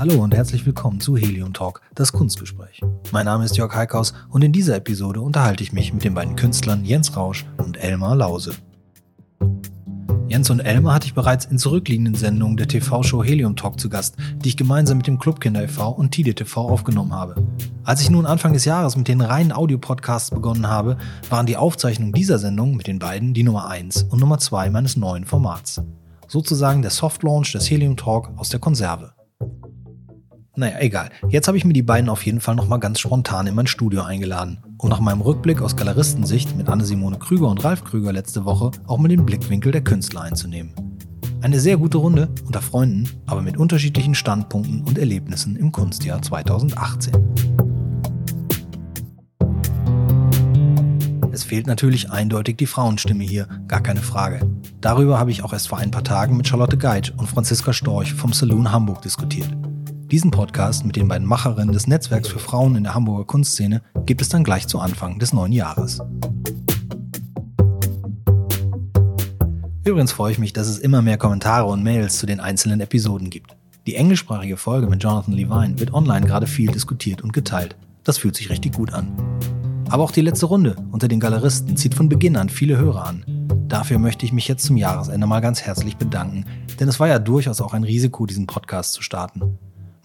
Hallo und herzlich willkommen zu Helium Talk, das Kunstgespräch. Mein Name ist Jörg Heikhaus und in dieser Episode unterhalte ich mich mit den beiden Künstlern Jens Rausch und Elmar Lause. Jens und Elmar hatte ich bereits in zurückliegenden Sendungen der TV-Show Helium Talk zu Gast, die ich gemeinsam mit dem Clubkinder e.V. und Tide TV aufgenommen habe. Als ich nun Anfang des Jahres mit den reinen Audiopodcasts begonnen habe, waren die Aufzeichnungen dieser Sendung mit den beiden die Nummer 1 und Nummer 2 meines neuen Formats. Sozusagen der Soft Launch des Helium Talk aus der Konserve. Naja, egal. Jetzt habe ich mir die beiden auf jeden Fall nochmal ganz spontan in mein Studio eingeladen, um nach meinem Rückblick aus Galeristensicht mit Anne-Simone Krüger und Ralf Krüger letzte Woche auch mal den Blickwinkel der Künstler einzunehmen. Eine sehr gute Runde unter Freunden, aber mit unterschiedlichen Standpunkten und Erlebnissen im Kunstjahr 2018. Es fehlt natürlich eindeutig die Frauenstimme hier, gar keine Frage. Darüber habe ich auch erst vor ein paar Tagen mit Charlotte Geitsch und Franziska Storch vom Saloon Hamburg diskutiert. Diesen Podcast mit den beiden Macherinnen des Netzwerks für Frauen in der Hamburger Kunstszene gibt es dann gleich zu Anfang des neuen Jahres. Übrigens freue ich mich, dass es immer mehr Kommentare und Mails zu den einzelnen Episoden gibt. Die englischsprachige Folge mit Jonathan Levine wird online gerade viel diskutiert und geteilt. Das fühlt sich richtig gut an. Aber auch die letzte Runde unter den Galeristen zieht von Beginn an viele Hörer an. Dafür möchte ich mich jetzt zum Jahresende mal ganz herzlich bedanken, denn es war ja durchaus auch ein Risiko, diesen Podcast zu starten.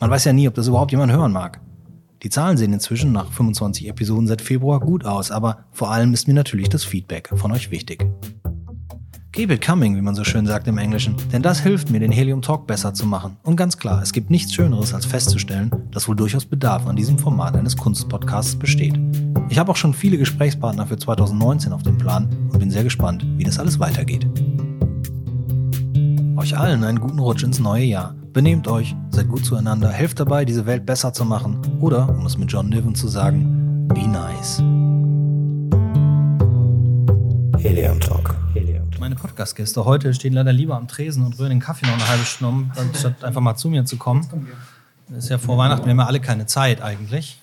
Man weiß ja nie, ob das überhaupt jemand hören mag. Die Zahlen sehen inzwischen nach 25 Episoden seit Februar gut aus, aber vor allem ist mir natürlich das Feedback von euch wichtig. Keep it coming, wie man so schön sagt im Englischen, denn das hilft mir, den Helium Talk besser zu machen. Und ganz klar, es gibt nichts Schöneres, als festzustellen, dass wohl durchaus Bedarf an diesem Format eines Kunstpodcasts besteht. Ich habe auch schon viele Gesprächspartner für 2019 auf dem Plan und bin sehr gespannt, wie das alles weitergeht. Euch allen einen guten Rutsch ins neue Jahr. Benehmt euch, seid gut zueinander, helft dabei, diese Welt besser zu machen. Oder, um es mit John Niven zu sagen, be nice. Helium Talk. Meine Podcast-Gäste heute stehen leider lieber am Tresen und rühren den Kaffee noch eine halbe Stunde, anstatt einfach mal zu mir zu kommen. Das ist ja vor Weihnachten, wir haben ja alle keine Zeit eigentlich.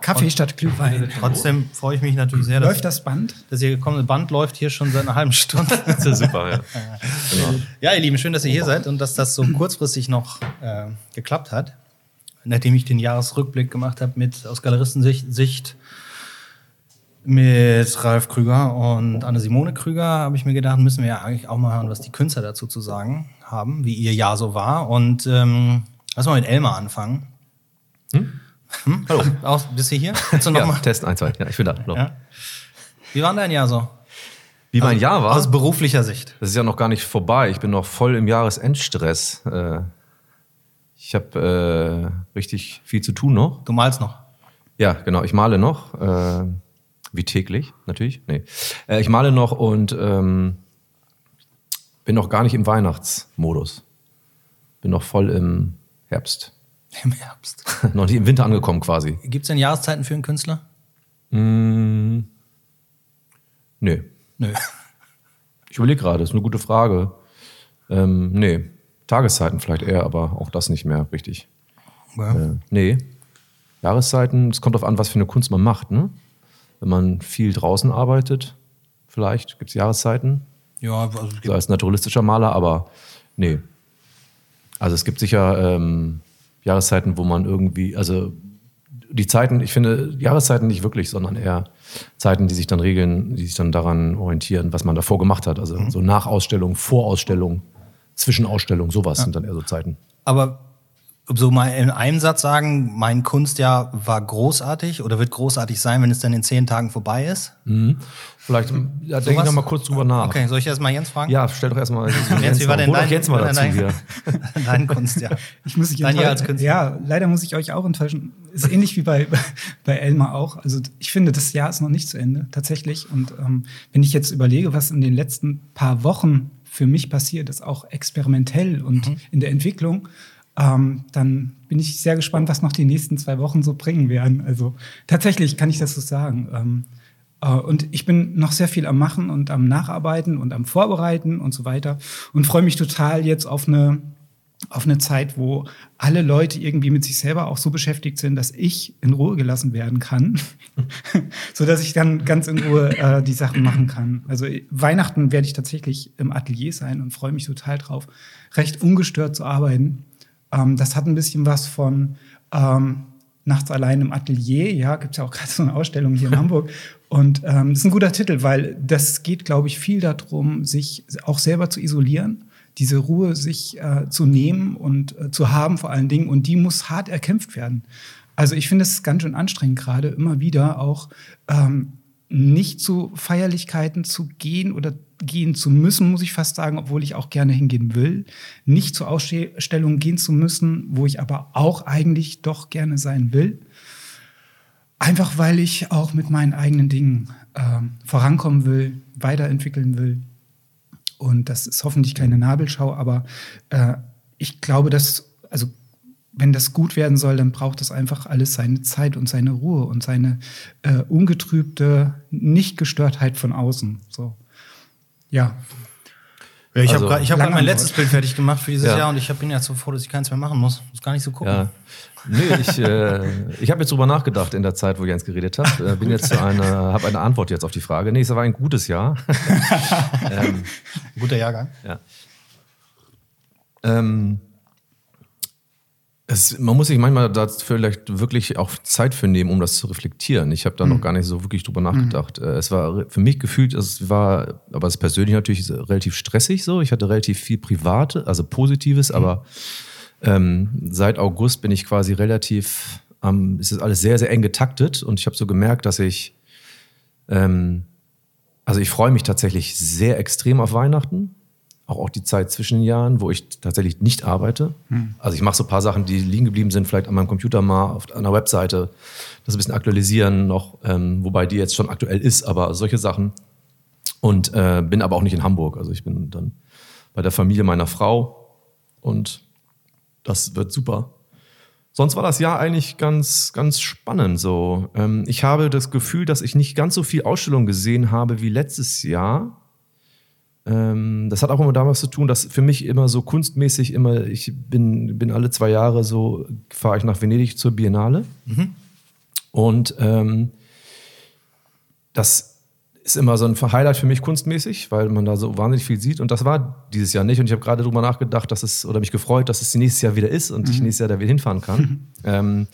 Kaffee statt Glühwein. Trotzdem freue ich mich natürlich sehr, dass Läuft das Band? das hier gekommene Band läuft hier schon seit einer halben Stunde. Das ist ja super, ja. Genau. Ja, ihr Lieben, schön, dass ihr hier seid und dass das so kurzfristig noch äh, geklappt hat. Nachdem ich den Jahresrückblick gemacht habe mit aus Galeristensicht Sicht mit Ralf Krüger und Anne-Simone Krüger, habe ich mir gedacht, müssen wir ja eigentlich auch mal hören, was die Künstler dazu zu sagen haben, wie ihr Jahr so war. Und ähm, lass mal mit Elmar anfangen. Hm? Hallo. Auch, bist du hier? Du noch Ja, mal? Test 1, 2. Ja, ich bin da. Ja. Wie war dein Jahr so? Wie mein Jahr war, Aus beruflicher Sicht. das ist ja noch gar nicht vorbei. Ich bin noch voll im Jahresendstress. Äh, Ich habe äh, richtig viel zu tun noch. Du malst noch. Ja, genau. Ich male noch. Äh, wie täglich, natürlich. Nee. Äh, ich male noch und ähm, bin noch gar nicht im Weihnachtsmodus. Bin noch voll im Herbst. Im Herbst. noch nicht im Winter angekommen quasi. Gibt es denn Jahreszeiten für einen Künstler? Mm, nö. Nö. Ich überlege gerade, ist eine gute Frage. Ähm, nee, Tageszeiten vielleicht eher, aber auch das nicht mehr richtig. Ja. Äh, nee, Jahreszeiten, es kommt darauf an, was für eine Kunst man macht. Ne? Wenn man viel draußen arbeitet, vielleicht gibt es Jahreszeiten, Ja, also es so gibt, als naturalistischer Maler, aber nee. Also es gibt sicher ähm, Jahreszeiten, wo man irgendwie, also die Zeiten, ich finde Jahreszeiten nicht wirklich, sondern eher Zeiten, die sich dann regeln, die sich dann daran orientieren, was man davor gemacht hat. Also so Nachausstellung, Vorausstellung, Zwischenausstellung, sowas sind dann eher so Zeiten. aber so mal in einem Satz sagen, mein Kunstjahr war großartig oder wird großartig sein, wenn es dann in zehn Tagen vorbei ist? Vielleicht, ja, denke ich noch mal kurz drüber nach. Okay, soll ich erst mal Jens fragen? Ja, stell doch erstmal Jens, wie war denn dein, Jens mal dein, dazu hier. dein Kunstjahr? Ich muss dich Dein Jahr als. Künstler. Ja, leider muss ich euch auch enttäuschen. Ist ähnlich wie bei, bei Elmar auch. Also ich finde, das Jahr ist noch nicht zu Ende, tatsächlich. Und ähm, wenn ich jetzt überlege, was in den letzten paar Wochen für mich passiert ist, auch experimentell und in der Entwicklung, ähm, dann bin ich sehr gespannt, was noch die nächsten zwei Wochen so bringen werden. Also tatsächlich kann ich das so sagen. Ähm, äh, und ich bin noch sehr viel am Machen und am Nacharbeiten und am Vorbereiten und so weiter und freue mich total jetzt auf eine auf eine Zeit, wo alle Leute irgendwie mit sich selber auch so beschäftigt sind, dass ich in Ruhe gelassen werden kann, so dass ich dann ganz in Ruhe äh, die Sachen machen kann. Also äh, Weihnachten werde ich tatsächlich im Atelier sein und freue mich total drauf, recht ungestört zu arbeiten. Ähm, das hat ein bisschen was von ähm, Nachts allein im Atelier. Ja, gibt es ja auch gerade so eine Ausstellung hier in Hamburg. Und ähm, das ist ein guter Titel, weil das geht, glaube ich, viel darum, sich auch selber zu isolieren, diese Ruhe sich äh, zu nehmen und äh, zu haben vor allen Dingen. Und die muss hart erkämpft werden. Also ich finde es ganz schön anstrengend gerade, immer wieder auch ähm, nicht zu Feierlichkeiten zu gehen oder gehen zu müssen, muss ich fast sagen, obwohl ich auch gerne hingehen will. Nicht zu Ausstellungen gehen zu müssen, wo ich aber auch eigentlich doch gerne sein will. Einfach weil ich auch mit meinen eigenen Dingen äh, vorankommen will, weiterentwickeln will. Und das ist hoffentlich keine Nabelschau, aber äh, ich glaube, dass, also wenn das gut werden soll, dann braucht das einfach alles seine Zeit und seine Ruhe und seine äh, ungetrübte Nichtgestörtheit von außen. So. Ja. Ja, ich Also, habe hab lange mein letztes Bild fertig gemacht für dieses Ja. Jahr und ich bin jetzt so froh, dass ich keins mehr machen muss. Muss gar nicht so gucken. Ja. Nee, ich, äh, ich habe jetzt drüber nachgedacht in der Zeit, wo Jens geredet hat. Äh, bin jetzt zu einer, habe eine Antwort jetzt auf die Frage. Nee, es war ein gutes Jahr. ähm, Guter Jahrgang. ja. Ähm, es, man muss sich manchmal da vielleicht wirklich auch Zeit für nehmen, um das zu reflektieren. Ich habe da noch gar nicht so wirklich drüber nachgedacht. Äh, Es war für mich gefühlt, es war, aber es ist persönlich natürlich relativ stressig so. Ich hatte relativ viel Private, also Positives, aber ähm, seit August bin ich quasi relativ, ähm, es ist alles sehr, sehr eng getaktet und ich habe so gemerkt, dass ich, ähm, also ich freue mich tatsächlich sehr extrem auf Weihnachten. Auch, auch die Zeit zwischen den Jahren, wo ich tatsächlich nicht arbeite. Also ich mache so ein paar Sachen, die liegen geblieben sind, vielleicht an meinem Computer mal, auf einer Webseite, das ein bisschen aktualisieren noch, ähm, wobei die jetzt schon aktuell ist, aber solche Sachen. Und äh, bin aber auch nicht in Hamburg. Also ich bin dann bei der Familie meiner Frau und das wird super. Sonst war das Jahr eigentlich ganz, ganz spannend. So, ähm, ich habe das Gefühl, dass ich nicht ganz so viel Ausstellung gesehen habe wie letztes Jahr. Ähm, das hat auch immer damit zu tun, dass für mich immer so kunstmäßig immer, ich bin, bin alle zwei Jahre so, fahre ich nach Venedig zur Biennale. Und ähm, das ist immer so ein Highlight für mich kunstmäßig, weil man da so wahnsinnig viel sieht. Und das war dieses Jahr nicht. Und ich habe gerade darüber nachgedacht, dass es, oder mich gefreut, dass es nächstes Jahr wieder ist und ich nächstes Jahr da wieder hinfahren kann. ähm,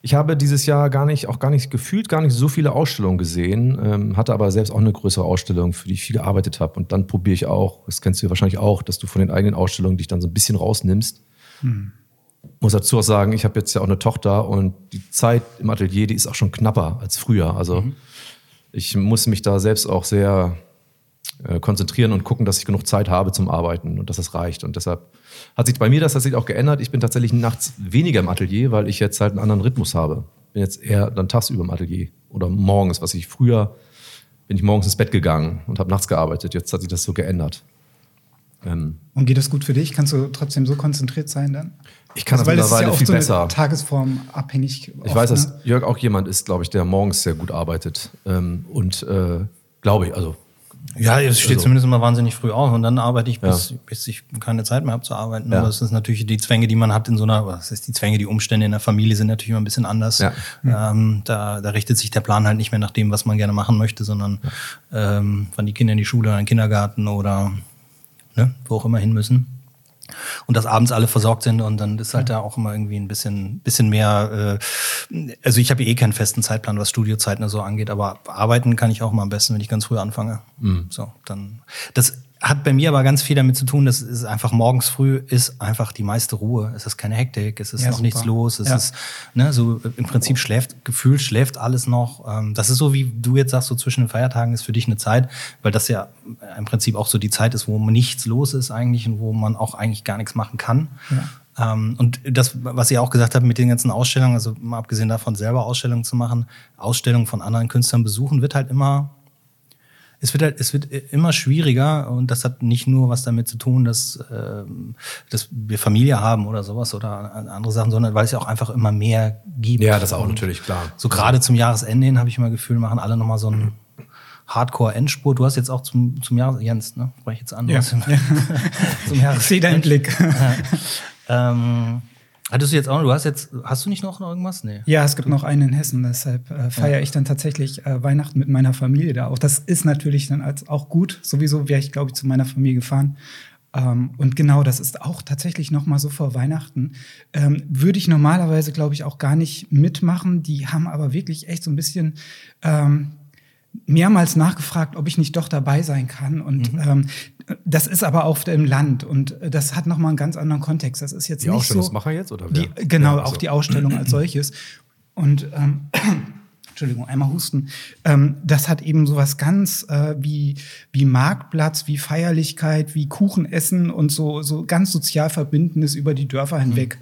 ich habe dieses Jahr gar nicht, auch gar nicht gefühlt, gar nicht so viele Ausstellungen gesehen, ähm, hatte aber selbst auch eine größere Ausstellung, für die ich viel gearbeitet habe. Und dann probiere ich auch, das kennst du ja wahrscheinlich auch, dass du von den eigenen Ausstellungen dich dann so ein bisschen rausnimmst. Muss dazu auch sagen, ich habe jetzt ja auch eine Tochter und die Zeit im Atelier, die ist auch schon knapper als früher. Also ich muss mich da selbst auch sehr äh, konzentrieren und gucken, dass ich genug Zeit habe zum Arbeiten und dass das reicht. Und deshalb hat sich bei mir das tatsächlich auch geändert. Ich bin tatsächlich nachts weniger im Atelier, weil ich jetzt halt einen anderen Rhythmus habe. Bin jetzt eher dann tagsüber im Atelier oder morgens, was ich früher bin ich morgens ins Bett gegangen und habe nachts gearbeitet. Jetzt hat sich das so geändert. Ähm, Und geht das gut für dich? Kannst du trotzdem so konzentriert sein dann? ich kann Also, das es ist ja mittlerweile viel so besser. Tagesform abhängig. Ich oft, weiß, dass ne? Jörg auch jemand ist, glaube ich, der morgens sehr gut arbeitet. Ähm, und äh, glaube ich, also Ja, es steht Also- zumindest immer wahnsinnig früh auf und dann arbeite ich, bis, bis ich keine Zeit mehr habe zu arbeiten. Ja. Aber das ist natürlich die Zwänge, die man hat in so einer, was ist die Zwänge, die Umstände in der Familie sind natürlich immer ein bisschen anders. Ja. Ähm, da, da richtet sich der Plan halt nicht mehr nach dem, was man gerne machen möchte, sondern ähm, wann die Kinder in die Schule oder in den Kindergarten oder ne, wo auch immer hin müssen. Und dass abends alle versorgt sind und dann ist halt da auch immer irgendwie ein bisschen, bisschen mehr, äh, also ich habe eh keinen festen Zeitplan, was Studiozeiten so angeht, aber arbeiten kann ich auch mal am besten, wenn ich ganz früh anfange. So, dann. Das hat bei mir aber ganz viel damit zu tun, dass es einfach morgens früh ist einfach die meiste Ruhe. Es ist keine Hektik, es ist Ja, noch nichts super. los, es Ja. ist, ne, so im Prinzip schläft, gefühlt schläft alles noch. Ähm, das ist so, wie du jetzt sagst, so zwischen den Feiertagen ist für dich eine Zeit, weil das ja im Prinzip auch so die Zeit ist, wo nichts los ist eigentlich und wo man auch eigentlich gar nichts machen kann. Ähm, und das, was ihr auch gesagt habt mit den ganzen Ausstellungen, also mal abgesehen davon, selber Ausstellungen zu machen, Ausstellungen von anderen Künstlern besuchen, wird halt immer, es wird halt, es wird immer schwieriger und das hat nicht nur was damit zu tun, dass, ähm, dass wir Familie haben oder sowas oder andere Sachen, sondern weil es ja auch einfach immer mehr gibt. ja, das auch Und natürlich klar. So gerade zum Jahresende hin habe ich immer Gefühl, machen alle nochmal so einen Hardcore-Endspurt. Du hast jetzt auch zum, zum Jahres, Jens, ne? Sprech ich jetzt an. Ja. zum Ich Jahres sehe deinen Blick. ähm, hattest du jetzt auch, du hast jetzt, hast du nicht noch irgendwas? Nee. Ja, es gibt noch einen in Hessen, deshalb äh, feiere ich dann tatsächlich äh, Weihnachten mit meiner Familie da auch. Das ist natürlich dann als auch gut. Sowieso wäre ich, glaube ich, zu meiner Familie gefahren. Ähm, und genau, das ist auch tatsächlich noch mal so vor Weihnachten. Ähm, würde ich normalerweise, glaube ich, auch gar nicht mitmachen. Die haben aber wirklich echt so ein bisschen ähm, mehrmals nachgefragt, ob ich nicht doch dabei sein kann. Und Mhm. ähm, das ist aber auf dem Land und das hat noch mal einen ganz anderen Kontext. Das ist jetzt Die nicht so. Ausstellungsmacher jetzt, oder Die, wer? genau, Ja, auch also. die Ausstellung als solches. Und ähm, Entschuldigung, einmal husten. Ähm, das hat eben sowas ganz äh, wie, wie Marktplatz, wie Feierlichkeit, wie Kuchenessen und so, so ganz sozial Verbindendes über die Dörfer hinweg.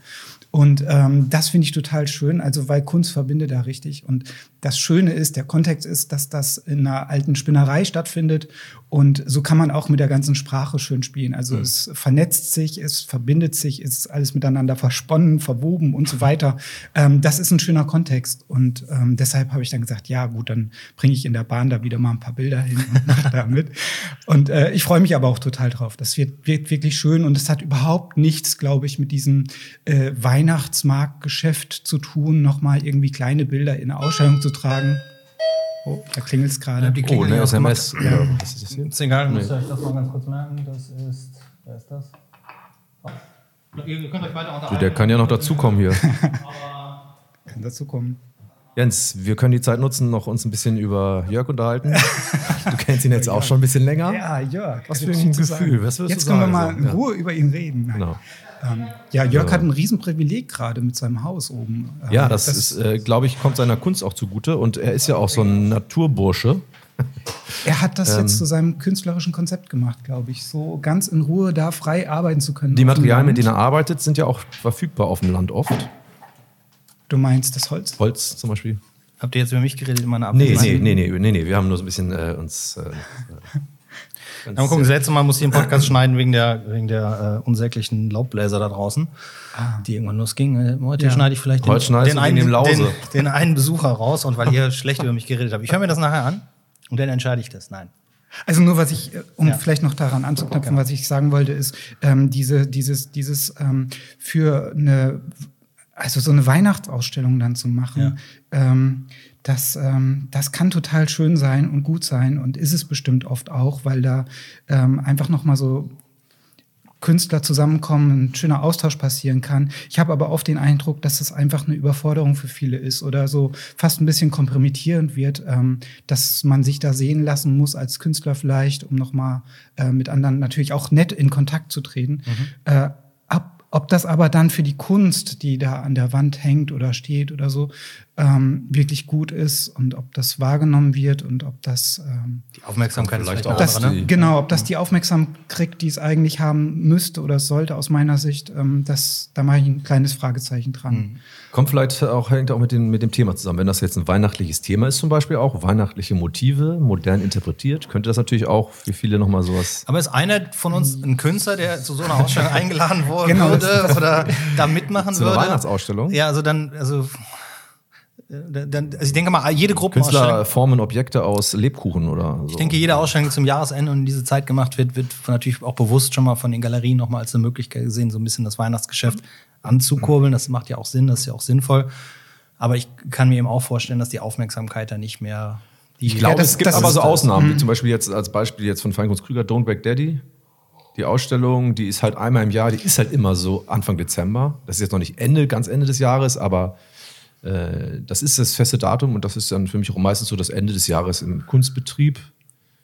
Und ähm, das finde ich total schön, also weil Kunst verbindet da richtig. Und das Schöne ist, der Kontext ist, dass das in einer alten Spinnerei stattfindet. Und so kann man auch mit der ganzen Sprache schön spielen. Also es vernetzt sich, es verbindet sich, es ist alles miteinander versponnen, verwoben und so weiter. Ähm, das ist ein schöner Kontext. Und ähm, deshalb habe ich dann gesagt, ja gut, dann bringe ich in der Bahn da wieder mal ein paar Bilder hin und mache da mit. Und äh, ich freue mich aber auch total drauf. Das wird, wird wirklich schön und es hat überhaupt nichts, glaube ich, mit diesem äh, Weihnachtsmarktgeschäft zu tun, nochmal irgendwie kleine Bilder in eine Ausstellung zu tragen. Oh, da klingelt es gerade. die Oh, Klingel eine ja SMS. Ja. Was ist das hier? Ist egal, Nee. müsst ihr euch das mal ganz kurz merken. Das ist. Wer ist das? Oh. Ihr könnt euch weiter unterhalten. der kann ja noch dazukommen hier. Kann dazu kommen. Jens, wir können die Zeit nutzen, noch uns ein bisschen über Jörg unterhalten. Du kennst ihn jetzt auch schon ein bisschen länger. Ja, Jörg. Was für ein Gefühl, was Jetzt du können wir mal in Ja. Ruhe über ihn reden. Genau. Ähm, ja, Jörg Ja. hat ein Riesenprivileg gerade mit seinem Haus oben. Ähm, Ja, das, ist, äh, glaube ich, kommt seiner Kunst auch zugute. Und er ist ja auch so ein Naturbursche. er hat das ähm, jetzt zu seinem künstlerischen Konzept gemacht, glaube ich. So ganz in Ruhe da frei arbeiten zu können. Die Materialien, mit denen er arbeitet, sind ja auch verfügbar auf dem Land oft. Du meinst das Holz? Holz zum Beispiel. Habt ihr jetzt über mich geredet in meiner Nee, Abwesenheit? nee, nee, nee, nee, nee. Wir haben nur so ein bisschen äh, uns. Äh, Ja, mal gucken, das letzte Mal muss ich den Podcast schneiden wegen der, wegen der äh, unsäglichen Laubbläser da draußen, die irgendwann losging. Äh, Heute Ja. schneide ich vielleicht den, den, einen, Lause. den, den einen Besucher raus und weil ihr schlecht über mich geredet habt. Ich höre mir das nachher an und dann entscheide ich das. Nein. Also nur was ich, äh, um Ja. vielleicht noch daran anzuknüpfen, was ich sagen wollte, ist ähm, diese, dieses, dieses ähm, für eine, also so eine Weihnachtsausstellung dann zu machen, ähm, das, ähm, das kann total schön sein und gut sein und ist es bestimmt oft auch, weil da ähm, einfach noch mal so Künstler zusammenkommen, ein schöner Austausch passieren kann. Ich habe aber oft den Eindruck, dass es einfach eine Überforderung für viele ist oder so fast ein bisschen kompromittierend wird, ähm, dass man sich da sehen lassen muss als Künstler vielleicht, um nochmal äh, mit anderen natürlich auch nett in Kontakt zu treten. Äh, ab, ob das aber dann für die Kunst, die da an der Wand hängt oder steht oder so, ähm, wirklich gut ist und ob das wahrgenommen wird und ob das ähm, Die Aufmerksamkeit Vielleicht auch das, andere, ne? genau, ob das die Aufmerksamkeit kriegt, die es eigentlich haben müsste oder sollte aus meiner Sicht, ähm, das, da mache ich ein kleines Fragezeichen dran. Kommt vielleicht auch, hängt auch mit dem, mit dem Thema zusammen. Wenn das jetzt ein weihnachtliches Thema ist, zum Beispiel auch, weihnachtliche Motive, modern interpretiert, könnte das natürlich auch für viele nochmal sowas. Aber ist einer von uns ein Künstler, der zu so einer Ausstellung eingeladen wurde Genau, würde oder da mitmachen Zu einer würde? Weihnachtsausstellung? Ja, also dann, also, äh, dann, also ich denke mal, jede Gruppenausstellung. Künstler formen Objekte aus Lebkuchen oder so. Ich denke, jede Ausstellung, die zum Jahresende und in diese Zeit gemacht wird, wird natürlich auch bewusst schon mal von den Galerien nochmal als eine Möglichkeit gesehen, so ein bisschen das Weihnachtsgeschäft anzukurbeln. Das macht ja auch Sinn, das ist ja auch sinnvoll. Aber ich kann mir eben auch vorstellen, dass die Aufmerksamkeit da nicht mehr die Ich glaube, das- es gibt aber so. Ausnahmen, wie zum Beispiel jetzt als Beispiel jetzt von Feinkunst Krüger, Don't Back Daddy. Die Ausstellung, die ist halt einmal im Jahr, die ist halt immer so Anfang Dezember. Das ist jetzt noch nicht Ende, ganz Ende des Jahres, aber äh, das ist das feste Datum und das ist dann für mich auch meistens so das Ende des Jahres im Kunstbetrieb.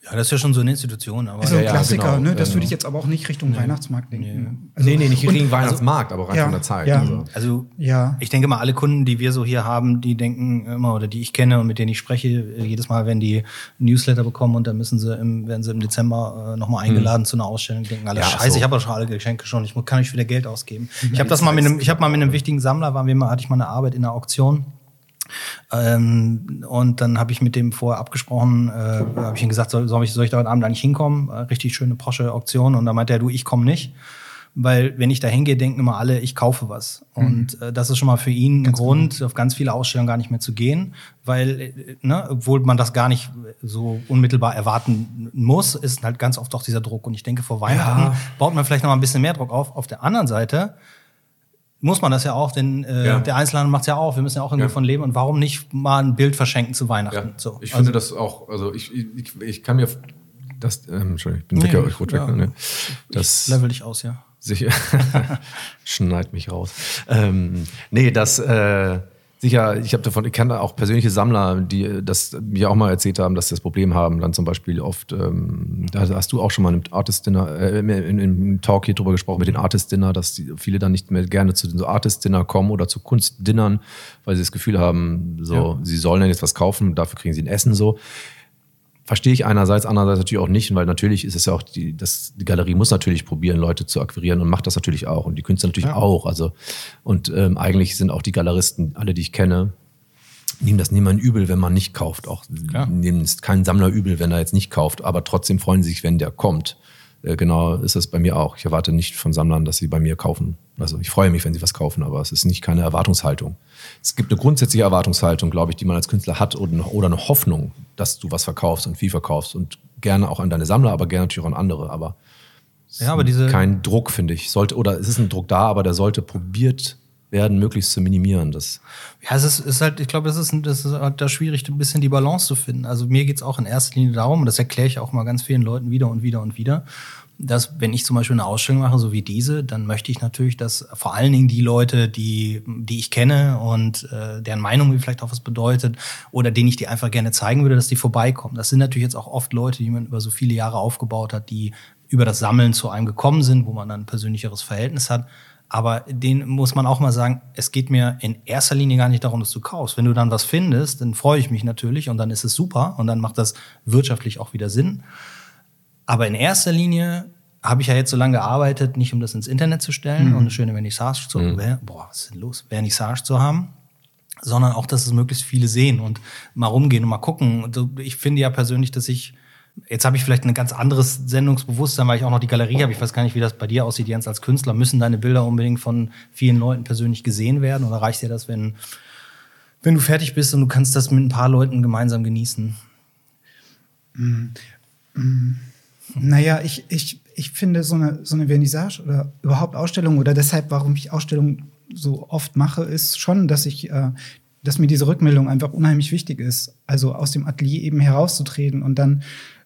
Ja, das ist ja schon so eine Institution, aber Also ein ja, Klassiker, genau. ne? das Ja, würde ich jetzt aber auch nicht Richtung Weihnachtsmarkt denken. nee, nee, nicht und- gegen Weihnachtsmarkt, aber rein Ja, von der Zeit. ja. Also. also Ja. ich denke mal, alle Kunden, die wir so hier haben, die denken immer oder die ich kenne und mit denen ich spreche, jedes Mal, wenn die Newsletter bekommen und dann müssen sie im, werden sie im Dezember äh, nochmal eingeladen zu einer Ausstellung, denken alle, Ja, scheiße, so. ich habe ja schon alle Geschenke schon, ich kann nicht wieder Geld ausgeben. Ich habe das mal mit einem, ich habe mal mit einem wichtigen Sammler, waren wir mal, hatte ich mal eine Arbeit in einer Auktion. Ähm, und dann habe ich mit dem vorher abgesprochen, äh, habe ich ihm gesagt, soll, soll, ich, soll ich da heute Abend eigentlich hinkommen? Äh, richtig schöne Porsche-Auktion. Und dann meinte er, du, ich komme nicht. Weil wenn ich da hingehe, denken immer alle, ich kaufe was. Und äh, das ist schon mal für ihn ein Grund, auf ganz viele Ausstellungen gar nicht mehr zu gehen. Weil, äh, ne, obwohl man das gar nicht so unmittelbar erwarten muss, ist halt ganz oft auch dieser Druck. Und ich denke, vor Weihnachten Ja. baut man vielleicht noch mal ein bisschen mehr Druck auf. Auf der anderen Seite muss man das ja auch, denn äh, Ja. der Einzelhandel macht ja auch. Wir müssen ja auch irgendwie Ja. von leben. Und warum nicht mal ein Bild verschenken zu Weihnachten? Ja, So. ich Also- finde das auch, also ich, ich, ich kann mir das, ähm, Entschuldigung, ich bin nee, ich rot weg. Ne? Das level dich aus, ja. Sicher. Schneid mich raus. Ähm, nee, das, äh, sicher, ich habe davon, ich kenne auch persönliche Sammler, die das mir auch mal erzählt haben, dass sie das Problem haben. Dann zum Beispiel oft, ähm, da hast du auch schon mal im Artist Dinner, äh, im Talk hier drüber gesprochen mit den Artist Dinner, dass die, viele dann nicht mehr gerne zu den so Artist Dinner kommen oder zu Kunstdinnern, weil sie das Gefühl haben, so, ja. sie sollen dann jetzt was kaufen, dafür kriegen sie ein Essen so verstehe ich einerseits, andererseits natürlich auch nicht, weil natürlich ist es ja auch, die, das, die Galerie muss natürlich probieren, Leute zu akquirieren und macht das natürlich auch und die Künstler natürlich ja. auch. Also, und ähm, eigentlich sind auch die Galeristen, alle, die ich kenne, nehmen das niemand übel, wenn man nicht kauft. Auch ja. nehmen es keinen Sammler übel, wenn er jetzt nicht kauft, aber trotzdem freuen sie sich, wenn der kommt. Äh, genau ist es bei mir auch. Ich erwarte nicht von Sammlern, dass sie bei mir kaufen. Also ich freue mich, wenn sie was kaufen, aber es ist nicht keine Erwartungshaltung. Es gibt eine grundsätzliche Erwartungshaltung, glaube ich, die man als Künstler hat oder eine Hoffnung, dass du was verkaufst und viel verkaufst und gerne auch an deine Sammler, aber gerne natürlich auch an andere. Aber, ja, aber diese kein Druck, finde ich. Sollte, oder es ist ein Druck da, aber der sollte probiert werden, möglichst zu minimieren. Das ja, es ist, ist halt, ich glaube, das ist, das ist halt da schwierig, ein bisschen die Balance zu finden. Also mir geht es auch in erster Linie darum, und das erkläre ich auch mal ganz vielen Leuten wieder und wieder und wieder, dass wenn ich zum Beispiel eine Ausstellung mache, so wie diese, dann möchte ich natürlich, dass vor allen Dingen die Leute, die, die ich kenne und äh, deren Meinung mir vielleicht auch was bedeutet oder denen ich die einfach gerne zeigen würde, dass die vorbeikommen. Das sind natürlich jetzt auch oft Leute, die man über so viele Jahre aufgebaut hat, die über das Sammeln zu einem gekommen sind, wo man dann ein persönlicheres Verhältnis hat. Aber den muss man auch mal sagen, es geht mir in erster Linie gar nicht darum, dass du kaufst. Wenn du dann was findest, dann freue ich mich natürlich und dann ist es super und dann macht das wirtschaftlich auch wieder Sinn. Aber in erster Linie habe ich ja jetzt so lange gearbeitet, nicht um das ins Internet zu stellen mhm. und eine schöne Vernissage zu, mhm. boah, was ist denn los, Vernissage zu haben, sondern auch, dass es möglichst viele sehen und mal rumgehen und mal gucken. Ich finde ja persönlich, dass ich Jetzt habe ich vielleicht ein ganz anderes Sendungsbewusstsein, weil ich auch noch die Galerie habe. Ich weiß gar nicht, wie das bei dir aussieht, Jens, als Künstler. Müssen deine Bilder unbedingt von vielen Leuten persönlich gesehen werden? Oder reicht dir das, wenn, wenn du fertig bist und du kannst das mit ein paar Leuten gemeinsam genießen? Mm, mm. Naja, ich, ich, ich finde so eine, so eine Vernissage oder überhaupt Ausstellung oder deshalb, warum ich Ausstellungen so oft mache, ist schon, dass ich äh, dass mir diese Rückmeldung einfach unheimlich wichtig ist. Also aus dem Atelier eben herauszutreten und dann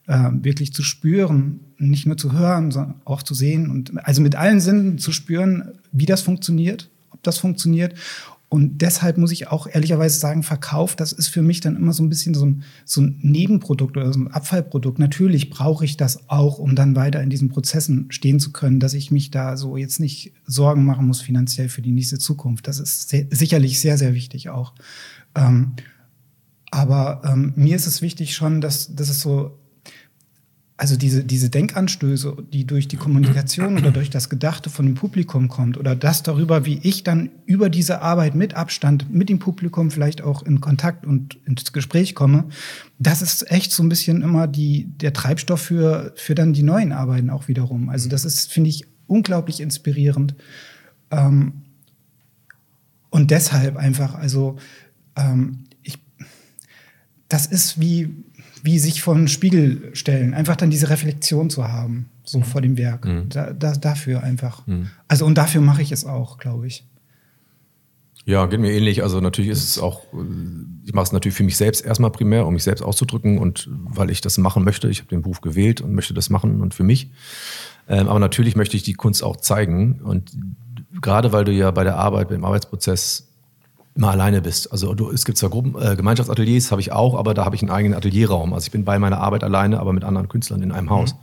äh, wirklich zu spüren, nicht nur zu hören, sondern auch zu sehen und also mit allen Sinnen zu spüren, wie das funktioniert, ob das funktioniert. Und deshalb muss ich auch ehrlicherweise sagen, Verkauf, das ist für mich dann immer so ein bisschen so ein, so ein Nebenprodukt oder so ein Abfallprodukt. Natürlich brauche ich das auch, um dann weiter in diesen Prozessen stehen zu können, dass ich mich da so jetzt nicht Sorgen machen muss finanziell für die nächste Zukunft. Das ist sehr, sicherlich sehr, sehr wichtig auch. Ähm, aber ähm, mir ist es wichtig schon, dass, dass es so also diese, diese Denkanstöße, die durch die Kommunikation oder durch das Gedachte von dem Publikum kommt oder das darüber, wie ich dann über diese Arbeit mit Abstand mit dem Publikum vielleicht auch in Kontakt und ins Gespräch komme, das ist echt so ein bisschen immer die, der Treibstoff für, für dann die neuen Arbeiten auch wiederum. Also das ist, finde ich, unglaublich inspirierend. Ähm, und deshalb einfach, also ähm, ich, das ist wie, wie sich vor einen Spiegel stellen, einfach dann diese Reflexion zu haben, so vor dem Werk. Mhm. Da, da, dafür einfach. Mhm. Also und dafür mache ich es auch, glaube ich. Ja, geht mir ähnlich. Also natürlich ist es auch, ich mache es natürlich für mich selbst erstmal primär, um mich selbst auszudrücken und weil ich das machen möchte. Ich habe den Beruf gewählt und möchte das machen und für mich. Ähm, aber natürlich möchte ich die Kunst auch zeigen und gerade weil du ja bei der Arbeit, beim Arbeitsprozess immer alleine bist. Also du, es gibt zwar Gruppen, äh, Gemeinschaftsateliers, habe ich auch, aber da habe ich einen eigenen Atelierraum. Also ich bin bei meiner Arbeit alleine, aber mit anderen Künstlern in einem Haus.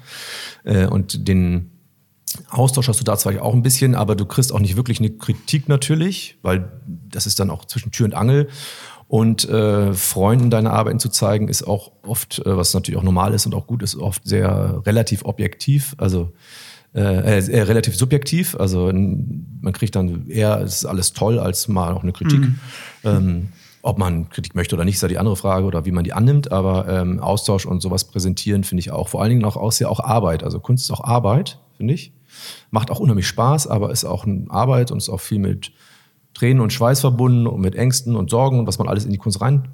Mhm. Äh, und den Austausch hast du da zwar auch ein bisschen, aber du kriegst auch nicht wirklich eine Kritik natürlich, weil das ist dann auch zwischen Tür und Angel. Und äh, Freunden deine Arbeiten zu zeigen, ist auch oft, äh, was natürlich auch normal ist und auch gut ist, oft sehr relativ objektiv. Also äh, äh, relativ subjektiv. Also man kriegt dann eher, es ist alles toll, als mal auch eine Kritik. Mhm. Ähm, ob man Kritik möchte oder nicht, ist ja die andere Frage oder wie man die annimmt. Aber ähm, Austausch und sowas präsentieren finde ich auch. Vor allen Dingen auch aus ja auch Arbeit. Also Kunst ist auch Arbeit, finde ich. Macht auch unheimlich Spaß, aber ist auch eine Arbeit und ist auch viel mit Tränen und Schweiß verbunden und mit Ängsten und Sorgen und was man alles in die Kunst rein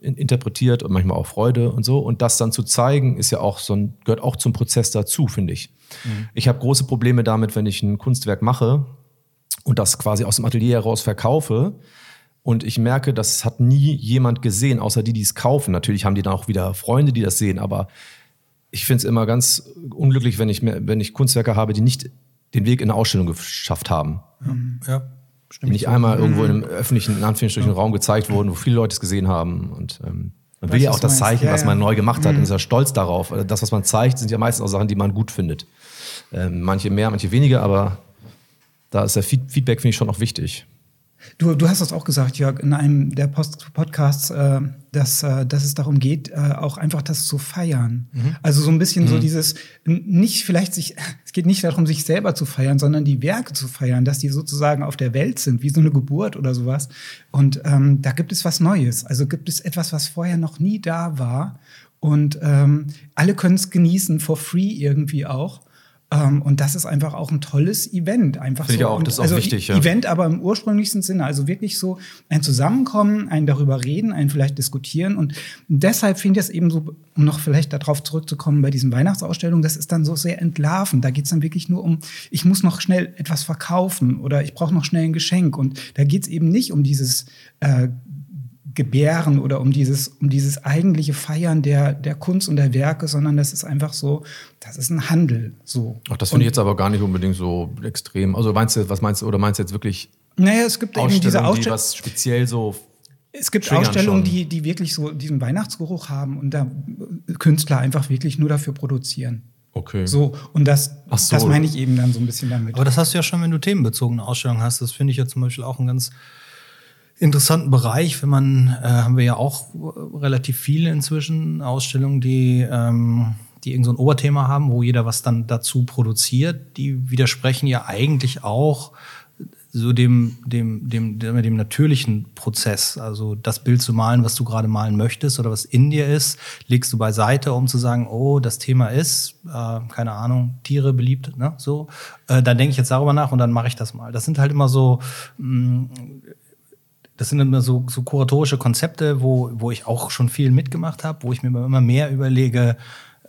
interpretiert und manchmal auch Freude und so. Und das dann zu zeigen, ist ja auch so ein, gehört auch zum Prozess dazu, finde ich. Mhm. Ich habe große Probleme damit, wenn ich ein Kunstwerk mache und das quasi aus dem Atelier heraus verkaufe. Und ich merke, das hat nie jemand gesehen, außer die, die es kaufen. Natürlich haben die dann auch wieder Freunde, die das sehen, aber ich finde es immer ganz unglücklich, wenn ich, wenn ich Kunstwerke habe, die nicht den Weg in eine Ausstellung geschafft haben. Ja, Die nicht einmal irgendwo in einem öffentlichen, in Anführungsstrichen, Raum gezeigt wurden, wo viele Leute es gesehen haben. Und ähm, man will ja auch das zeigen, Ja, was ja. man neu gemacht hat und ist ja stolz darauf. Also Das, was man zeigt, sind ja meistens auch Sachen, die man gut findet. Ähm, manche mehr, manche weniger, aber da ist der Feed Feedback, finde ich, schon noch wichtig. Du, du hast das auch gesagt, Jörg, in einem der Post Podcasts, äh, dass, äh, dass es darum geht, äh, auch einfach das zu feiern. Also so ein bisschen so dieses, nicht vielleicht sich, es geht nicht darum, sich selber zu feiern, sondern die Werke zu feiern, dass die sozusagen auf der Welt sind, wie so eine Geburt oder sowas. Und ähm, da gibt es was Neues. Also gibt es etwas, was vorher noch nie da war. Und ähm, alle können es genießen, for free irgendwie auch. Ähm, und das ist einfach auch ein tolles Event. Einfach Finde so. ich auch, das ist auch also wichtig, E- ja. Event, aber im ursprünglichsten Sinne. Also wirklich so ein Zusammenkommen, ein darüber reden, ein vielleicht diskutieren. Und deshalb finde ich es eben so, um noch vielleicht darauf zurückzukommen bei diesen Weihnachtsausstellungen, das ist dann so sehr entlarvend. Da geht es dann wirklich nur um, ich muss noch schnell etwas verkaufen oder ich brauche noch schnell ein Geschenk. Und da geht es eben nicht um dieses äh, Gebären oder um dieses, um dieses eigentliche Feiern der, der Kunst und der Werke, sondern das ist einfach so, das ist ein Handel. So. Ach, das finde ich jetzt aber gar nicht unbedingt so extrem. Also meinst du, was meinst du, oder meinst du jetzt wirklich Naja, es gibt eben diese Ausstellungen, die was speziell so Es gibt triggern Ausstellungen, schon. die, die wirklich so diesen Weihnachtsgeruch haben und da Künstler einfach wirklich nur dafür produzieren. Okay. So, und das, so. das meine ich eben dann so ein bisschen damit. Aber das hast du ja schon, wenn du themenbezogene Ausstellungen hast. Das finde ich ja zum Beispiel auch einen ganz interessanten Bereich, wenn man, äh, haben wir ja auch äh, relativ viele inzwischen Ausstellungen, die, ähm, die irgend so ein Oberthema haben, wo jeder was dann dazu produziert. Die widersprechen ja eigentlich auch so dem, dem, dem, dem, dem natürlichen Prozess. Also das Bild zu malen, was du gerade malen möchtest oder was in dir ist, legst du beiseite, um zu sagen, oh, das Thema ist, äh, keine Ahnung, Tiere beliebt, ne? So. Äh, dann denke ich jetzt darüber nach und dann mache ich das mal. Das sind halt immer so, mh, das sind immer so, so kuratorische Konzepte, wo, wo ich auch schon viel mitgemacht habe, wo ich mir immer mehr überlege,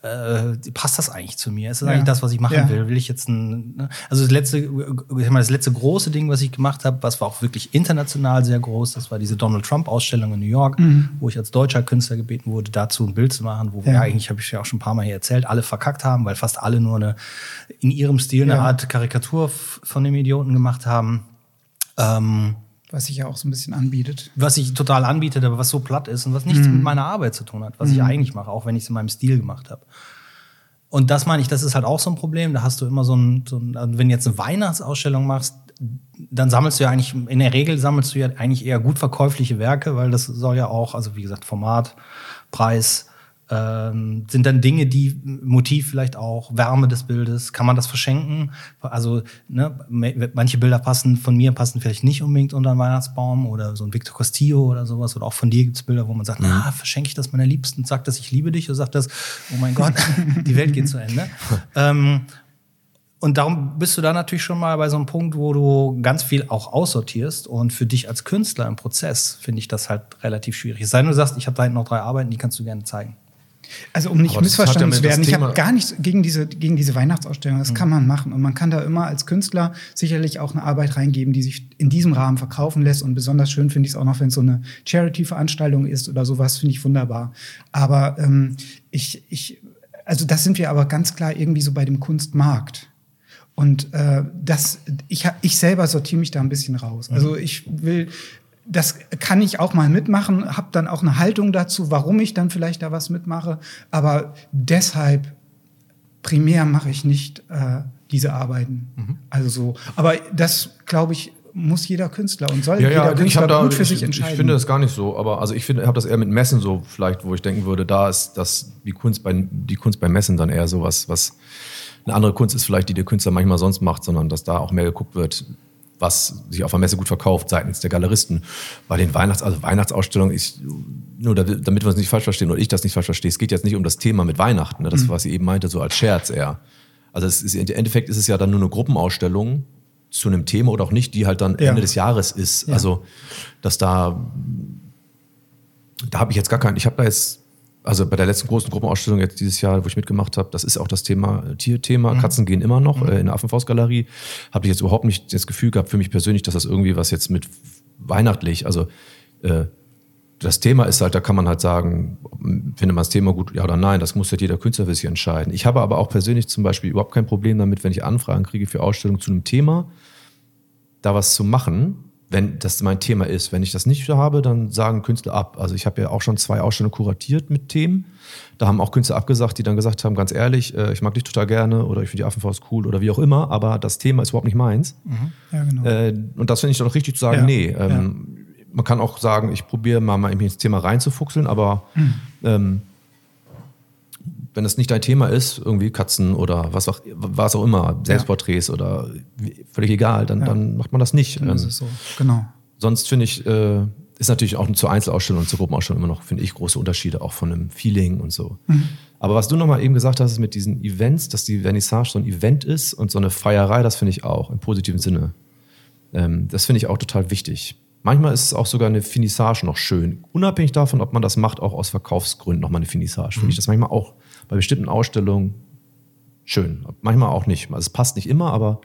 äh, passt das eigentlich zu mir? Ist das Ja. eigentlich das, was ich machen Ja. will? Will ich jetzt ein, ne? also das letzte, ich mal, das letzte große Ding, was ich gemacht habe, was war auch wirklich international sehr groß, das war diese Donald Trump Ausstellung in New York, wo ich als deutscher Künstler gebeten wurde, dazu ein Bild zu machen, wo wir Ja. eigentlich, habe ich ja auch schon ein paar Mal hier erzählt, alle verkackt haben, weil fast alle nur eine, in ihrem Stil eine. Art Karikatur von dem Idioten gemacht haben. Ähm, was sich ja auch so ein bisschen anbietet. was ich total anbietet, aber was so platt ist und was nichts Mhm. mit meiner Arbeit zu tun hat, was ich eigentlich mache, auch wenn ich es in meinem Stil gemacht habe. Und das meine ich, das ist halt auch so ein Problem. Da hast du immer so ein, so ein also wenn du jetzt eine Weihnachtsausstellung machst, dann sammelst du ja eigentlich, in der Regel sammelst du ja eigentlich eher gut verkäufliche Werke, weil das soll ja auch, also wie gesagt, Format, Preis, ähm, sind dann Dinge, die Motiv vielleicht auch, Wärme des Bildes, kann man das verschenken? Also ne, manche Bilder passen von mir, passen vielleicht nicht unbedingt unter einen Weihnachtsbaum oder so ein Victor Castillo oder sowas oder auch von dir gibt's Bilder, wo man sagt, na, verschenke ich das meiner Liebsten, sagt das, ich liebe dich oder sagt das, oh mein Gott, die Welt geht zu Ende. ähm, und darum bist du da natürlich schon mal bei so einem Punkt, wo du ganz viel auch aussortierst. Und für dich als Künstler im Prozess finde ich das halt relativ schwierig. Es sei denn, du sagst, ich habe da hinten noch drei Arbeiten, die kannst du gerne zeigen. Also um nicht ja missverstanden zu werden, ich habe gar nichts gegen diese, gegen diese Weihnachtsausstellung. Das kann man machen. Und man kann da immer als Künstler sicherlich auch eine Arbeit reingeben, die sich in diesem Rahmen verkaufen lässt. Und besonders schön finde ich es auch noch, wenn es so eine Charity-Veranstaltung ist oder sowas, finde ich wunderbar. Aber ähm, ich, ich, also das sind wir aber ganz klar irgendwie so bei dem Kunstmarkt. Und äh, das, ich, ich selber sortiere mich da ein bisschen raus. Also ich will, das kann ich auch mal mitmachen, habe dann auch eine Haltung dazu, warum ich dann vielleicht da was mitmache. Aber deshalb primär mache ich nicht äh, diese Arbeiten. Also so. Aber das, glaube ich, muss jeder Künstler und soll Ja, jeder ja, ich Künstler da, gut für ich, sich ich entscheiden. finde das gar nicht so, aber also ich finde, ich habe das eher mit Messen so vielleicht, wo ich denken würde, da ist das die Kunst bei die Kunst bei Messen dann eher so was, was eine andere Kunst ist vielleicht, die der Künstler manchmal sonst macht, sondern dass da auch mehr geguckt wird, was sich auf der Messe gut verkauft seitens der Galeristen. Bei den Weihnachts also Weihnachtsausstellungen ist nur da- damit wir es nicht falsch verstehen oder ich das nicht falsch verstehe, es geht jetzt nicht um das Thema mit Weihnachten, ne? das was sie eben meinte so als Scherz eher. Also es ist, im Endeffekt ist es ja dann nur eine Gruppenausstellung zu einem Thema oder auch nicht, die halt dann Ja. Ende des Jahres ist. Ja. Also, dass da, da habe ich jetzt gar keinen, ich habe da jetzt, also bei der letzten großen Gruppenausstellung jetzt dieses Jahr, wo ich mitgemacht habe, das ist auch das Thema äh, Tierthema, Katzen gehen immer noch äh, in der Affenfaustgalerie, habe ich jetzt überhaupt nicht das Gefühl gehabt für mich persönlich, dass das irgendwie was jetzt mit weihnachtlich, also äh, das Thema ist halt, da kann man halt sagen, findet man das Thema gut, ja oder nein, das muss halt jeder Künstler für sich entscheiden. Ich habe aber auch persönlich zum Beispiel überhaupt kein Problem damit, wenn ich Anfragen kriege für Ausstellungen zu einem Thema, da was zu machen, wenn das mein Thema ist. Wenn ich das nicht habe, dann sagen Künstler ab. Also ich habe ja auch schon zwei Ausstellungen kuratiert mit Themen. Da haben auch Künstler abgesagt, die dann gesagt haben, ganz ehrlich, äh, ich mag dich total gerne oder ich finde die Affenfaust cool oder wie auch immer, aber das Thema ist überhaupt nicht meins. Mhm. Ja, genau. Äh, und das finde ich dann auch richtig zu sagen, Ja, nee. Ähm, Man kann auch sagen, ich probiere mal, mal ins Thema reinzufuchseln, aber Mhm. ähm, wenn es nicht dein Thema ist, irgendwie Katzen oder was auch, was auch immer, Selbstporträts oder wie- völlig egal, dann, Ja. dann macht man das nicht. Dann ist Ähm, es so. Genau. sonst finde ich, äh, ist natürlich auch zur Einzelausstellung und zur Gruppenausstellung immer noch, finde ich, große Unterschiede, auch von einem Feeling und so. Aber was du nochmal eben gesagt hast, ist mit diesen Events, dass die Vernissage so ein Event ist und so eine Feierei, das finde ich auch im positiven Sinne. Ähm, das finde ich auch total wichtig. Manchmal ist es auch sogar eine Finissage noch schön. Unabhängig davon, ob man das macht, auch aus Verkaufsgründen nochmal eine Finissage. Finde ich das manchmal auch bei bestimmten Ausstellungen schön. Manchmal auch nicht. Also es passt nicht immer, aber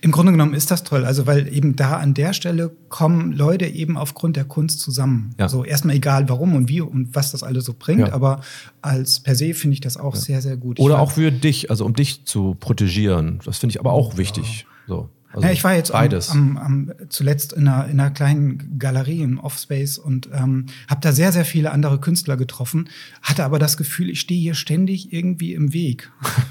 Im Grunde genommen ist das toll, also weil eben da an der Stelle kommen Leute eben aufgrund der Kunst zusammen. Ja. So erstmal egal warum und wie und was das alles so bringt, Ja. aber als per se finde ich das auch sehr, sehr gut. Oder auch für dich, also um dich zu protegieren. Das finde ich aber auch wichtig. So. Also ja, ich war jetzt am, beides. am, am, zuletzt in einer, in einer kleinen Galerie im Offspace und ähm, habe da sehr, sehr viele andere Künstler getroffen, hatte aber das Gefühl, ich stehe hier ständig irgendwie im Weg.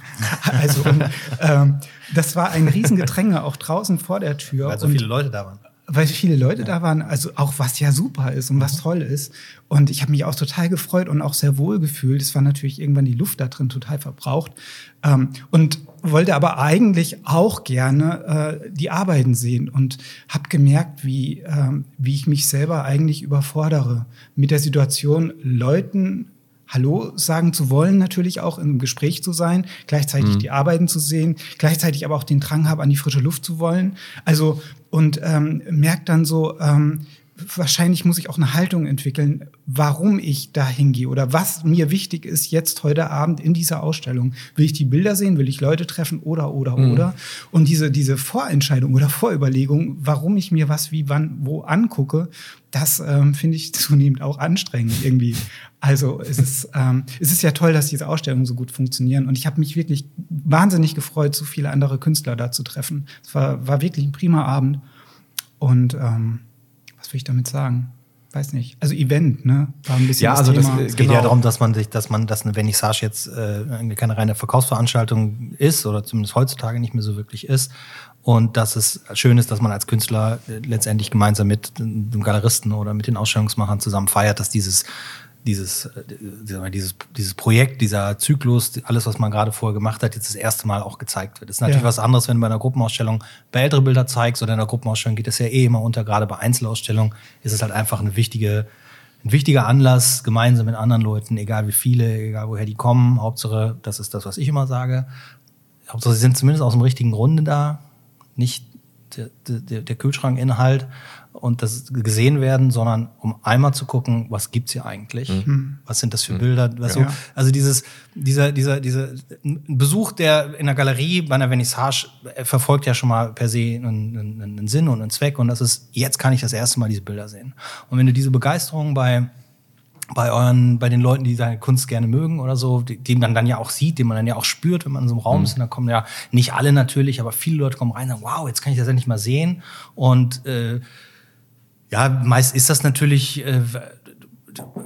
also und, ähm, das war ein Riesengedränge auch draußen vor der Tür. Weil so und viele Leute da waren. weil viele Leute da waren, also auch was ja super ist und was toll ist. Und ich habe mich auch total gefreut und auch sehr wohl gefühlt. Es war natürlich irgendwann die Luft da drin total verbraucht. Ähm, und wollte aber eigentlich auch gerne äh, die Arbeiten sehen und habe gemerkt, wie, ähm, wie ich mich selber eigentlich überfordere mit der Situation, Leuten Hallo sagen zu wollen, natürlich auch im Gespräch zu sein, gleichzeitig die Arbeiten zu sehen, gleichzeitig aber auch den Drang habe, an die frische Luft zu wollen. Also und ähm, merkt dann so, ähm, wahrscheinlich muss ich auch eine Haltung entwickeln, warum ich da hingehe oder was mir wichtig ist jetzt heute Abend in dieser Ausstellung. Will ich die Bilder sehen, will ich Leute treffen oder oder oder? Und diese diese Vorentscheidung oder Vorüberlegung, warum ich mir was wie wann wo angucke, das ähm, finde ich zunehmend auch anstrengend irgendwie. Also es ist, ähm, es ist ja toll, dass diese Ausstellungen so gut funktionieren. Und ich habe mich wirklich wahnsinnig gefreut, so viele andere Künstler da zu treffen. Es war, war wirklich ein prima Abend. Und ähm, was will ich damit sagen? Weiß nicht. Also Event, ne? War ein bisschen Ja, das also das, Thema. äh, Es geht Genau. ja darum, dass man sich, dass man, dass eine Vernissage jetzt äh, keine reine Verkaufsveranstaltung ist oder zumindest heutzutage nicht mehr so wirklich ist. Und dass es schön ist, dass man als Künstler äh, letztendlich gemeinsam mit dem Galeristen oder mit den Ausstellungsmachern zusammen feiert, dass dieses dieses, äh, dieses, dieses Projekt, dieser Zyklus, alles, was man gerade vorher gemacht hat, jetzt das erste Mal auch gezeigt wird. Das ist natürlich Ja. was anderes, wenn du bei einer Gruppenausstellung bei ältere Bilder zeigst oder in einer Gruppenausstellung geht es ja eh immer unter. Gerade bei Einzelausstellungen ist es halt einfach eine wichtige, ein wichtiger Anlass, gemeinsam mit anderen Leuten, egal wie viele, egal woher die kommen. Hauptsache, das ist das, was ich immer sage. Hauptsache, sie sind zumindest aus dem richtigen Grunde da, nicht der, der, der Kühlschrankinhalt und das gesehen werden, sondern um einmal zu gucken, was gibt's hier eigentlich? Was sind das für Bilder? Was so, Ja. also dieses, dieser, dieser, dieser ein Besuch, der in der Galerie bei einer Vernissage äh, verfolgt ja schon mal per se einen, einen, einen Sinn und einen Zweck und das ist, jetzt kann ich das erste Mal diese Bilder sehen. Und wenn du diese Begeisterung bei bei euren, bei den Leuten, die deine Kunst gerne mögen oder so, die, die man dann ja auch sieht, den man dann ja auch spürt, wenn man in so einem Raum ist. Und da kommen ja nicht alle natürlich, aber viele Leute kommen rein und sagen, wow, jetzt kann ich das endlich mal sehen. Und äh, ja, meist ist das natürlich, äh,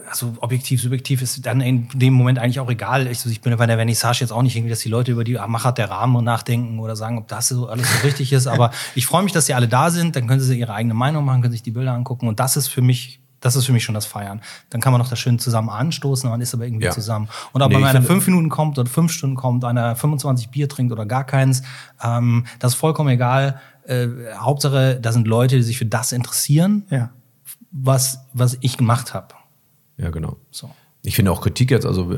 also objektiv, subjektiv ist dann in dem Moment eigentlich auch egal. Ich, ich bin bei der Vernissage jetzt auch nicht irgendwie, dass die Leute über die Machart der Rahmen nachdenken oder sagen, ob das so alles so richtig ist. Aber ich freue mich, dass sie alle da sind. Dann können sie ihre eigene Meinung machen, können sich die Bilder angucken. Und das ist für mich, das ist für mich schon das Feiern. Dann kann man noch das schön zusammen anstoßen, man ist aber irgendwie Ja. zusammen. Und ob Nee, man einer fünf Minuten kommt oder fünf Stunden kommt, einer 25 Bier trinkt oder gar keins, ähm, das ist vollkommen egal. Äh, Hauptsache, da sind Leute, die sich für das interessieren, ja. was, was ich gemacht habe. Ja, genau. So. Ich finde auch Kritik jetzt, also,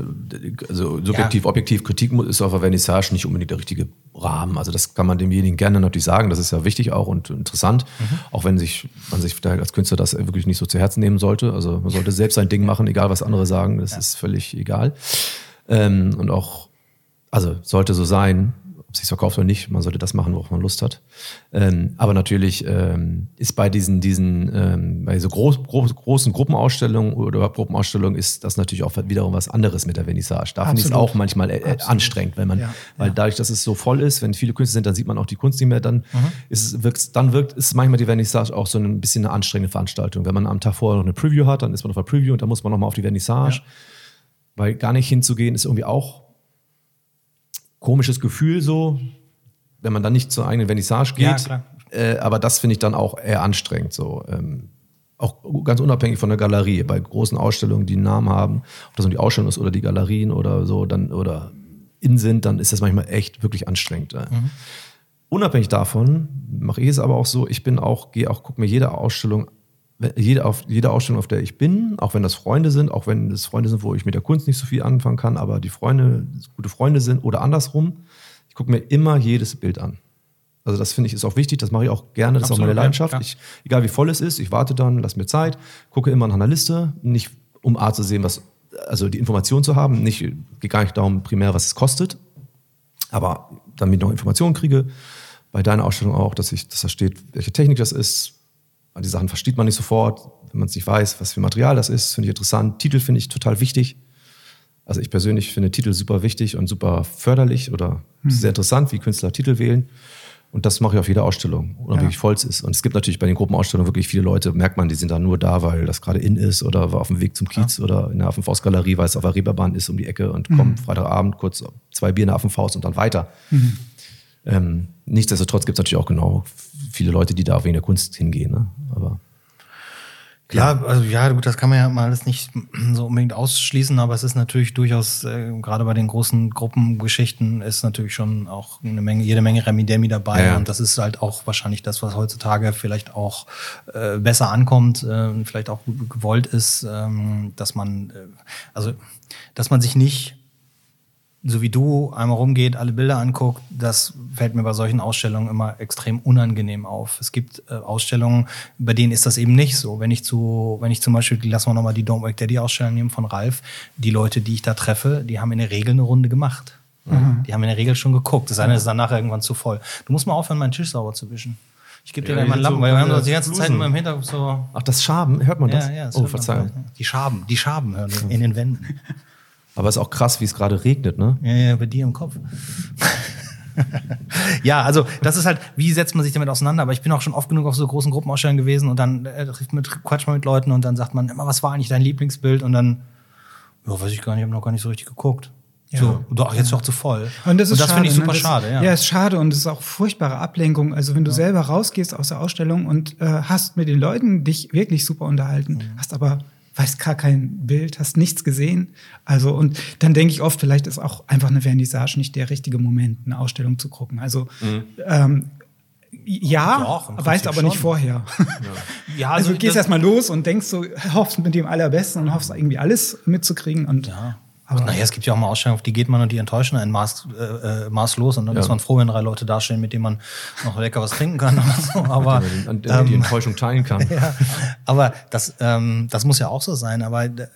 also subjektiv, Ja. objektiv, Kritik ist auf der Vernissage nicht unbedingt der richtige Rahmen. Also das kann man demjenigen gerne natürlich sagen. Das ist ja wichtig auch und interessant. Mhm. Auch wenn sich, man sich da als Künstler das wirklich nicht so zu Herzen nehmen sollte. Also man sollte selbst sein Ding machen, egal was andere sagen. Das ist völlig egal. Ähm, und auch, also sollte so sein. Ob sich verkauft oder nicht. Man sollte das machen, worauf man Lust hat. Ähm, aber natürlich ähm, ist bei diesen, diesen ähm, bei so groß, groß, großen Gruppenausstellungen oder überhaupt Gruppenausstellungen ist das natürlich auch wiederum was anderes mit der Vernissage. Da finde ich es auch manchmal äh, anstrengend, wenn man, Ja, weil ja. dadurch, dass es so voll ist, wenn viele Künstler sind, dann sieht man auch die Kunst nicht mehr, dann ist es, wirkt, dann wirkt, ist manchmal die Vernissage auch so ein bisschen eine anstrengende Veranstaltung. Wenn man am Tag vorher noch eine Preview hat, dann ist man auf der Preview und dann muss man nochmal auf die Vernissage. Weil gar nicht hinzugehen ist irgendwie auch komisches Gefühl so, wenn man dann nicht zur eigenen Vernissage geht. Ja. Äh, aber das finde ich dann auch eher anstrengend. So. Ähm, auch ganz unabhängig von der Galerie. Bei großen Ausstellungen, die einen Namen haben, ob das nun die Ausstellung ist oder die Galerien oder so, dann oder in sind, dann ist das manchmal echt wirklich anstrengend. äh. Unabhängig davon mache ich es aber auch so, ich bin auch, gehe auch, gucke mir jede Ausstellung, jede, auf, jede Ausstellung, auf der ich bin, auch wenn das Freunde sind, auch wenn es Freunde sind, wo ich mit der Kunst nicht so viel anfangen kann, aber die Freunde gute Freunde sind oder andersrum, ich gucke mir immer jedes Bild an. Also das finde ich ist auch wichtig, das mache ich auch gerne, das ist auch Absolut, meine ja, Leidenschaft. klar. Ich, egal wie voll es ist, ich warte dann, lass mir Zeit, gucke immer nach einer Liste, nicht um A zu sehen, was, also die Information zu haben, nicht, geht gar nicht darum primär, was es kostet, aber damit ich noch Informationen kriege, bei deiner Ausstellung auch, dass, ich, dass da steht, welche Technik das ist. Die Sachen versteht man nicht sofort, wenn man es nicht weiß, was für Material das ist, finde ich interessant. Titel finde ich total wichtig. Also ich persönlich finde Titel super wichtig und super förderlich oder sehr interessant, wie Künstler Titel wählen. Und das mache ich auf jeder Ausstellung, unabhängig Ja. voll es ist. Und es gibt natürlich bei den Gruppenausstellungen wirklich viele Leute, merkt man, die sind da nur da, weil das gerade in ist oder war auf dem Weg zum Kiez oder in der Affenfaustgalerie, weil es auf der Reeperbahn ist um die Ecke und kommt Freitagabend kurz zwei Bier in der Affenfaust und dann weiter. Ähm, nichtsdestotrotz gibt es natürlich auch genau viele Leute, die da wegen der Kunst hingehen. Ne? Aber Ja, also ja, gut, das kann man ja mal alles nicht so unbedingt ausschließen, aber es ist natürlich durchaus, äh, gerade bei den großen Gruppengeschichten, ist natürlich schon auch eine Menge, jede Menge Remi-Demi dabei. Ja. Und das ist halt auch wahrscheinlich das, was heutzutage vielleicht auch äh, besser ankommt, äh, und vielleicht auch gewollt ist, ähm, dass man, äh, also, dass man sich nicht so wie du einmal rumgeht, alle Bilder anguckt, das fällt mir bei solchen Ausstellungen immer extrem unangenehm auf. Es gibt äh, Ausstellungen, bei denen ist das eben nicht so. Wenn ich zu, wenn ich zum Beispiel, lassen wir nochmal die Don't Wake Daddy Ausstellung nehmen von Ralf, die Leute, die ich da treffe, die haben in der Regel eine Runde gemacht. Die haben in der Regel schon geguckt. Das eine ist dann nachher irgendwann zu voll. Du musst mal aufhören, meinen Tisch sauber zu wischen. Ich gebe dir Ja, mal Lampen, so weil wir haben doch die ganze Zeit Blusen. immer im Hintergrund so. ach, das Schaben, hört man das? Ja, ja, das oh, Verzeihung. Die Schaben, die Schaben hören wir in den Wänden. Aber es ist auch krass, wie es gerade regnet, ne? Ja, ja, bei dir im Kopf. ja, also das ist halt, wie setzt man sich damit auseinander? Aber ich bin auch schon oft genug auf so großen Gruppenausstellungen gewesen und dann äh, trifft man, quatscht man mit Leuten und dann sagt man immer, was war eigentlich dein Lieblingsbild? Und dann, ja, weiß ich gar nicht, ich habe noch gar nicht so richtig geguckt. Ja. So, doch, jetzt doch zu voll. Und das ist schade. finde ich super ne? das, schade, ja. Ja, ist schade und es ist auch furchtbare Ablenkung. Also wenn du selber rausgehst aus der Ausstellung und äh, hast mit den Leuten dich wirklich super unterhalten, Mhm. hast aber weißt gar kein Bild, hast nichts gesehen. Also und dann denke ich oft, vielleicht ist auch einfach eine Vernissage nicht der richtige Moment, eine Ausstellung zu gucken. Also ähm, ja, Doch, weißt aber nicht schon. vorher. Ja, Also, du gehst erstmal los und denkst so, hoffst mit dem Allerbesten und hoffst irgendwie alles mitzukriegen. Und Ja. Aber- naja, es gibt ja auch mal Ausstellungen, auf die geht man und die enttäuschen einen maß, äh, äh, maßlos und dann Ja. ist man froh, wenn drei Leute dastehen, mit denen man noch lecker was trinken kann oder so. Aber der man die ähm, Enttäuschung teilen kann. ja, aber das, ähm, das muss ja auch so sein. Aber d-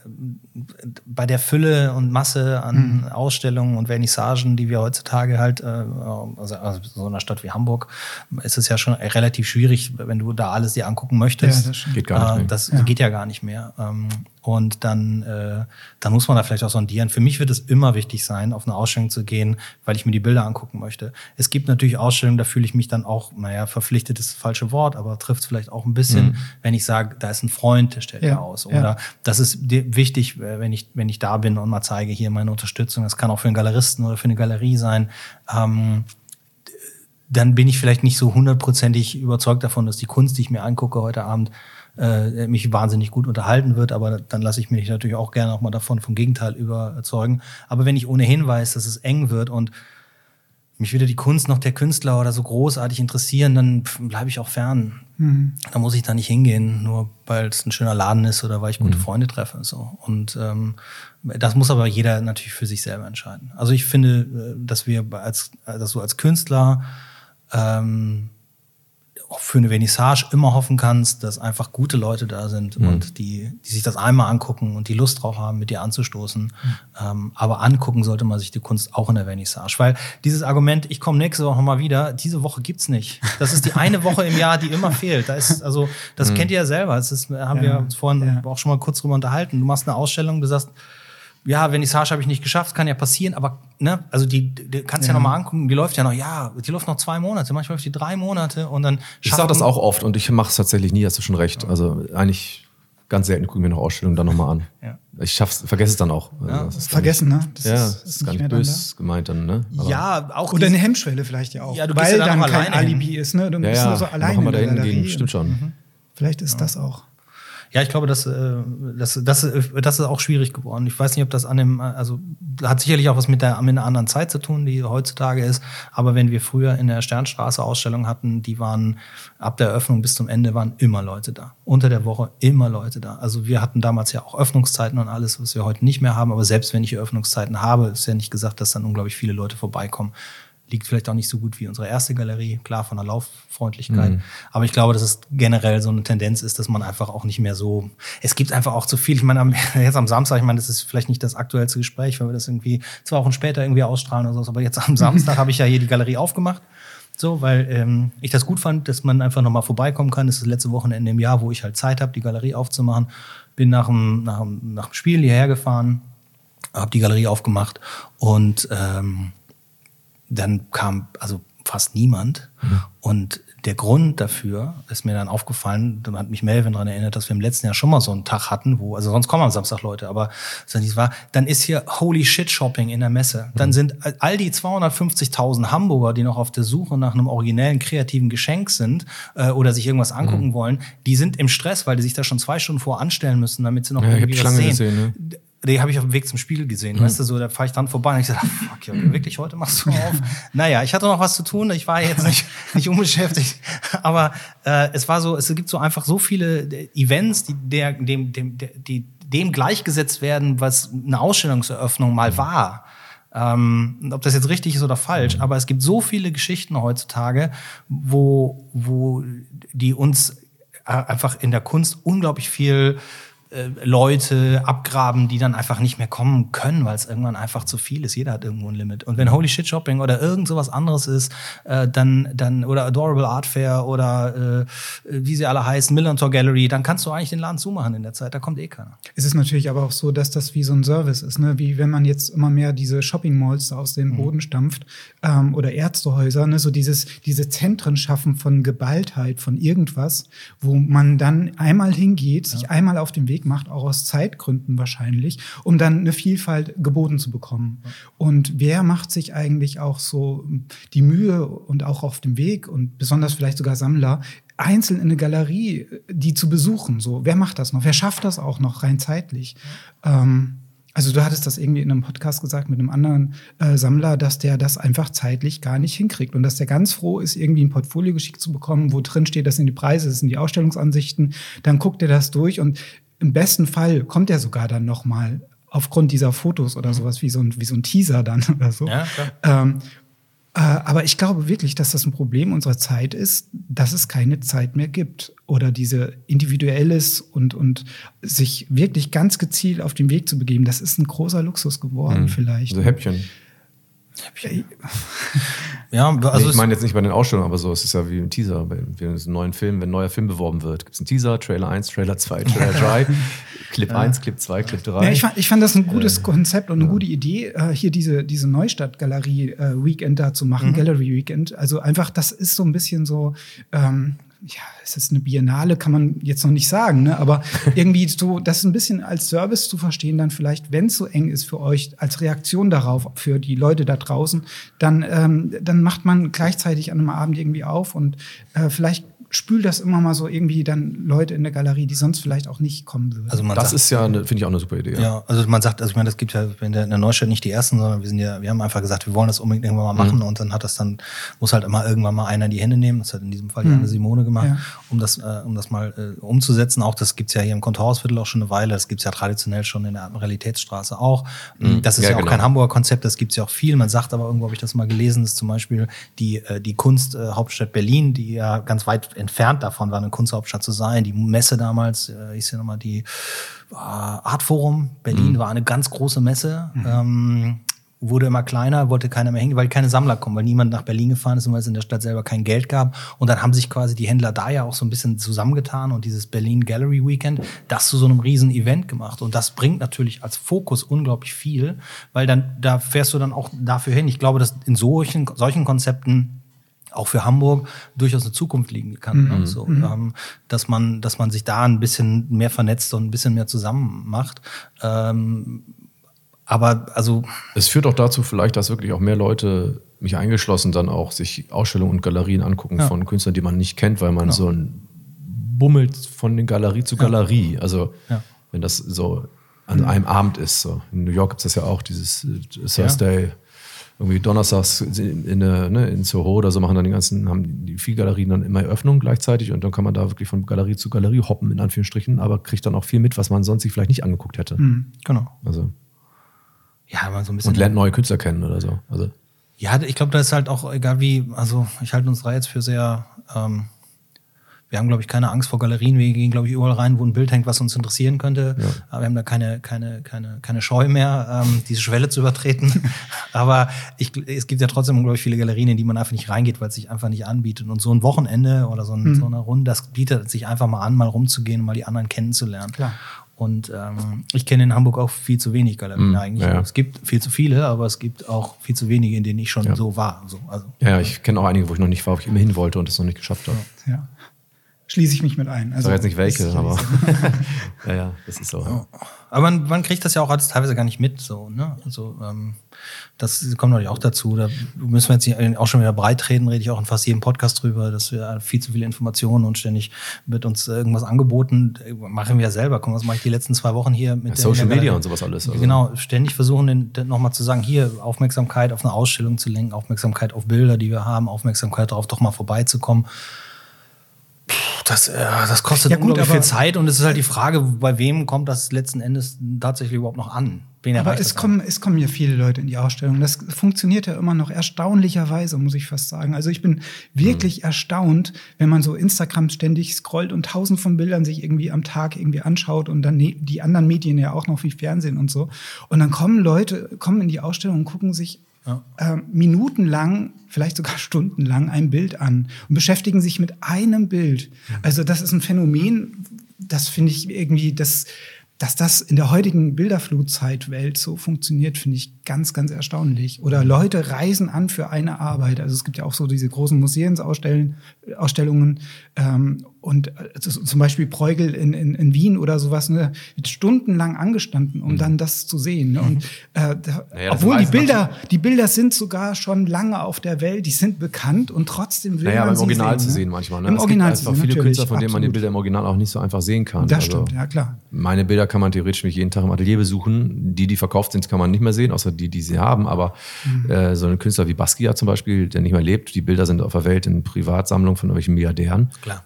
bei der Fülle und Masse an Ausstellungen und Vernissagen, die wir heutzutage halt, äh, also, also so einer Stadt wie Hamburg, ist es ja schon relativ schwierig, wenn du da alles dir angucken möchtest. Ja, das. Geht gar nicht Äh, mehr. das geht ja gar nicht mehr. Ähm, und dann, äh, dann muss man da vielleicht auch sondieren. Für mich wird es immer wichtig sein, auf eine Ausstellung zu gehen, weil ich mir die Bilder angucken möchte. Es gibt natürlich Ausstellungen, da fühle ich mich dann auch, naja, verpflichtet ist das falsche Wort, aber trifft es vielleicht auch ein bisschen, wenn ich sage, da ist ein Freund, der stellt Ja, ja aus. ja. Oder das ist wichtig, äh, wenn ich, wenn ich da bin und mal zeige, hier meine Unterstützung. Das kann auch für einen Galeristen oder für eine Galerie sein. Ähm, dann bin ich vielleicht nicht so hundertprozentig überzeugt davon, dass die Kunst, die ich mir angucke heute Abend, äh, mich wahnsinnig gut unterhalten wird, aber dann lasse ich mich natürlich auch gerne auch mal davon vom Gegenteil überzeugen. Aber wenn ich ohnehin weiß, dass es eng wird und mich weder die Kunst noch der Künstler oder so großartig interessieren, dann bleibe ich auch fern. Da muss ich da nicht hingehen, nur weil es ein schöner Laden ist oder weil ich gute Freunde treffe. So. Und ähm, das muss aber jeder natürlich für sich selber entscheiden. Also ich finde, äh, dass wir als, dass du als Künstler ähm, für eine Vernissage immer hoffen kannst, dass einfach gute Leute da sind Mhm. und die, die sich das einmal angucken und die Lust drauf haben, mit dir anzustoßen. Mhm. Ähm, aber angucken sollte man sich die Kunst auch in der Vernissage. Weil dieses Argument, ich komme nächste Woche nochmal wieder, diese Woche gibt's nicht. Das ist die eine Woche im Jahr, die immer fehlt. Da ist, also, Mhm. das kennt ihr ja selber. Das ist, haben Ja, wir uns vorhin ja. auch schon mal kurz drüber unterhalten. Du machst eine Ausstellung, du sagst, ja, Vernissage habe ich nicht geschafft, kann ja passieren, aber ne, also die, die kannst ja, Ja. noch mal angucken, die läuft ja noch, ja, die läuft noch zwei Monate, manchmal läuft die drei Monate und dann Ich sage das auch oft und ich mache es tatsächlich nie, hast du schon recht. Also eigentlich ganz selten gucke ich mir noch Ausstellungen dann nochmal an. Ja. Ich schaff's, vergesse es dann auch. Also Ja. das ist Vergessen, ne? Das ja, das ist, gar nicht böse gemeint dann, ne? Aber- Ja, auch Oder eine Hemmschwelle vielleicht ja auch. Ja, du weil ja dann dann kein alleine hin. Alibi ist, ne? Du Ja, bist ja, nur so alleine noch mal dahin gehen, stimmt schon. Vielleicht ist das auch. Ja, ich glaube, das, äh, das, das, das ist auch schwierig geworden. Ich weiß nicht, ob das an dem, also hat sicherlich auch was mit der mit einer anderen Zeit zu tun, die heutzutage ist. Aber wenn wir früher in der Sternstraße Ausstellung hatten, die waren ab der Eröffnung bis zum Ende waren immer Leute da. Unter der Woche immer Leute da. Also wir hatten damals ja auch Öffnungszeiten und alles, was wir heute nicht mehr haben. Aber selbst wenn ich Öffnungszeiten habe, ist ja nicht gesagt, dass dann unglaublich viele Leute vorbeikommen. Liegt vielleicht auch nicht so gut wie unsere erste Galerie, klar von der Lauffreundlichkeit. Aber ich glaube, dass es generell so eine Tendenz ist, dass man einfach auch nicht mehr so. Es gibt einfach auch zu viel. Ich meine, am, jetzt am Samstag, ich meine, das ist vielleicht nicht das aktuellste Gespräch, weil wir das irgendwie zwei Wochen später irgendwie ausstrahlen oder so. Aber jetzt am Samstag habe ich ja hier die Galerie aufgemacht. So, weil ähm, ich das gut fand, dass man einfach nochmal vorbeikommen kann. Das ist das letzte Wochenende im Jahr, wo ich halt Zeit habe, die Galerie aufzumachen. Bin nach dem, nach dem, nach dem Spiel hierher gefahren, habe die Galerie aufgemacht und ähm, dann kam also fast niemand. Und der Grund dafür ist mir dann aufgefallen, da hat mich Melvin daran erinnert, dass wir im letzten Jahr schon mal so einen Tag hatten, wo, also sonst kommen am Samstag Leute, aber so nicht war, dann ist hier Holy Shit Shopping in der Messe. Dann sind all die 250.000 Hamburger, die noch auf der Suche nach einem originellen, kreativen Geschenk sind äh, oder sich irgendwas angucken wollen, die sind im Stress, weil die sich da schon zwei Stunden vor anstellen müssen, damit sie noch Ja, irgendwie was sehen. gesehen, ne? Die habe ich auf dem Weg zum Spiel gesehen, weißt du, so, da fahre ich dann vorbei und ich sage, fuck, ja, wirklich, heute machst du auf? naja, ich hatte noch was zu tun, ich war jetzt nicht, nicht unbeschäftigt, aber äh, es war so, es gibt so einfach so viele äh, Events, die, der, dem, dem, der, die dem gleichgesetzt werden, was eine Ausstellungseröffnung mal war. Ähm, ob das jetzt richtig ist oder falsch, aber es gibt so viele Geschichten heutzutage, wo, wo die uns äh, einfach in der Kunst unglaublich viel Leute abgraben, die dann einfach nicht mehr kommen können, weil es irgendwann einfach zu viel ist. Jeder hat irgendwo ein Limit. Und wenn Holy Shit Shopping oder irgend sowas anderes ist, äh, dann, dann, oder Adorable Art Fair oder äh, wie sie alle heißen, Millantor Gallery, dann kannst du eigentlich den Laden zumachen in der Zeit. Da kommt eh keiner. Es ist natürlich aber auch so, dass das wie so ein Service ist, ne? wie wenn man jetzt immer mehr diese Shopping-Malls da aus Mhm. dem Boden stampft ähm, oder Ärztehäuser, ne? so dieses, diese Zentren schaffen von Geballtheit, von irgendwas, wo man dann einmal hingeht, sich einmal auf den Weg macht, auch aus Zeitgründen wahrscheinlich, um dann eine Vielfalt geboten zu bekommen. Und wer macht sich eigentlich auch so die Mühe und auch auf dem Weg und besonders vielleicht sogar Sammler, einzeln in eine Galerie, die zu besuchen. So, wer macht das noch? Wer schafft das auch noch rein zeitlich? Ähm, also du hattest das irgendwie in einem Podcast gesagt mit einem anderen äh, Sammler, dass der das einfach zeitlich gar nicht hinkriegt und dass der ganz froh ist, irgendwie ein Portfolio geschickt zu bekommen, wo drin steht, das sind die Preise, das sind die Ausstellungsansichten. Dann guckt er das durch und im besten Fall kommt er sogar dann noch mal aufgrund dieser Fotos oder sowas wie so ein, wie so ein Teaser dann oder so. Ja. Ähm, äh, aber ich glaube wirklich, dass das ein Problem unserer Zeit ist, dass es keine Zeit mehr gibt. Oder diese individuelles und, und sich wirklich ganz gezielt auf den Weg zu begeben, das ist ein großer Luxus geworden, vielleicht. So Häppchen. Ja, Also also ich meine jetzt nicht bei den Ausstellungen, aber so, es ist ja wie ein Teaser. Bei einem neuen Film, wenn ein neuer Film beworben wird, gibt es einen Teaser, Trailer 1, Trailer 2, Trailer 3, Clip 1, Clip 2, Clip 3. Ja, ich, fand, ich fand das ein gutes Konzept und eine gute Idee, äh, hier diese, diese Neustadt-Galerie äh, da zu machen, Gallery Weekend. Also einfach, das ist so ein bisschen so, ähm, ja, ist eine Biennale, kann man jetzt noch nicht sagen, ne? aber irgendwie so, das ein bisschen als Service zu verstehen, dann vielleicht, wenn es so eng ist für euch, als Reaktion darauf, für die Leute da draußen, dann, ähm, dann macht man gleichzeitig an einem Abend irgendwie auf und äh, vielleicht spült das immer mal so irgendwie dann Leute in der Galerie, die sonst vielleicht auch nicht kommen würden. also man das sagt, ist ja, finde ich auch eine super Idee. Ja. Ja, also man sagt, also ich meine, das gibt ja in der, in der Neustadt nicht die ersten, sondern wir sind ja, wir haben einfach gesagt, wir wollen das unbedingt irgendwann mal machen und dann hat das dann, muss halt immer irgendwann mal einer in die Hände nehmen. Das hat in diesem Fall die Anne Simone gemacht, Ja. um das, äh, um das mal äh, umzusetzen. Auch das gibt's ja hier im Kontorhausviertel auch schon eine Weile, das gibt's ja traditionell schon in der Admiralitätsstraße auch. Das ist Ja, ja, auch genau. kein Hamburger Konzept, das gibt's ja auch viel. Man sagt aber irgendwo, habe ich das mal gelesen, dass zum Beispiel die, äh, die Kunsthauptstadt Berlin, die ja ganz weit entfernt davon war, eine Kunsthauptstadt zu sein. Die Messe damals, äh, hieß ja nochmal die äh, Artforum Berlin, war eine ganz große Messe. Ähm, wurde immer kleiner, wollte keiner mehr hingehen, weil keine Sammler kommen, weil niemand nach Berlin gefahren ist und weil es in der Stadt selber kein Geld gab. Und dann haben sich quasi die Händler da ja auch so ein bisschen zusammengetan und dieses Berlin Gallery Weekend das zu so einem riesen Event gemacht. Und das bringt natürlich als Fokus unglaublich viel, weil dann, da fährst du dann auch dafür hin. Ich glaube, dass in solchen, solchen Konzepten auch für Hamburg durchaus eine Zukunft liegen kann. Ne? So, ähm, dass man, dass man sich da ein bisschen mehr vernetzt und ein bisschen mehr zusammen macht. Ähm, aber also Es führt auch dazu vielleicht, dass wirklich auch mehr Leute, mich eingeschlossen, dann auch sich Ausstellungen und Galerien angucken Ja. von Künstlern, die man nicht kennt, weil man so ein bummelt von den Galerie zu Galerie. Also Ja. wenn das so an einem Abend ist. So. In New York gibt es das ja auch, dieses äh, Thursday, irgendwie donnerstags in, in, ne, in Soho oder so machen dann die ganzen, haben die vier Galerien dann immer Eröffnung gleichzeitig und dann kann man da wirklich von Galerie zu Galerie hoppen, in Anführungsstrichen, aber kriegt dann auch viel mit, was man sonst sich vielleicht nicht angeguckt hätte. genau. Also, Ja, mal so ein bisschen. und lernt neue Künstler kennen oder so. Also, Ja, ich glaube, da ist halt auch egal wie, also ich halte uns drei jetzt für sehr, ähm, wir haben, glaube ich, keine Angst vor Galerien. Wir gehen, glaube ich, überall rein, wo ein Bild hängt, was uns interessieren könnte. Aber wir haben da keine, keine, keine, keine Scheu mehr, ähm, diese Schwelle zu übertreten. Aber ich, es gibt ja trotzdem, glaube ich, viele Galerien, in die man einfach nicht reingeht, weil es sich einfach nicht anbietet. Und so ein Wochenende oder so, ein, so eine Runde, das bietet sich einfach mal an, mal rumzugehen und mal die anderen kennenzulernen. Klar. Und ähm, ich kenne in Hamburg auch viel zu wenig Galerien eigentlich. ja, ja. Es gibt viel zu viele, aber es gibt auch viel zu wenige, in Schließe ich mich mit ein. Ich Also, sage jetzt nicht welche, das- aber ja, ja, das ist so. aber man, man kriegt das ja auch alles teilweise gar nicht mit. So, ne? Also ähm, das kommt natürlich auch dazu. Da müssen wir jetzt auch schon wieder breit reden, rede ich auch in fast jedem Podcast drüber, dass wir viel zu viele Informationen und ständig wird uns irgendwas angeboten. Machen wir ja selber. Guck mal, was mache ich die letzten zwei Wochen hier mit der- Social der Media und sowas alles. Also. Genau, ständig versuchen, nochmal zu sagen, hier Aufmerksamkeit auf eine Ausstellung zu lenken, Aufmerksamkeit auf Bilder, die wir haben, Aufmerksamkeit darauf, doch mal vorbeizukommen. Das, äh, das kostet Ja, gut, unglaublich viel Zeit und es ist halt die Frage, bei wem kommt das letzten Endes tatsächlich überhaupt noch an? Wen Aber es kommen, es kommen ja viele Leute in die Ausstellung. Das funktioniert ja immer noch erstaunlicherweise, muss ich fast sagen. Also ich bin wirklich erstaunt, wenn man so Instagram ständig scrollt und tausend von Bildern sich irgendwie am Tag irgendwie anschaut und dann die anderen Medien ja auch noch wie Fernsehen und so. Und dann kommen Leute, kommen in die Ausstellung und gucken sich ähm, minutenlang, vielleicht sogar stundenlang ein Bild an und beschäftigen sich mit einem Bild. Also das ist ein Phänomen, das finde ich irgendwie, das, dass das in der heutigen Bilderflutzeitwelt so funktioniert, finde ich ganz, ganz erstaunlich. Oder Leute reisen an für eine Arbeit. Also es gibt ja auch so diese großen Museumsausstellungen Ausstellungen, ähm, und also zum Beispiel Bruegel in, in, in Wien oder sowas, ne, wird stundenlang angestanden, um dann das zu sehen. Ne? Und äh, da, Naja, obwohl die Bilder, die Bilder sind sogar schon lange auf der Welt, die sind bekannt und trotzdem will Naja, aber man im sie Original sehen, zu ne? sehen manchmal. Ne? Im es Original gibt zu einfach sehen, viele Künstler, von denen man die. Bilder im Original auch nicht so einfach sehen kann. Das Also, stimmt, ja klar. Meine Bilder kann man theoretisch mich jeden Tag im Atelier besuchen. Die, die verkauft sind, kann man nicht mehr sehen, außer die, die sie haben. Aber Mhm. äh, so ein Künstler wie Basquiat zum Beispiel, der nicht mehr lebt, die Bilder sind auf der Welt in Privatsammlungen von irgendwelchen Milliardären. Klar.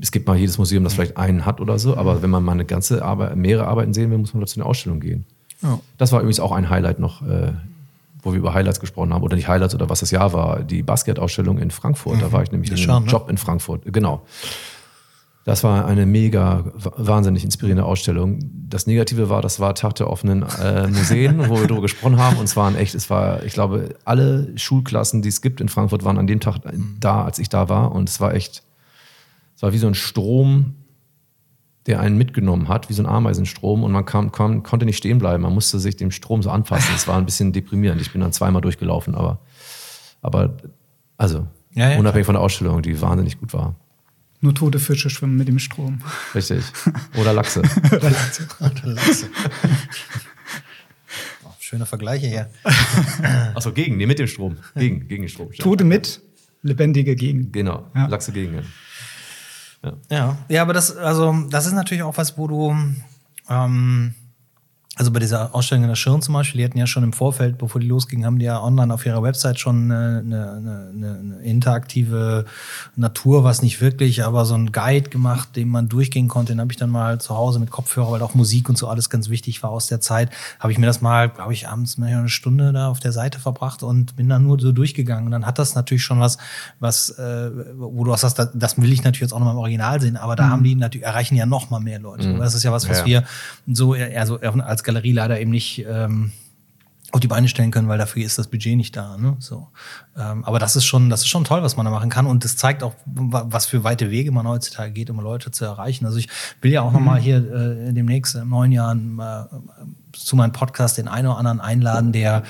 Es gibt mal jedes Museum, das vielleicht einen hat oder so, aber wenn man mal eine ganze Arbeit, mehrere Arbeiten sehen will, muss man dazu eine Ausstellung gehen. Ja. Das war übrigens auch ein Highlight noch, äh, wo wir über Highlights gesprochen haben, oder nicht Highlights oder was das Jahr war, die Basquiat-Ausstellung in Frankfurt. Da war ich nämlich in einem ne? Job in Frankfurt. Genau. Das war eine mega, wahnsinnig inspirierende Ausstellung. Das Negative war, das war Tag der offenen äh, Museen, wo wir darüber gesprochen haben. Und es waren echt, es war, ich glaube, alle Schulklassen, die es gibt in Frankfurt, waren an dem Tag da, als ich da war. Und es war echt, es war wie so ein Strom, der einen mitgenommen hat, wie so ein Ameisenstrom. Und man kam, kam, konnte nicht stehen bleiben. Man musste sich dem Strom so anpassen. Es war ein bisschen deprimierend. Ich bin dann zweimal durchgelaufen, aber, aber also, Ja, ja, unabhängig von der Ausstellung, die wahnsinnig gut war. Nur tote Fische schwimmen mit dem Strom. Richtig. Oder Lachse. Lachse. Oh, Schöne Vergleiche hier. Achso, gegen, nee, mit dem Strom. Gegen, gegen den Strom. Tote mit, lebendige gegen. Genau, Ja. Lachse gegen. Ja. Ja, aber das, also, das ist natürlich auch was, wo du, ähm, Also bei dieser Ausstellung in der Schirn zum Beispiel, die hatten ja schon im Vorfeld, bevor die losging, haben die ja online auf ihrer Website schon eine, eine, eine, eine interaktive Natur, was nicht wirklich, aber so ein Guide gemacht, den man durchgehen konnte. Den habe ich dann mal zu Hause mit Kopfhörer, weil auch Musik und so alles ganz wichtig war aus der Zeit, habe ich mir das mal, glaube ich, abends mal eine Stunde da auf der Seite verbracht und bin dann nur so durchgegangen. Und dann hat das natürlich schon was, was, äh, wo du sagst, das, das will ich natürlich jetzt auch noch mal im Original sehen, aber da haben die natürlich, erreichen ja noch mal mehr Leute. Mhm. Das ist ja was, was Ja. wir so, eher so als Galerie leider eben nicht ähm, auf die Beine stellen können, weil dafür ist das Budget nicht da. Ne? So. Ähm, aber das ist schon, das ist schon toll, was man da machen kann. Und das zeigt auch, wa- was für weite Wege man heutzutage geht, um Leute zu erreichen. Also ich will ja auch noch mal hier äh, demnächst im neuen Jahr äh, zu meinem Podcast den einen oder anderen einladen, der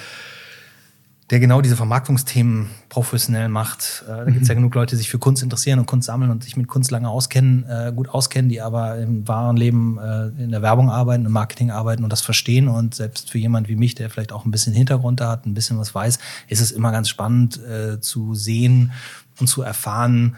der genau diese Vermarktungsthemen professionell macht. Äh, da gibt es ja genug Leute, die sich für Kunst interessieren und Kunst sammeln und sich mit Kunst lange auskennen, äh, gut auskennen, die aber im wahren Leben äh, in der Werbung arbeiten, im Marketing arbeiten und das verstehen. Und selbst für jemand wie mich, der vielleicht auch ein bisschen Hintergrund da hat, ein bisschen was weiß, ist es immer ganz spannend äh, zu sehen und zu erfahren,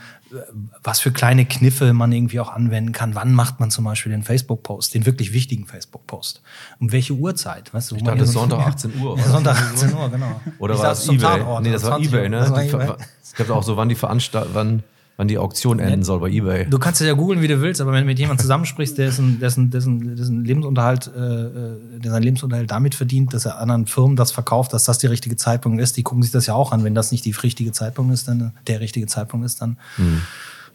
was für kleine Kniffe man irgendwie auch anwenden kann. Wann macht man zum Beispiel den Facebook-Post, den wirklich wichtigen Facebook-Post? Um welche Uhrzeit? Weißt du, Ich dachte, so- Sonntag 18 Uhr. Ja, Sonntag 18 Uhr, genau. Oder Ich war das eBay? Nee, das war 20 Uhr. eBay, ne? War eBay. Es gab auch so, wann die Veranstalt, wann, wann die Auktion enden soll bei eBay. Du kannst es ja googeln, wie du willst, aber wenn du mit jemandem zusammensprichst, dessen, dessen, dessen, dessen Lebensunterhalt, äh, äh, der seinen Lebensunterhalt damit verdient, dass er anderen Firmen das verkauft, dass das der richtige Zeitpunkt ist, die gucken sich das ja auch an. Wenn das nicht die richtige Zeitpunkt ist, dann der richtige Zeitpunkt ist, dann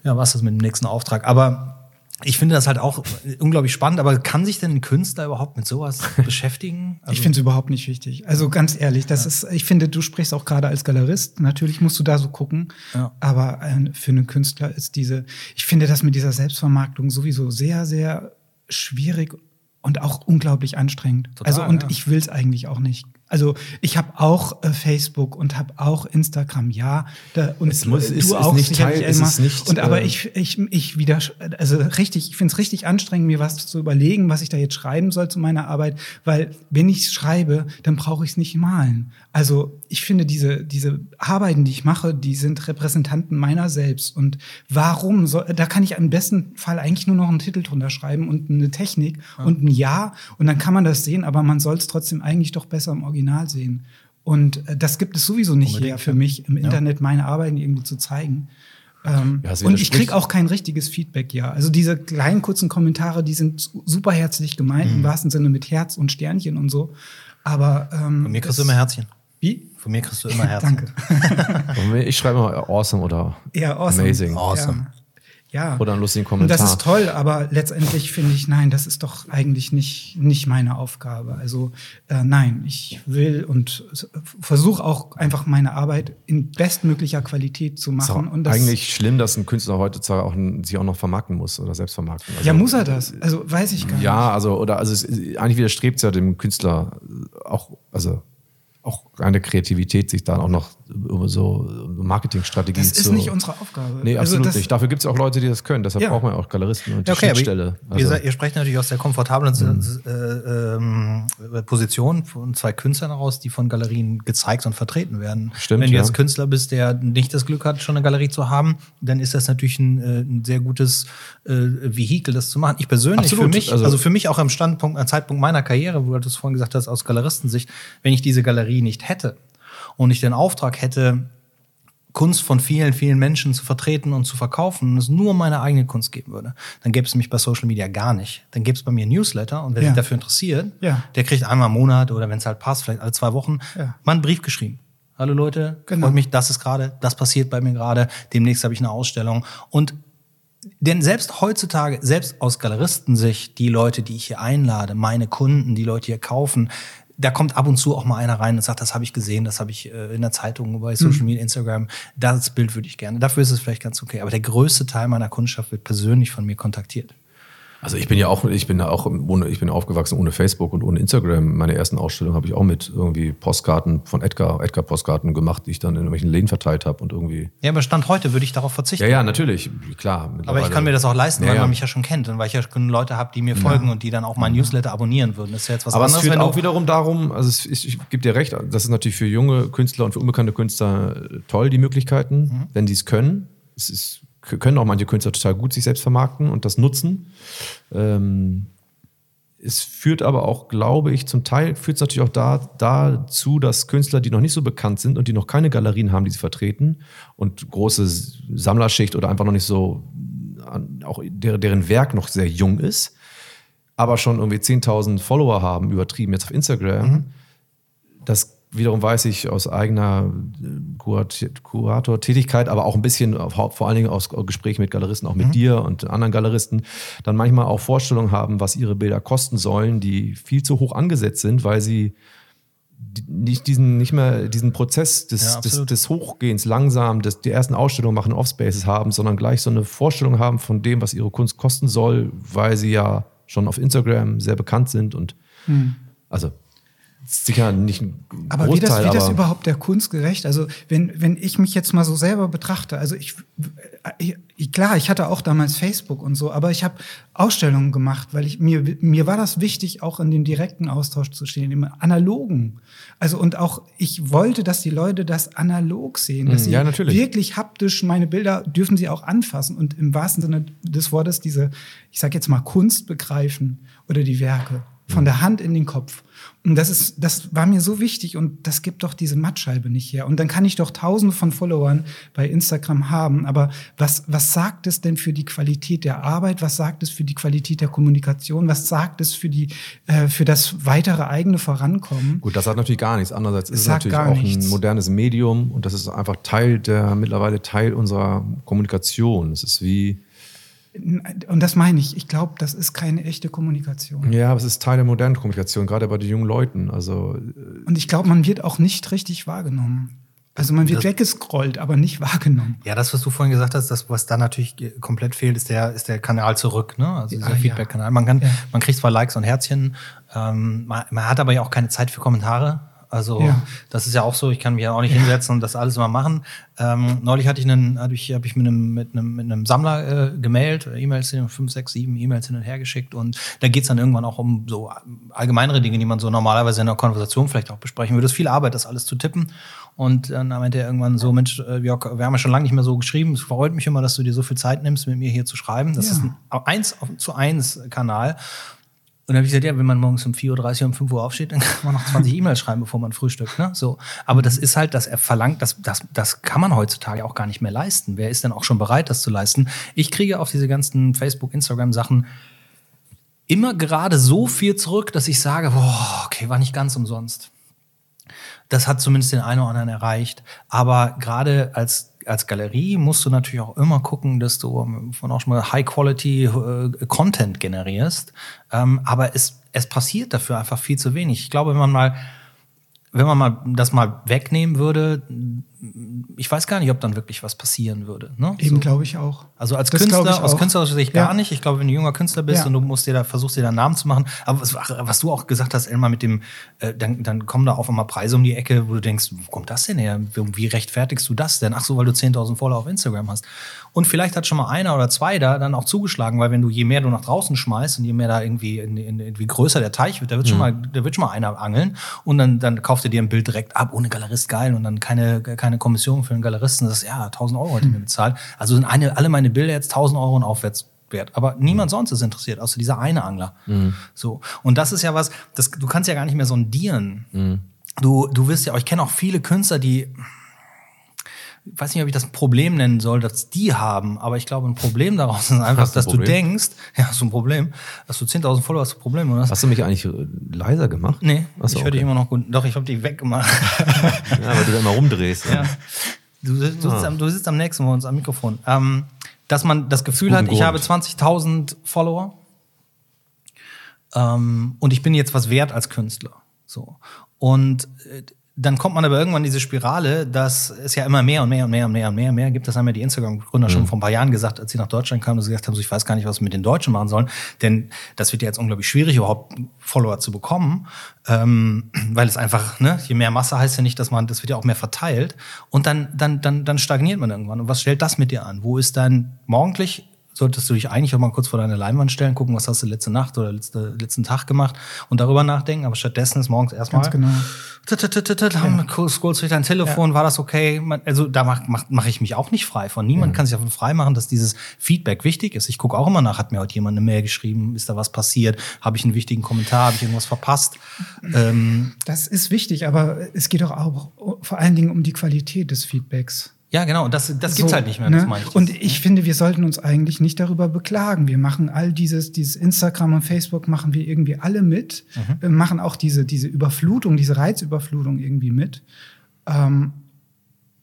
ja, was das mit dem nächsten Auftrag. Aber ich finde das halt auch unglaublich spannend, aber kann sich denn ein Künstler überhaupt mit sowas beschäftigen? Also, ich finde es überhaupt nicht wichtig. Also ganz ehrlich, das ist, ich finde, du sprichst auch gerade als Galerist. Natürlich musst du da so gucken. Ja. Aber äh, für einen Künstler ist diese, ich finde das mit dieser Selbstvermarktung sowieso sehr, sehr schwierig und auch unglaublich anstrengend. Total, also und ja. ich will es eigentlich auch nicht. Also ich habe auch äh, Facebook und habe auch Instagram, ja. Da, und Es muss- äh, ist- du ist auch nicht sicherlich, Teil- es ist nicht, Und aber äh, ich, ich, ich wieder, also richtig, ich finde es richtig anstrengend, mir was zu überlegen, was ich da jetzt schreiben soll zu meiner Arbeit, weil wenn ich es schreibe, dann brauche ich es nicht malen. Also ich finde diese, diese Arbeiten, die ich mache, die sind Repräsentanten meiner selbst. Und warum soll, da kann ich im besten Fall eigentlich nur noch einen Titel drunter schreiben und eine Technik und ein Ja und dann kann man das sehen, aber man soll es trotzdem eigentlich doch besser im Original sehen. Und äh, das gibt es sowieso nicht Unbedingt, her für mich, im Internet meine Arbeiten irgendwie zu zeigen. Ähm, Ja, und ich kriege auch kein richtiges Feedback, ja. Also diese kleinen kurzen Kommentare, die sind su- super herzlich gemeint, Mhm. im wahrsten Sinne mit Herz und Sternchen und so. Aber ähm, Von mir kriegst du immer Herzchen. Wie? Von mir kriegst du immer Herzchen. Danke. Ich schreibe mal awesome oder Ja, awesome. amazing. Awesome. Ja. Ja. Oder einen lustigen Und Kommentar. das ist toll, aber letztendlich finde ich, nein, das ist doch eigentlich nicht, nicht meine Aufgabe. Also äh, nein, ich will und versuche auch einfach meine Arbeit in bestmöglicher Qualität zu ist machen. auch Und das, eigentlich schlimm, dass ein Künstler heutzutage auch sich auch noch vermarkten muss oder selbst vermarkten. Also, ja, muss er das? Also weiß ich gar nicht. Ja, also, oder, also, es, eigentlich widerstrebt es ja dem Künstler auch, also, auch eine Kreativität, sich dann auch noch so Marketingstrategien Das ist zu. nicht unsere Aufgabe. Nee, Also absolut das- nicht. Dafür gibt es auch Leute, die das können. Deshalb Ja. braucht man auch Galeristen und die okay, Schnittstelle. ihr, Also, ihr, ihr sprecht natürlich aus der komfortablen äh, ähm, Position von zwei Künstlern heraus, die von Galerien gezeigt und vertreten werden. Stimmt, Wenn du ja. jetzt Künstler bist, der nicht das Glück hat, schon eine Galerie zu haben, dann ist das natürlich ein, äh, ein sehr gutes äh, Vehikel, das zu machen. Ich persönlich, Absolut, für mich, also, also- für mich auch am Standpunkt, am Zeitpunkt meiner Karriere, wo du das vorhin gesagt hast, aus Galeristensicht, wenn ich diese Galerie nicht hätte und ich den Auftrag hätte, Kunst von vielen, vielen Menschen zu vertreten und zu verkaufen und es nur meine eigene Kunst geben würde, dann gäbe es mich bei Social Media gar nicht. Dann gäbe es bei mir ein Newsletter und wer Ja. sich dafür interessiert, Ja. der kriegt einmal im Monat oder wenn es halt passt, vielleicht alle zwei Wochen, Ja. mal einen Brief geschrieben. Hallo Leute, Genau. freut mich, das ist gerade, das passiert bei mir gerade, demnächst habe ich eine Ausstellung. Und denn selbst heutzutage, selbst aus Galeristensicht, die Leute, die ich hier einlade, meine Kunden, die Leute hier kaufen, da kommt ab und zu auch mal einer rein und sagt, das habe ich gesehen, das habe ich äh, in der Zeitung, bei Social Media, Instagram, das Bild würde ich gerne. Dafür ist es vielleicht ganz okay. Aber der größte Teil meiner Kundschaft wird persönlich von mir kontaktiert. Also ich bin ja auch, ich bin ja auch ohne, ich bin aufgewachsen ohne Facebook und ohne Instagram. Meine ersten Ausstellungen habe ich auch mit irgendwie Postkarten von Edgar, Edgar Postkarten gemacht, die ich dann in irgendwelchen Läden verteilt habe und irgendwie. Ja, aber Stand heute würde ich darauf verzichten. Ja, ja, natürlich, klar. Aber ich kann mir das auch leisten, Ja, weil ja. man mich ja schon kennt und weil ich ja schon Leute habe, die mir folgen und die dann auch mein Newsletter abonnieren würden. Das ist ja jetzt was Aber es anderes, führt wenn du auch wiederum darum, also es ist, ich gebe dir recht, das ist natürlich für junge Künstler und für unbekannte Künstler äh, toll, die Möglichkeiten, Mhm. wenn sie es können. Es ist, können auch manche Künstler total gut sich selbst vermarkten und das nutzen. Ähm, es führt aber auch, glaube ich, zum Teil führt es natürlich auch da, dazu, dass Künstler, die noch nicht so bekannt sind und die noch keine Galerien haben, die sie vertreten und große Sammlerschicht oder einfach noch nicht so, auch deren Werk noch sehr jung ist, aber schon irgendwie 10.000 Follower haben, übertrieben jetzt auf Instagram, mhm. das wiederum weiß ich aus eigener äh, Kurator-Tätigkeit, aber auch ein bisschen vor allen Dingen aus Gesprächen mit Galeristen, auch mit mhm. dir und anderen Galeristen, dann manchmal auch Vorstellungen haben, was ihre Bilder kosten sollen, die viel zu hoch angesetzt sind, weil sie nicht diesen nicht mehr diesen Prozess des, ja, des, des, Hochgehens langsam, des, die ersten Ausstellungen machen Offspaces haben, sondern gleich so eine Vorstellung haben von dem, was ihre Kunst kosten soll, weil sie ja schon auf Instagram sehr bekannt sind und mhm. also sicher nicht ein aber Großteil, wie das, wie aber das überhaupt der Kunst gerecht? Also wenn, wenn ich mich jetzt mal so selber betrachte, also ich, ich klar, ich hatte auch damals Facebook und so, aber ich habe Ausstellungen gemacht, weil ich mir mir war das wichtig, auch in den direkten Austausch zu stehen, im analogen. Also und auch ich wollte, dass die Leute das analog sehen, dass hm, ja, sie natürlich. wirklich haptisch meine Bilder dürfen sie auch anfassen und im wahrsten Sinne des Wortes diese, ich sag jetzt mal Kunst begreifen oder die Werke von der Hand in den Kopf. Und das ist, das war mir so wichtig und das gibt doch diese Mattscheibe nicht her. Und dann kann ich doch tausende von Followern bei Instagram haben. Aber was, was sagt es denn für die Qualität der Arbeit? Was sagt es für die Qualität der Kommunikation? Was sagt es für die, äh, für das weitere eigene Vorankommen? Gut, das sagt natürlich gar nichts. Andererseits ist es natürlich auch nichts. ein modernes Medium und das ist einfach Teil der, mittlerweile Teil unserer Kommunikation. Es ist wie, und das meine ich. Ich glaube, das ist keine echte Kommunikation. Ja, aber es ist Teil der modernen Kommunikation, gerade bei den jungen Leuten. Also, äh, und ich glaube, man wird auch nicht richtig wahrgenommen. Also man wird das, weggescrollt, aber nicht wahrgenommen. Ja, das, was du vorhin gesagt hast, das, was da natürlich komplett fehlt, ist der, ist der Kanal zurück, ne? Also dieser ah, Feedback-Kanal. Man kann, ja. man kriegt zwar Likes und Herzchen, ähm, man, man, hat aber ja auch keine Zeit für Kommentare. Also ja. das ist ja auch so, ich kann mich ja auch nicht ja. hinsetzen und das alles mal machen. Ähm, neulich hatte ich einen, habe ich, hab ich mit einem, mit einem, mit einem Sammler äh, gemailt, E-Mails, fünf, sechs, sieben E-Mails hin und her geschickt und da geht's dann irgendwann auch um so allgemeinere Dinge, die man so normalerweise in einer Konversation vielleicht auch besprechen würde. Es ist viel Arbeit, das alles zu tippen. Und dann meinte er irgendwann so, Mensch, äh, Jörg, wir haben ja schon lange nicht mehr so geschrieben. Es freut mich immer, dass du dir so viel Zeit nimmst, mit mir hier zu schreiben. Das ja. ist ein eins zu eins Kanal. Und dann habe ich gesagt, ja, wenn man morgens um 4.30 Uhr, um 5 Uhr aufsteht, dann kann man noch 20 E-Mails schreiben, bevor man frühstückt. Ne? So. Aber das ist halt, dass er verlangt, das, das, das kann man heutzutage auch gar nicht mehr leisten. Wer ist denn auch schon bereit, das zu leisten? Ich kriege auf diese ganzen Facebook, Instagram-Sachen immer gerade so viel zurück, dass ich sage, boah, okay, war nicht ganz umsonst. Das hat zumindest den einen oder anderen erreicht. Aber gerade als als Galerie musst du natürlich auch immer gucken, dass du von auch schon mal High-Quality-Content äh, generierst. Ähm, aber es, es passiert dafür einfach viel zu wenig. Ich glaube, wenn man mal, wenn man mal das mal wegnehmen würde, ich weiß gar nicht, ob dann wirklich was passieren würde. Ne? Eben so. glaube ich auch. Also als das Künstler, aus Künstlerischer Sicht ja. gar nicht. Ich glaube, wenn du junger Künstler bist ja. und du musst dir da, versuchst dir da einen Namen zu machen. Aber was, was du auch gesagt hast, Elmar, mit dem, äh, dann, dann kommen da auf einmal Preise um die Ecke, wo du denkst, wo kommt das denn her? Wie, rechtfertigst du das denn? Ach so, weil du 10.000 Follower auf Instagram hast. Und vielleicht hat schon mal einer oder zwei da dann auch zugeschlagen, weil wenn du je mehr du nach draußen schmeißt und je mehr da irgendwie, in, in, irgendwie größer der Teich wird, da wird mhm. schon mal, da wird schon mal einer angeln und dann, dann kauft er dir ein Bild direkt ab, ohne Galerist geil und dann keine, keine Kommission für einen Galeristen. Das ist ja 1000 Euro hat er mir hm. bezahlt. Also sind eine, alle meine Bilder jetzt 1000 Euro und aufwärts wert. Aber niemand mhm. sonst ist interessiert, außer dieser eine Angler. Mhm. So. Und das ist ja was, das, du kannst ja gar nicht mehr sondieren. Mhm. Du, du wirst ja, ich kenne auch viele Künstler, die, ich weiß nicht, ob ich das ein Problem nennen soll, dass die haben, aber ich glaube, ein Problem daraus ist einfach, dass du denkst, ja, so ein Problem, dass du 10.000 Follower hast, ein Problem. Oder? Hast du mich eigentlich leiser gemacht? Nee, Achso, ich höre okay. dich immer noch gut. Doch, ich habe dich weggemacht. ja, weil du da immer rumdrehst. Ja. Du, du, sitzt ah. am, du sitzt am nächsten bei uns am Mikrofon. Ähm, dass man das Gefühl hat, ich habe 20.000 Follower ähm, und ich bin jetzt was wert als Künstler. So. Und äh, dann kommt man aber irgendwann in diese Spirale, dass es ja immer mehr und mehr und mehr und mehr und mehr und mehr gibt. Das haben ja die Instagram-Gründer mhm. schon vor ein paar Jahren gesagt, als sie nach Deutschland kamen und sie gesagt haben, so, ich weiß gar nicht, was wir mit den Deutschen machen sollen. Denn das wird ja jetzt unglaublich schwierig, überhaupt Follower zu bekommen. Ähm, weil es einfach, ne, je mehr Masse heißt ja nicht, dass man, das wird ja auch mehr verteilt. Und dann, dann, dann, dann stagniert man irgendwann. Und was stellt das mit dir an? Wo ist dein morgendlich solltest du dich eigentlich auch mal kurz vor deine Leinwand stellen, gucken, was hast du letzte Nacht oder letzte, letzten Tag gemacht und darüber nachdenken. Aber stattdessen ist morgens erstmal. Ganz genau. Scrollst durch dein Telefon, war das okay? Also da mache mach, mach ich mich auch nicht frei von. Niemand kann sich davon frei machen, dass dieses Feedback wichtig ist. Ich gucke auch immer nach, hat mir heute jemand eine Mail geschrieben, ist da was passiert? Habe ich einen wichtigen Kommentar, habe ich irgendwas verpasst? Ähm, Das ist wichtig, aber es geht doch auch vor allen Dingen um die Qualität des Feedbacks. Ja, genau, und das, das gibt's So, halt nicht mehr, ne? ich. Und ich finde, wir sollten uns eigentlich nicht darüber beklagen. Wir machen all dieses, dieses Instagram und Facebook machen wir irgendwie alle mit, Mhm. Wir machen auch diese, diese Überflutung, diese Reizüberflutung irgendwie mit. Ähm,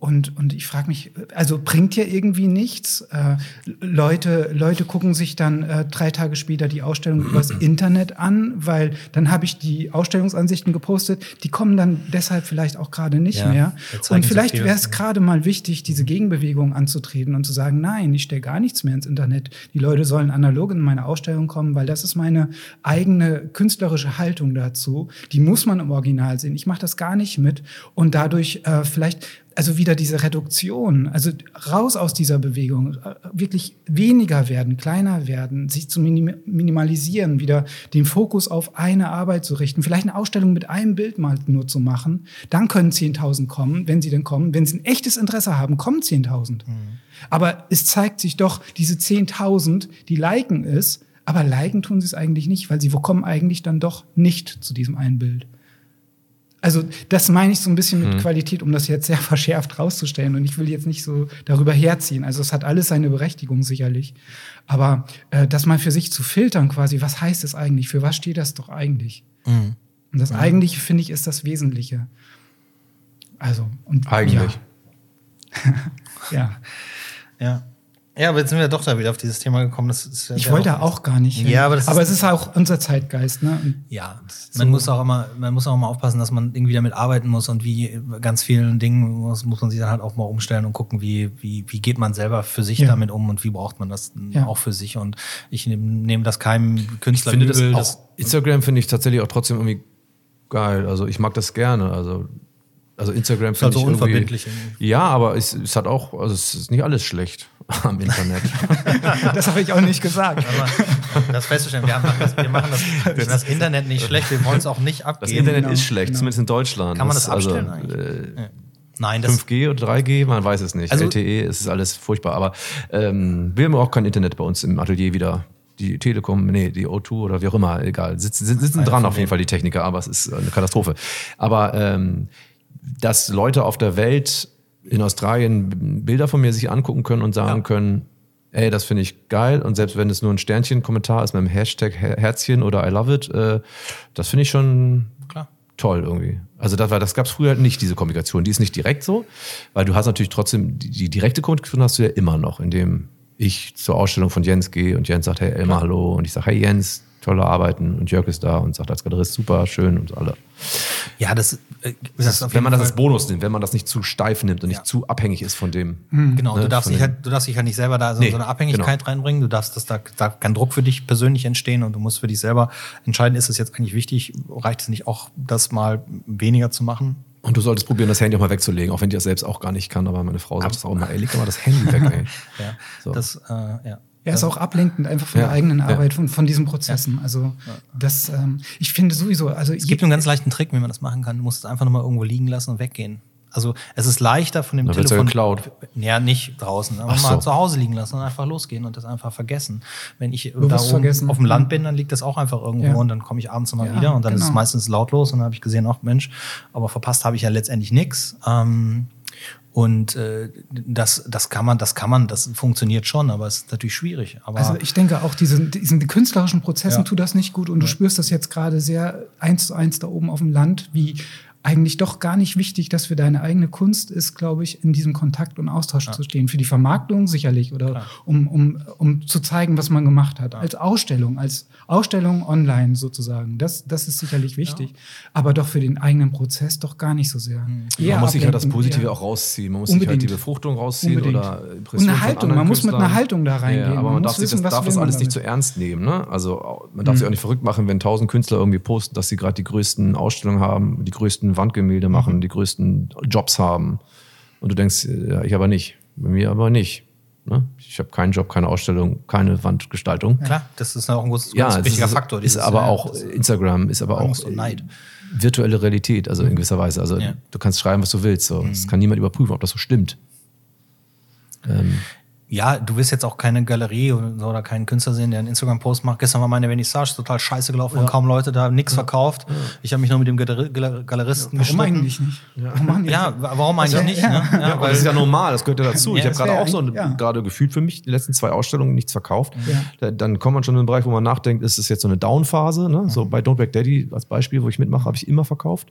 und, und ich frage mich, also bringt ja irgendwie nichts. Äh, Leute, Leute gucken sich dann äh, drei Tage später die Ausstellung übers Internet an, weil dann habe ich die Ausstellungsansichten gepostet. Die kommen dann deshalb vielleicht auch gerade nicht Ja, mehr. Und vielleicht viel. wäre es gerade mal wichtig, diese Gegenbewegung anzutreten und zu sagen, nein, ich stelle gar nichts mehr ins Internet. Die Leute sollen analog in meine Ausstellung kommen, weil das ist meine eigene künstlerische Haltung dazu. Die muss man im Original sehen. Ich mache das gar nicht mit und dadurch äh, vielleicht also wieder diese Reduktion, also raus aus dieser Bewegung, äh, wirklich weniger werden, kleiner werden, sich zu minim minimalisieren, wieder den Fokus auf eine Arbeit zu richten, vielleicht eine Ausstellung mit einem Bild mal nur zu machen, dann können 10.000 kommen, wenn sie denn kommen. Wenn sie ein echtes Interesse haben, kommen 10.000. Aber es zeigt sich doch, diese 10.000, die liken es, aber liken tun sie es eigentlich nicht, weil sie kommen eigentlich dann doch nicht zu diesem einen Bild. Also das meine ich so ein bisschen mit Qualität, um das jetzt sehr verschärft rauszustellen. Und ich will jetzt nicht so darüber herziehen. Also es hat alles seine Berechtigung sicherlich. Aber äh, das mal für sich zu filtern quasi, was heißt es eigentlich? Für was steht das doch eigentlich? Mhm. Und das Eigentliche, finde ich, ist das Wesentliche. Also, und Eigentlich. Ja. ja. Ja. Ja, aber jetzt sind wir doch da wieder auf dieses Thema gekommen. Das ist ja Ich wollte da auch gar nicht. hin. Ja, aber das ist- es ist auch unser Zeitgeist. Ne? Und Ja, man muss auch immer, man muss auch immer aufpassen, dass man irgendwie damit arbeiten muss und wie ganz vielen Dingen muss, muss man sich dann halt auch mal umstellen und gucken, wie, wie, wie geht man selber für sich Ja. damit um und wie braucht man das Ja. auch für sich. Und ich nehme nehm das keinem Künstler Ich finde das übel. auch, Instagram finde ich tatsächlich auch trotzdem irgendwie geil. Also ich mag das gerne. Also, also Instagram Ist halt finde so ich irgendwie- unverbindlich irgendwie. Ja, aber es, es hat auch, also es ist nicht alles schlecht am Internet. das habe ich auch nicht gesagt. Aber das festzustellen, wir, haben das, wir machen das, das Internet nicht schlecht, wir wollen es auch nicht Das abgeben. Internet genau, ist schlecht, genau. zumindest in Deutschland. Kann man das also, abstellen eigentlich? Äh, Nein, das 5G oder 3G, man weiß es nicht. Also- LTE, es ist alles furchtbar. Aber ähm, wir haben auch kein Internet bei uns im Atelier wieder. Die Telekom, nee, die O2 oder wie auch immer, egal. Sitzen, sitzen dran auf jeden. Fall die Techniker, aber es ist eine Katastrophe. Aber ähm, dass Leute auf der Welt in Australien Bilder von mir sich angucken können und sagen Ja. können, ey, das finde ich geil und selbst wenn es nur ein Sternchen-Kommentar ist mit dem Hashtag Her- Herzchen oder I love it, äh, das finde ich schon klar. toll irgendwie. Also das, war- das gab es früher halt nicht, diese Kommunikation. Die ist nicht direkt so, weil du hast natürlich trotzdem, die, die direkte Kommunikation hast du ja immer noch, indem ich zur Ausstellung von Jens gehe und Jens sagt, hey Elmar, hallo. Und ich sage, hey Jens, tolle Arbeiten. Und Jörg ist da und sagt als Galerist, super, schön und alle. Ja, das, äh, das ist wenn man das als Bonus nimmt, wenn man das nicht zu steif nimmt und nicht Ja. zu abhängig ist von dem. Genau, ne, du darfst von dich halt, du darfst dich halt nicht selber da so, Nee, so eine Abhängigkeit genau. reinbringen. Du darfst, das da darf kein Druck für dich persönlich entstehen und du musst für dich selber entscheiden, ist es jetzt eigentlich wichtig, reicht es nicht auch, das mal weniger zu machen? Und du solltest probieren, das Handy auch mal wegzulegen, auch wenn die das selbst auch gar nicht kann. Aber meine Frau sagt das auch immer, ey, leg doch mal das Handy weg, ey. Ja, So. das, äh, ja. Ja, ist auch ablenkend einfach von Ja, der eigenen ja. Arbeit, von, von diesen Prozessen. Also das, ähm, ich finde sowieso, also Es gibt einen ganz leichten Trick, wie man das machen kann. Du musst es einfach nur mal irgendwo liegen lassen und weggehen. Also es ist leichter von dem ja Telefon. geklaut. Ja, nicht draußen, aber Ach mal so. zu Hause liegen lassen und einfach losgehen und das einfach vergessen. Wenn ich da Bewusst oben vergessen. auf dem Land bin, dann liegt das auch einfach irgendwo Ja. und dann komme ich abends mal Ja, wieder und dann ist es genau. meistens lautlos und dann habe ich gesehen, ach Mensch, aber verpasst habe ich ja letztendlich nichts. Ähm, und äh, das, das kann man, das kann man, das funktioniert schon, aber es ist natürlich schwierig. Aber Also ich denke auch, diesen, diesen künstlerischen Prozessen Ja. tut das nicht gut und du spürst das jetzt gerade sehr eins zu eins da oben auf dem Land, wie eigentlich doch gar nicht wichtig, dass für deine eigene Kunst ist, glaube ich, in diesem Kontakt und Austausch zu stehen. Für die Vermarktung sicherlich oder um, um, um zu zeigen, was man gemacht hat. Als Ausstellung, als Ausstellung online sozusagen. Das, das ist sicherlich wichtig. Aber doch für den eigenen Prozess doch gar nicht so sehr. Eher Man muss sich ja das Positive eher- auch rausziehen. Man muss sich halt Unbedingt. die Befruchtung rausziehen Unbedingt. oder Und Impressionen eine von Haltung, man muss mit einer Haltung da reingehen. Ja, aber man, Man darf, wissen, das, darf das man alles nicht damit. zu ernst nehmen. Ne? Also man darf sich auch nicht verrückt machen, wenn tausend Künstler irgendwie posten, dass sie gerade die größten Ausstellungen haben, die größten Wandgemälde machen, die größten Jobs haben. Und du denkst, ja, ich aber nicht. Bei mir aber nicht. Ne? Ich habe keinen Job, keine Ausstellung, keine Wandgestaltung. Klar, das ist auch ein groß, Ja, ganz wichtiger ist, Faktor. ist dieses, aber ja, auch das- Instagram ist aber auch Angst und Neid. virtuelle Realität, also in gewisser Weise. Also Ja. du kannst schreiben, was du willst. So. Es kann niemand überprüfen, ob das so stimmt. Ähm, Ja, du wirst jetzt auch keine Galerie oder, oder keinen Künstler sehen, der einen Instagram-Post macht. Gestern war meine Vernissage total scheiße gelaufen und kaum Leute da, nichts verkauft. Ich habe mich nur mit dem Galer Galer Galeristen Warum gestritten. eigentlich nicht? Warum machen die Ja, das? warum eigentlich Also, nicht? ja. Ne? Ja, Ja, aber weil, das ist ja normal, das gehört ja dazu. Ja, ich habe das gerade auch so ja. gerade gefühlt für mich die letzten zwei Ausstellungen nichts verkauft. Ja. Da, dann kommt man schon in den Bereich, wo man nachdenkt, ist es jetzt so eine Down-Phase? Ne? So bei Don't Back Daddy als Beispiel, wo ich mitmache, habe ich immer verkauft.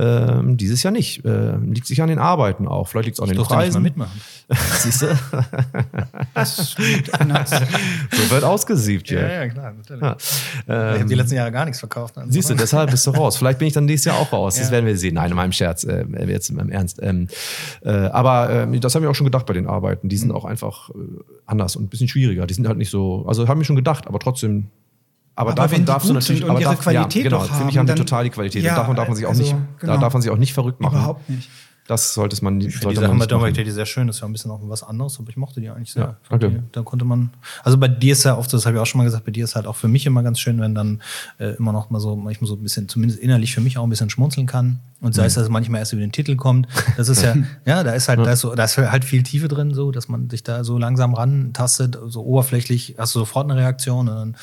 Ähm, dieses Jahr nicht. Ähm, liegt sich an den Arbeiten auch. Vielleicht liegt es an ich den durfte nicht mal Preisen. mitmachen. Siehst du? Das ändert sich. So wird ausgesiebt hier. ja, klar. Natürlich. Ja. ich habe Ähm, die letzten Jahre gar nichts verkauft. Also. Siehst du, deshalb bist du raus. Vielleicht bin ich dann nächstes Jahr auch raus. Das Ja. werden wir sehen. Nein, in meinem Scherz, äh, jetzt in meinem Ernst. Ähm, äh, aber ähm, das habe ich auch schon gedacht bei den Arbeiten. Die Mhm. sind auch einfach äh, anders und ein bisschen schwieriger. Die sind halt nicht so, also haben ich schon gedacht, aber trotzdem. Aber, Aber davon die darfst du natürlich aber ihre darf, Qualität ja, genau, doch Finde ich, haben, haben die dann- total die Qualität. Ja, und davon darf man sich auch also, nicht, genau. da darf man sich auch nicht verrückt machen. Überhaupt nicht. Das sollte man, Ich finde sollte die nicht Dominic machen. Teddy sehr schön, das ist ja ein bisschen auch was anderes, aber ich mochte die eigentlich sehr. Ja. Die, da konnte man, also bei dir ist ja oft, das habe ich auch schon mal gesagt, bei dir ist halt auch für mich immer ganz schön, wenn dann äh, immer noch mal so, manchmal so ein bisschen, zumindest innerlich für mich auch ein bisschen schmunzeln kann. Und sei es, dass es manchmal erst über den Titel kommt. Das ist ja, ja, da ist halt, da ist so, da ist halt viel Tiefe drin, so, dass man sich da so langsam rantastet, so oberflächlich hast du sofort eine Reaktion und dann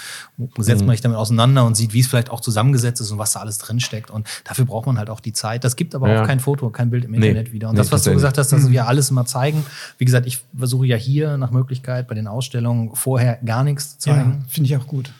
setzt man sich damit auseinander und sieht, wie es vielleicht auch zusammengesetzt ist und was da alles drinsteckt. Und dafür braucht man halt auch die Zeit. Das gibt aber Ja. auch kein Foto, kein Bild im Nee. Internet wieder. Und Nee, das, was du gesagt hast, dass wir alles immer zeigen. Wie gesagt, ich versuche ja hier nach Möglichkeit bei den Ausstellungen vorher gar nichts zu Ja, zeigen. finde ich auch gut.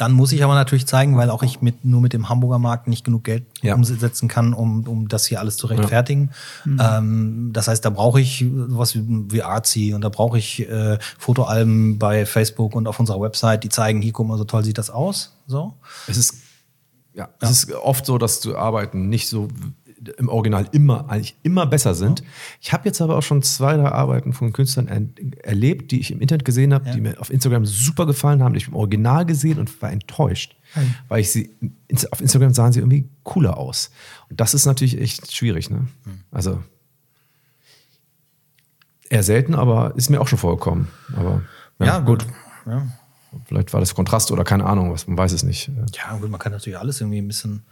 Dann muss ich aber natürlich zeigen, weil auch ich mit, nur mit dem Hamburger Markt nicht genug Geld Ja. umsetzen kann, um, um das hier alles zu rechtfertigen. Ähm, das heißt, da brauche ich was wie, wie Artsy und da brauche ich äh, Fotoalben bei Facebook und auf unserer Website, die zeigen, hier, guck mal, so toll sieht das aus. So. Es ist, ja, es ist oft so, dass die Arbeiten nicht so im Original immer, eigentlich immer besser sind. Ich habe jetzt aber auch schon zwei, drei Arbeiten von Künstlern er erlebt, die ich im Internet gesehen habe, Ja. die mir auf Instagram super gefallen haben, die ich im Original gesehen und war enttäuscht. Hey. Weil ich sie, auf Instagram sahen sie irgendwie cooler aus. Und das ist natürlich echt schwierig, ne? Also, eher selten, aber ist mir auch schon vorgekommen. Aber ja, gut. Ja. Vielleicht war das Kontrast oder keine Ahnung, was, man weiß es nicht. ja, gut, man kann natürlich alles irgendwie ein bisschen,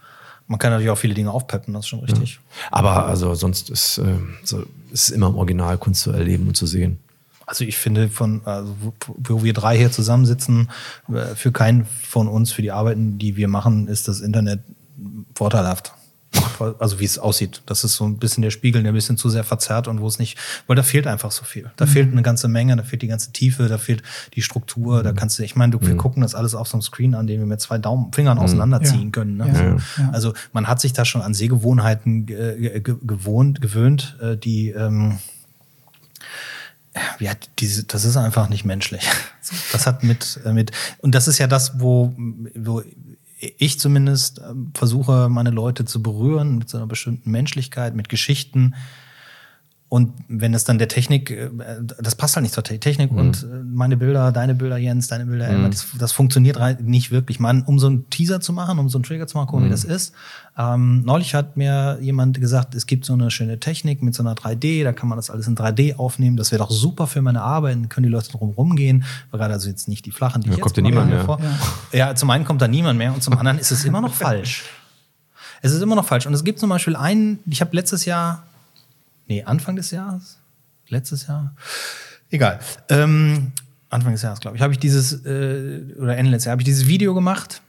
man kann natürlich auch viele Dinge aufpeppen, das ist schon richtig. Aber also sonst ist äh, so, ist immer im Original Kunst zu erleben und zu sehen. Also ich finde, von also wo, wo wir drei hier zusammensitzen, äh, für keinen von uns, für die Arbeiten, die wir machen, ist das Internet vorteilhaft. Also wie es aussieht. Das ist so ein bisschen der Spiegel, der ein bisschen zu sehr verzerrt und wo es nicht, weil da fehlt einfach so viel. Da fehlt eine ganze Menge, da fehlt die ganze Tiefe, da fehlt die Struktur, da kannst du, ich meine, du, wir gucken das alles auf so einem Screen an, den wir mit zwei Daumen, Fingern auseinanderziehen Ja. können. Ne? Ja. Ja. Also man hat sich da schon an Sehgewohnheiten ge ge gewohnt, gewöhnt, äh, die ähm, ja, diese, das ist einfach nicht menschlich. Das hat mit, äh, mit, und das ist ja das, wo, wo ich zumindest ähm, versuche, meine Leute zu berühren mit so einer bestimmten Menschlichkeit, mit Geschichten. Und wenn es dann der Technik, äh, das passt halt nicht zur Te- Technik und äh, meine Bilder, deine Bilder, Jens, deine Bilder, Elmar, das, das funktioniert nicht wirklich. Man, um so einen Teaser zu machen, um so einen Trigger zu machen, gucken, wie das ist. Ähm, neulich hat mir jemand gesagt, es gibt so eine schöne Technik mit so einer 3D, da kann man das alles in 3D aufnehmen. Das wäre doch super für meine Arbeit, dann können die Leute drum rumgehen. Gerade also jetzt nicht die flachen, die Ja, ich kommt jetzt ja niemand mehr. vor. Ja, zum einen kommt da niemand mehr und zum anderen ist es immer noch falsch. Es ist immer noch falsch. Und es gibt zum Beispiel einen, ich habe letztes Jahr, nee, Anfang des Jahres, letztes Jahr, egal, ähm, Anfang des Jahres, glaube ich, habe ich dieses, äh, oder Ende letztes Jahr, habe ich dieses Video gemacht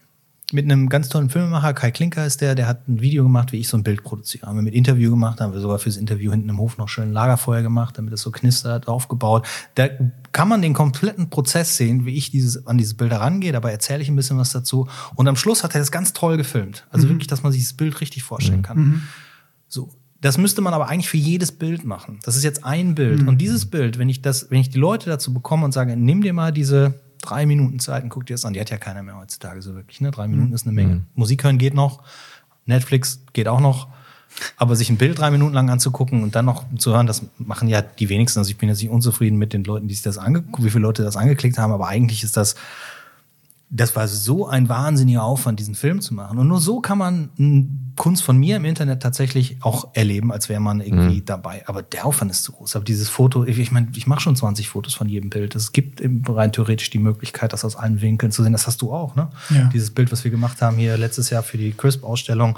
mit einem ganz tollen Filmemacher, Kai Klinker ist der, der hat ein Video gemacht, wie ich so ein Bild produziere. Haben wir mit Interview gemacht, haben wir sogar fürs Interview hinten im Hof noch schön ein Lagerfeuer gemacht, damit es so knistert, aufgebaut. Da kann man den kompletten Prozess sehen, wie ich dieses, an diese Bilder rangehe, dabei erzähle ich ein bisschen was dazu. Und am Schluss hat er das ganz toll gefilmt. Also wirklich, dass man sich das Bild richtig vorstellen kann. So. Das müsste man aber eigentlich für jedes Bild machen. Das ist jetzt ein Bild. Und dieses Bild, wenn ich das, wenn ich die Leute dazu bekomme und sage, nimm dir mal diese drei Minuten Zeit und guck dir das an, die hat ja keiner mehr heutzutage so wirklich. Ne? Drei Minuten ist eine Menge. Musik hören geht noch, Netflix geht auch noch. Aber sich ein Bild drei Minuten lang anzugucken und dann noch zu hören, das machen ja die wenigsten. Also ich bin jetzt nicht unzufrieden mit den Leuten, die sich das angeguckt, wie viele Leute das angeklickt haben, aber eigentlich ist das das war so ein wahnsinniger Aufwand, diesen Film zu machen. Und nur so kann man m, Kunst von mir im Internet tatsächlich auch erleben, als wäre man irgendwie dabei. Aber der Aufwand ist zu groß. Aber dieses Foto, ich, ich meine, ich mache schon 20 Fotos von jedem Bild. Es gibt rein theoretisch die Möglichkeit, das aus allen Winkeln zu sehen. Das hast du auch, ne? Ja. Dieses Bild, was wir gemacht haben hier letztes Jahr für die Crisp-Ausstellung,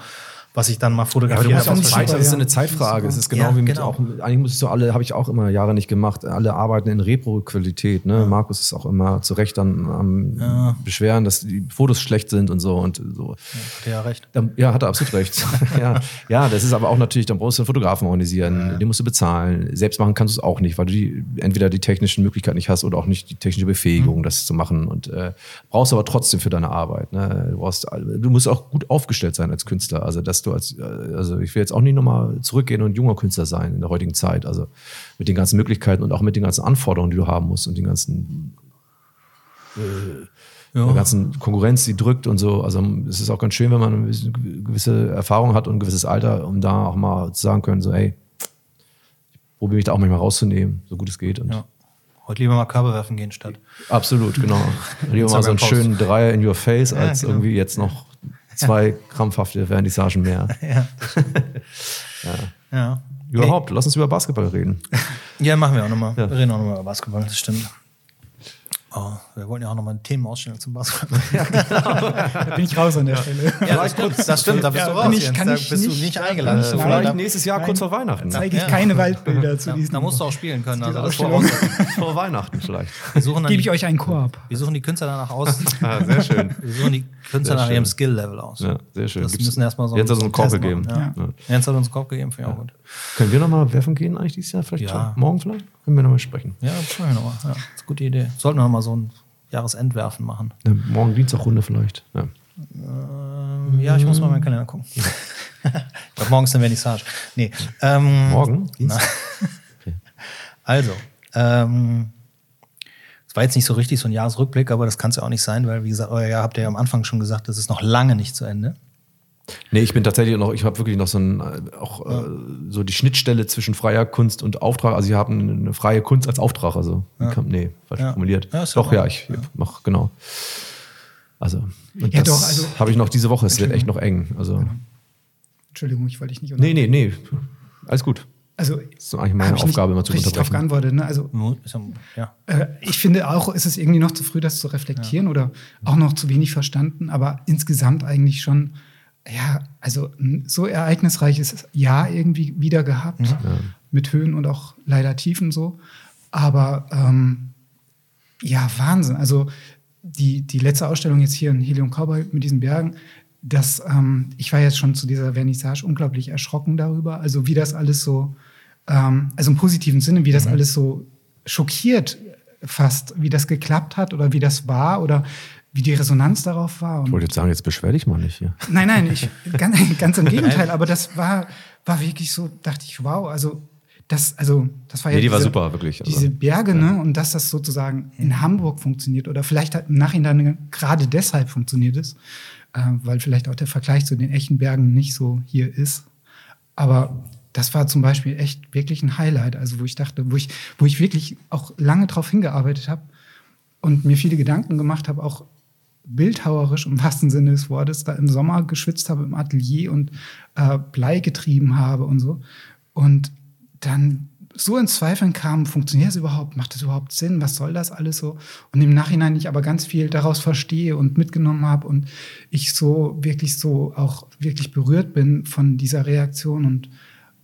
was ich dann mal Ja, aber du musst das ich Zeit, das ist ja. eine Zeitfrage. Es ist genau Ja, wie mit genau. auch, eigentlich musst du alle, habe ich auch immer Jahre nicht gemacht, alle arbeiten in Repro-Qualität. Ne? Markus ist auch immer zu Recht dann am Beschweren, dass die Fotos schlecht sind und so und so. Hat er ja recht. Ja, hat er absolut recht. ja, ja, das ist aber auch natürlich, dann brauchst du einen Fotografen organisieren, den musst du bezahlen. Selbst machen kannst du es auch nicht, weil du die, entweder die technischen Möglichkeiten nicht hast oder auch nicht die technische Befähigung, Mhm. das zu machen. Und äh, brauchst aber trotzdem für deine Arbeit. Ne? Du, brauchst, du musst auch gut aufgestellt sein als Künstler. Also, dass du als, äh, also ich will jetzt auch nicht nochmal zurückgehen und junger Künstler sein in der heutigen Zeit. Also mit den ganzen Möglichkeiten und auch mit den ganzen Anforderungen, die du haben musst und den ganzen der ganzen Konkurrenz, die drückt und so. Also es ist auch ganz schön, wenn man eine gewisse- Erfahrung hat und ein gewisses Alter, um da auch mal zu sagen können, so, hey, ich probiere mich da auch manchmal rauszunehmen, so gut es geht. Und Ja. Heute lieber mal Körbe werfen gehen statt. Absolut, genau. Lieber mal so einen schönen Dreier in your face, als genau. irgendwie jetzt noch zwei krampfhafte Vernissagen mehr. Ja. ja. Überhaupt, lass uns über Basketball reden. Ja, machen wir auch nochmal. Ja. Wir reden auch nochmal über Basketball, das stimmt. Oh, wir wollten ja auch nochmal eine Themenausstellung zum Basketball. Da bin ich raus an der Stelle. Ja, das, stimmt, das stimmt, da bist Ja, du raus. ich- da ich bist du nicht- nicht kann eingeladen. Äh, vielleicht- nächstes Jahr kurz Nein. vor Weihnachten. Zeige ich Ja. keine Waldbilder zu Ja, diesem. da musst du auch spielen können. Also das Ausstellung. Vor Weihnachten vielleicht. wir, suchen dann Gebe ich die, euch einen Koop. wir suchen die Künstler danach aus. Ah, sehr schön. Wir suchen die Künstler Sehr nach schön. ihrem Skill-Level aus. Ja, sehr schön. Das Gibt's- müssen erstmal so Jens hat uns einen Korb gegeben. Ja. Ja. Jens hat uns einen Korb gegeben, finde ich auch gut. Können wir nochmal werfen gehen eigentlich dieses Jahr? Vielleicht Ja. morgen vielleicht? Können wir nochmal sprechen. Ja, das wir nochmal. Ja, das ist eine gute Idee. Sollten wir nochmal so ein Jahresendwerfen machen. Ja, morgen Dienstagrunde vielleicht. Ja. Ähm, ja, ich muss mal in meinen Kalender gucken. ich glaube, morgen ist eine Vernissage. Nee. Ähm, Morgen? Na, also, ähm, es war jetzt nicht so richtig so ein Jahresrückblick, aber das kann es ja auch nicht sein, weil, wie gesagt, euer Jahr habt ihr ja am Anfang schon gesagt, das ist noch lange nicht zu Ende. Nee, ich bin tatsächlich noch, ich habe wirklich noch so ein, äh, auch äh, so die Schnittstelle zwischen freier Kunst und Auftrag. Also ich habe eine, eine freie Kunst als Auftrag. Also, kam, nee, falsch Ja. formuliert. Ja, doch, ja ja, ich mach, genau. Also, und Ja, das doch, also- habe ich noch diese Woche. Es wird echt noch eng. Also, Entschuldigung, ich wollte dich nicht nee, nee, nee. Alles gut. Also, Das ist eigentlich meine Aufgabe, immer zu richtig unterbrechen. geantwortet. Ne? Also, ja- Ja. Äh, ich finde auch, ist es irgendwie noch zu früh, das zu reflektieren oder auch noch zu wenig verstanden, aber insgesamt eigentlich schon, ja, also ein so ereignisreiches Jahr irgendwie wieder gehabt, mit Höhen und auch leider Tiefen so. Aber ähm, ja, Wahnsinn. Also die, die letzte Ausstellung jetzt hier in Helium Cowboy mit diesen Bergen, das, ähm, ich war jetzt schon zu dieser Vernissage unglaublich erschrocken darüber, also wie das alles so, ähm, also im positiven Sinne, wie das alles so schockiert fast, wie das geklappt hat oder wie das war oder wie die Resonanz darauf war. Ich wollte jetzt sagen, jetzt beschwer dich mal nicht hier. Nein, nein, ich, ganz, ganz im Gegenteil, aber das war, war wirklich so, dachte ich, wow, also das, also das war ja Nee, die war diese, super, wirklich. Also, diese Berge, ne, und dass das sozusagen in Hamburg funktioniert oder vielleicht hat im Nachhinein gerade deshalb funktioniert es, äh, weil vielleicht auch der Vergleich zu den echten Bergen nicht so hier ist. Aber das war zum Beispiel echt wirklich ein Highlight, also wo ich dachte, wo ich, wo ich wirklich auch lange drauf hingearbeitet habe und mir viele Gedanken gemacht habe, auch bildhauerisch im wahrsten Sinne des Wortes, da im Sommer geschwitzt habe im Atelier und äh, Blei getrieben habe und so. Und dann so ins Zweifeln kam, funktioniert das überhaupt? Macht das überhaupt Sinn? Was soll das alles so? Und im Nachhinein ich aber ganz viel daraus verstehe und mitgenommen habe und ich so wirklich so auch wirklich berührt bin von dieser Reaktion. Und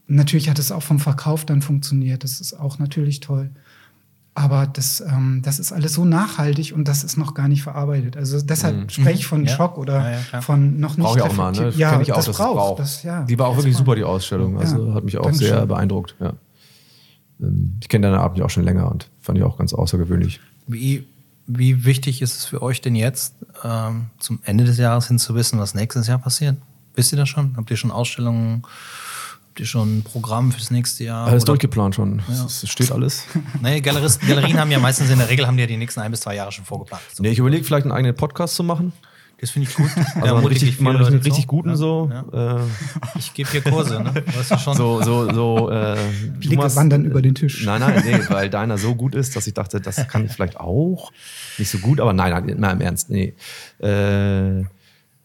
natürlich hat es auch vom Verkauf dann funktioniert. Das ist auch natürlich toll. Aber das, ähm, das ist alles so nachhaltig und das ist noch gar nicht verarbeitet. Also deshalb spreche ich von Ja. Schock oder Ja, ja, von noch nicht Brauche ich auch mal, ne? Ja, ich auch, das dass es braucht. Das, ja, die war auch das wirklich super, die Ausstellung. Also Ja, hat mich auch Dankeschön. sehr beeindruckt. Ja. Ähm, Ich kenne deine Abend ja auch schon länger und fand ich auch ganz außergewöhnlich. Wie, wie wichtig ist es für euch denn jetzt, ähm, zum Ende des Jahres hin zu wissen, was nächstes Jahr passiert? Wisst ihr das schon? Habt ihr schon Ausstellungen? Habt ihr schon ein Programm fürs nächste Jahr? Alles Oder- durchgeplant schon. Es es steht alles. Nee, Galeristen, Galerien haben ja meistens in der Regel haben die ja die nächsten ein bis zwei Jahre schon vorgeplant. So. Nee, ich überlege vielleicht einen eigenen Podcast zu machen. Das finde ich gut. Also Ja, mutige richtig, man Leute richtig guten Ja, so. ja. Äh, Ich gebe hier Kurse, ne? Weißt du schon? so, so, so. Äh, du Blicke wandern über den Tisch. Nein, nein, nee, weil deiner so gut ist, dass ich dachte, das kann ich vielleicht auch. Nicht so gut, aber nein, nein, immer im Ernst, nee. Äh,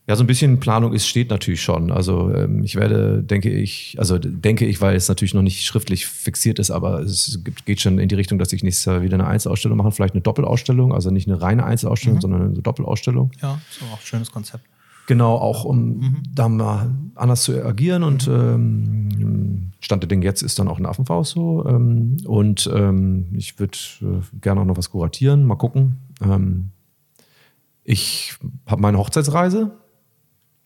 ja, so ein bisschen Planung ist, steht natürlich schon. Also ähm, ich werde, denke ich, also denke ich, weil es natürlich noch nicht schriftlich fixiert ist, aber es gibt, geht schon in die Richtung, dass ich nächstes Jahr wieder eine Einzelausstellung mache, vielleicht eine Doppelausstellung, also nicht eine reine Einzelausstellung, sondern eine Doppelausstellung. Ja, ist auch ein schönes Konzept. Genau, auch um da mal anders zu agieren und ähm, Stand der Dinge jetzt ist dann auch ein Affenfaust so. Ähm, und ähm, ich würde äh, gerne auch noch was kuratieren, mal gucken. Ähm, ich habe meine Hochzeitsreise,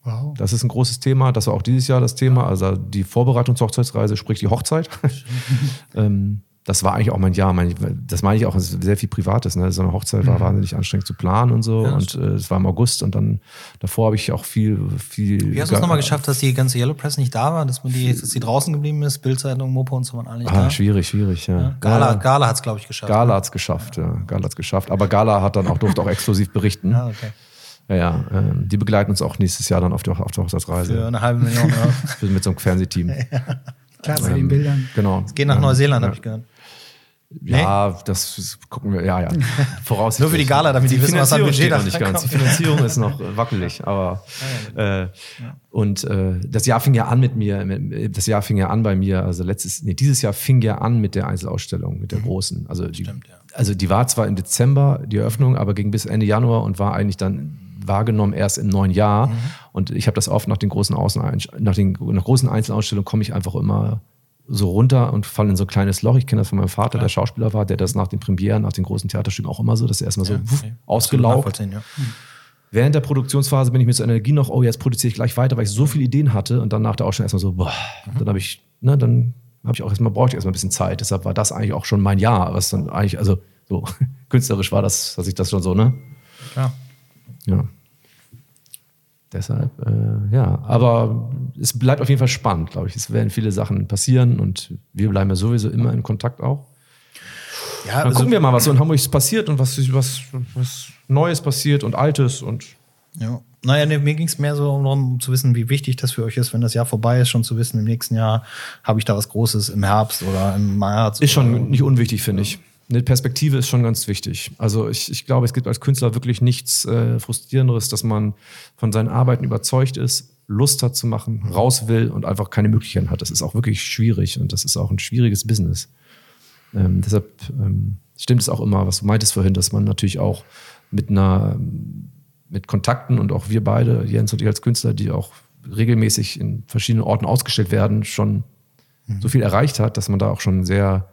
Wow. das ist ein großes Thema, das war auch dieses Jahr das Thema, also die Vorbereitung zur Hochzeitsreise, sprich die Hochzeit. ähm, das war eigentlich auch mein Jahr, mein, das meine ich auch sehr viel Privates. Ne? So eine Hochzeit war wahnsinnig anstrengend zu planen und so. Mhm. Ja, und äh, es war im August und dann davor habe ich auch viel, viel. Wie hast du es nochmal geschafft, dass die ganze Yellow Press nicht da war, dass, man die, dass die draußen geblieben ist? Bildzeitung, Mopo und so waren alle nicht Ah, da? schwierig, schwierig, ja. Ja. Gala, Ja, Gala hat es, glaube ich, geschafft. Gala hat es geschafft, ja. Gala hat es geschafft. Aber Gala hat dann auch, durfte auch exklusiv berichten. Ja, okay. Ja, ja. Ähm, die begleiten uns auch nächstes Jahr dann auf der, auf der Hochzeitsreise. Für eine halbe Million. Ja. Mit so einem Fernsehteam. Klar, bei den Bildern. Genau. Geht nach Ja. Neuseeland, ja. habe ich gehört. Ja, das ist- gucken wir, ja, ja. Voraussichtlich. Nur für die Gala, damit die wissen, was am Budget da nicht ganz. Die. Finanzierung ist noch äh, wackelig, aber äh, und äh, das Jahr fing ja an mit mir, mit, das Jahr fing ja an bei mir, also letztes, nee, dieses Jahr fing ja an mit der Einzelausstellung, mit der großen. Also die, Mhm. Stimmt, ja. also die war zwar im Dezember die Eröffnung, aber ging bis Ende Januar und war eigentlich dann wahrgenommen erst im neuen Jahr. Mhm. Und ich habe das oft nach den großen Außen nach den nach großen Einzelausstellungen komme ich einfach immer so runter und falle in so ein kleines Loch. Ich kenne das von meinem Vater, der Schauspieler war, der das nach den Premieren, nach den großen Theaterstücken auch immer so, dass er erstmal so Ja, wuff, okay. ausgelaugt. Ja. Während der Produktionsphase bin ich mit so Energie noch, oh, jetzt produziere ich gleich weiter, weil ich so viele Ideen hatte und dann nach der Ausstellung erstmal so, boah, dann habe ich, ne, dann habe ich auch erstmal, brauchte ich erstmal ein bisschen Zeit. Deshalb war das eigentlich auch schon mein Jahr, was dann eigentlich, also so künstlerisch war das, dass ich das schon so, ne? Klar. Ja. Deshalb, äh, ja. Aber es bleibt auf jeden Fall spannend, glaube ich. Es werden viele Sachen passieren und wir bleiben ja sowieso immer in Kontakt auch. Ja, Dann gucken wir mal, was so in Hamburg passiert und was, was, was Neues passiert und Altes und Ja. Naja, nee, mir ging es mehr so darum, um zu wissen, wie wichtig das für euch ist, wenn das Jahr vorbei ist, schon zu wissen, im nächsten Jahr habe ich da was Großes im Herbst oder im März. Ist schon nicht unwichtig, finde ich. Eine Perspektive ist schon ganz wichtig. Also ich, ich glaube, es gibt als Künstler wirklich nichts äh, Frustrierenderes, dass man von seinen Arbeiten überzeugt ist, Lust hat zu machen, raus will und einfach keine Möglichkeiten hat. Das ist auch wirklich schwierig und das ist auch ein schwieriges Business. Ähm, deshalb ähm, stimmt es auch immer, was du meintest vorhin, dass man natürlich auch mit einer mit Kontakten und auch wir beide, Jens und ich als Künstler, die auch regelmäßig in verschiedenen Orten ausgestellt werden, schon so viel erreicht hat, dass man da auch schon sehr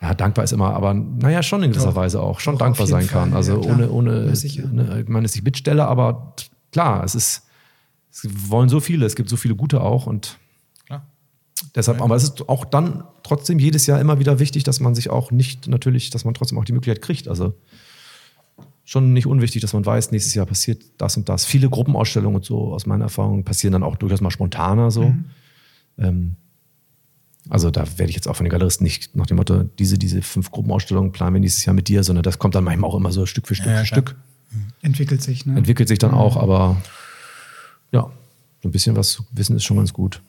ja, dankbar ist immer, aber naja, schon in gewisser Doch. Weise auch, schon Doch, dankbar sein kann. Fall, Also ja, ohne, ohne, Ja, ne, man ist nicht Bittsteller, aber klar, es ist, es wollen so viele, es gibt so viele gute auch und Klar. deshalb, aber es ist auch dann trotzdem jedes Jahr immer wieder wichtig, dass man sich auch nicht, natürlich, dass man trotzdem auch die Möglichkeit kriegt. Also schon nicht unwichtig, dass man weiß, nächstes Jahr passiert das und das. Viele Gruppenausstellungen und so, aus meiner Erfahrung, passieren dann auch durchaus mal spontaner so. Ähm, also da werde ich jetzt auch von den Galeristen nicht nach dem Motto, diese, diese fünf Gruppenausstellungen planen wir nächstes Jahr mit dir, sondern das kommt dann manchmal auch immer so Stück für Stück Ja, für. Stück. Entwickelt sich, ne? Entwickelt sich dann auch, aber ja, so ein bisschen was zu wissen ist schon ganz gut.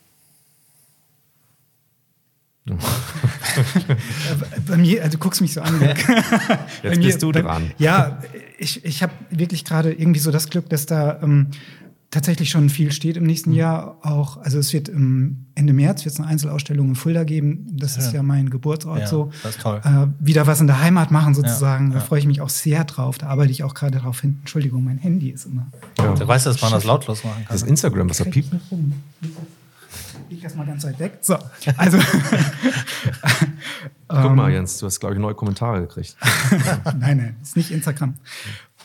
Bei mir, also du guckst mich so an. Bei Jetzt bist du bei- dran. Ja, ich, ich habe wirklich gerade irgendwie so das Glück, dass da ähm, tatsächlich schon viel steht im Mhm. nächsten Jahr auch. Also es wird im Ende März wird's eine Einzelausstellung in Fulda geben. Das ist Ja. ja mein Geburtsort Ja, so. das ist toll. Äh, wieder was in der Heimat machen sozusagen. Ja, ja. Da freue ich mich auch sehr drauf. Da arbeite ich auch gerade drauf hin. Entschuldigung, mein Handy ist immer. Ja. Du weißt, dass man das lautlos machen kann. Das ist Instagram, was da piept. Ich erstmal ganz weit weg. So, also. Guck Ähm. mal, Jens, du hast, glaube ich, neue Kommentare gekriegt. nein, nein, ist nicht Instagram.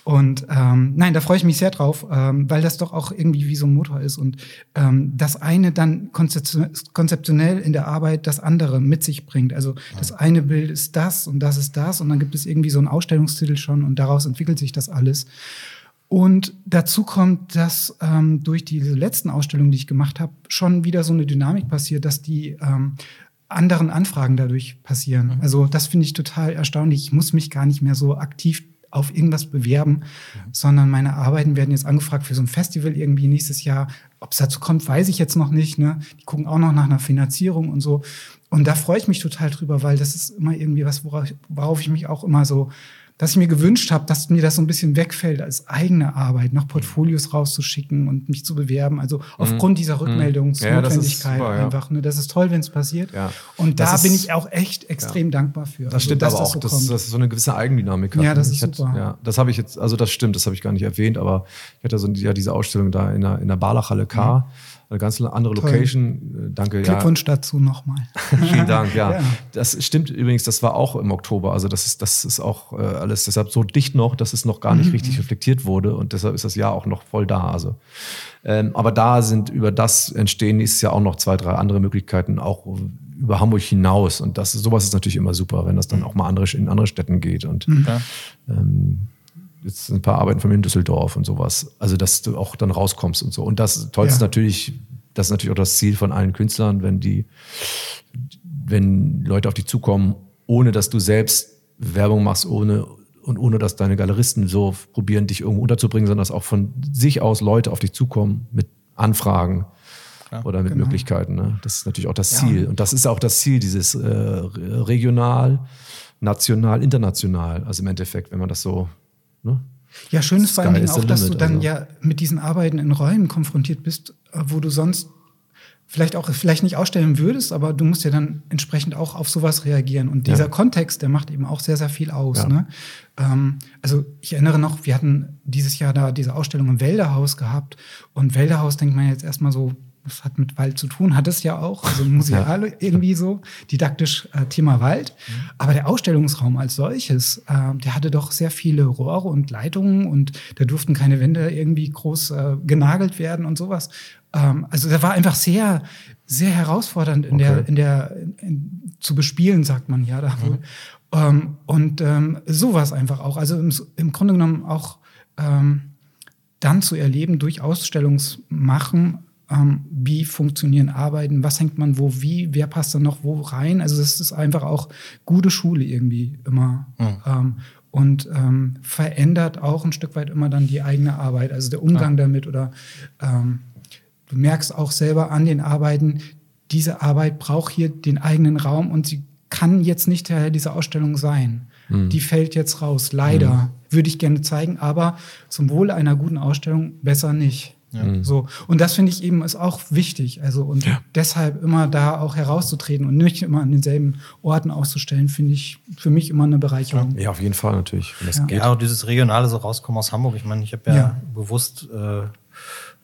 Und ähm, nein, da freue ich mich sehr drauf, ähm, weil das doch auch irgendwie wie so ein Motor ist und ähm, das eine dann konzeption- konzeptionell in der Arbeit das andere mit sich bringt. Also das eine Bild ist das und das ist das und dann gibt es irgendwie so einen Ausstellungstitel schon und daraus entwickelt sich das alles. Und dazu kommt, dass ähm, durch diese letzten Ausstellungen, die ich gemacht habe, schon wieder so eine Dynamik passiert, dass die ähm, anderen Anfragen dadurch passieren. Also das finde ich total erstaunlich. Ich muss mich gar nicht mehr so aktiv auf irgendwas bewerben, sondern meine Arbeiten werden jetzt angefragt für so ein Festival irgendwie nächstes Jahr. Ob es dazu kommt, weiß ich jetzt noch nicht. Ne? Die gucken auch noch nach einer Finanzierung und so. Und da freue ich mich total drüber, weil das ist immer irgendwie was, worauf, worauf ich mich auch immer so dass ich mir gewünscht habe, dass mir das so ein bisschen wegfällt, als eigene Arbeit noch Portfolios rauszuschicken und mich zu bewerben. Also aufgrund dieser Rückmeldungsnotwendigkeit Ja, das einfach. Ne? Das ist toll, wenn es passiert. Ja. Und Das da ist- bin ich auch echt extrem dankbar für. Das Also, stimmt aber auch, so dass, dass so eine gewisse Eigendynamik hat. Ja, das Ich ist hatte- super. Ja, das habe ich jetzt, also das stimmt, das habe ich gar nicht erwähnt, aber ich hatte so ja, diese Ausstellung da in der, in der Barlachhalle K, eine ganz andere Mhm. Toll. Location. Äh, Danke, ja. Glückwunsch dazu nochmal. Vielen Dank, ja. Ja. Das stimmt übrigens, das war auch im Oktober. Also das ist, das ist auch äh, alles deshalb so dicht noch, dass es noch gar Mhm. nicht richtig reflektiert wurde und deshalb ist das Jahr auch noch voll da. Also, ähm, aber da sind über das entstehen nächstes Jahr auch noch zwei, drei andere Möglichkeiten, auch über Hamburg hinaus. Und das, sowas ist natürlich immer super, wenn das dann auch mal andere, in andere Städten geht. Und Ja. ähm, jetzt ein paar Arbeiten von mir in Düsseldorf und sowas. Also, dass du auch dann rauskommst und so. Und das Tollste Ja. natürlich, das ist natürlich auch das Ziel von allen Künstlern, wenn die, wenn Leute auf dich zukommen, ohne dass du selbst Werbung machst, ohne und ohne dass deine Galeristen so probieren, dich irgendwo unterzubringen, sondern dass auch von sich aus Leute auf dich zukommen mit Anfragen oder mit genau. Möglichkeiten. Ne? Das ist natürlich auch das Ja. Ziel. Und das ist auch das Ziel, dieses äh, regional, national, international. Also im Endeffekt, wenn man das so. Ne? Ja, schön ist vor allen Dingen auch, dass du limit, dann also. ja mit diesen Arbeiten in Räumen konfrontiert bist, äh, wo du sonst vielleicht auch vielleicht nicht ausstellen würdest, aber du musst ja dann entsprechend auch auf sowas reagieren. Und dieser Ja. Kontext, der macht eben auch sehr, sehr viel aus. Ja. Ne? Ähm, also ich erinnere noch, wir hatten dieses Jahr da diese Ausstellung im Wälderhaus gehabt. Und Wälderhaus denkt man jetzt erstmal so, das hat mit Wald zu tun, hat es ja auch, also museal irgendwie so, didaktisch äh, Thema Wald. Aber der Ausstellungsraum als solches, äh, der hatte doch sehr viele Rohre und Leitungen und da durften keine Wände irgendwie groß äh, genagelt werden und sowas. Ähm, also der war einfach sehr, sehr herausfordernd in der, Okay. in der, in, in, zu bespielen, sagt man ja da wohl. Ähm, und ähm, sowas einfach auch. Also im, im Grunde genommen auch ähm, dann zu erleben durch Ausstellungsmachen, ähm, wie funktionieren Arbeiten, was hängt man wo, wie, wer passt dann noch wo rein. Also das ist einfach auch gute Schule irgendwie immer. Ähm, und ähm, verändert auch ein Stück weit immer dann die eigene Arbeit, also der Umgang damit oder ähm, du merkst auch selber an den Arbeiten, diese Arbeit braucht hier den eigenen Raum und sie kann jetzt nicht Teil dieser Ausstellung sein. Die fällt jetzt raus. Leider würde ich gerne zeigen, aber zum Wohle einer guten Ausstellung besser nicht. So. Und das finde ich eben ist auch wichtig. Also, und deshalb immer da auch herauszutreten und nicht immer an denselben Orten auszustellen, finde ich für mich immer eine Bereicherung. Ja, auf jeden Fall natürlich, Ja. geht. Ja, auch dieses Regionale so rauskommen aus Hamburg. Ich meine, ich habe ja, Ja. bewusst äh,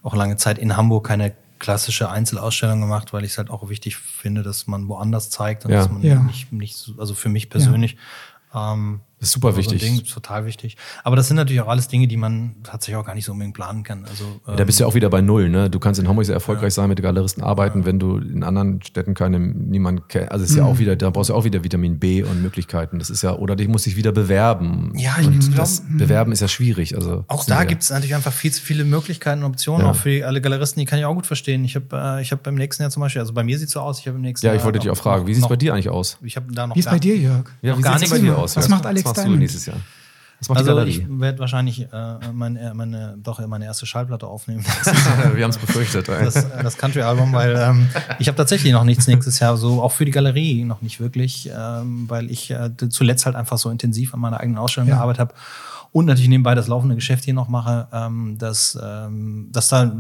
auch lange Zeit in Hamburg keine klassische Einzelausstellung gemacht, weil ich es halt auch wichtig finde, dass man woanders zeigt und Ja. dass man Ja. nicht, nicht so, also für mich persönlich. Ähm, ist super so ein wichtig. Ding, ist total wichtig. Aber das sind natürlich auch alles Dinge, die man tatsächlich auch gar nicht so unbedingt planen kann. Also, ähm, Da bist du ja auch wieder bei Null, ne? Du kannst in Hamburg sehr erfolgreich sein, mit den Galeristen arbeiten, wenn du in anderen Städten keinen, niemand kennt. Also es ist Mhm. ja auch wieder, da brauchst du auch wieder Vitamin B und Möglichkeiten. Das ist ja, oder dich musst dich wieder bewerben. Ja, ich und glaub- das Bewerben ist ja schwierig. Also Auch da gibt es natürlich einfach viel zu viele Möglichkeiten und Optionen, Ja. auch für alle Galeristen, die kann ich auch gut verstehen. Ich habe äh, ich hab beim nächsten Jahr zum Beispiel, also bei mir sieht es so aus, ich habe im nächsten Ja, Jahr. ich wollte dich auch fragen, wie sieht es bei dir eigentlich aus? Ich habe da noch Wie ist bei dir, Jörg? Ja, wie gar sieht's bei dir aus? Was macht Alex machst du nächstes Jahr? Was macht Also ich werde wahrscheinlich äh, meine, meine, doch meine erste Schallplatte aufnehmen. wir haben es befürchtet. das, äh, das Country-Album, weil ähm, ich habe tatsächlich noch nichts nächstes Jahr, so auch für die Galerie noch nicht wirklich, ähm, weil ich äh, zuletzt halt einfach so intensiv an meiner eigenen Ausstellung Ja. gearbeitet habe und natürlich nebenbei das laufende Geschäft hier noch mache, ähm, dass, ähm, dass da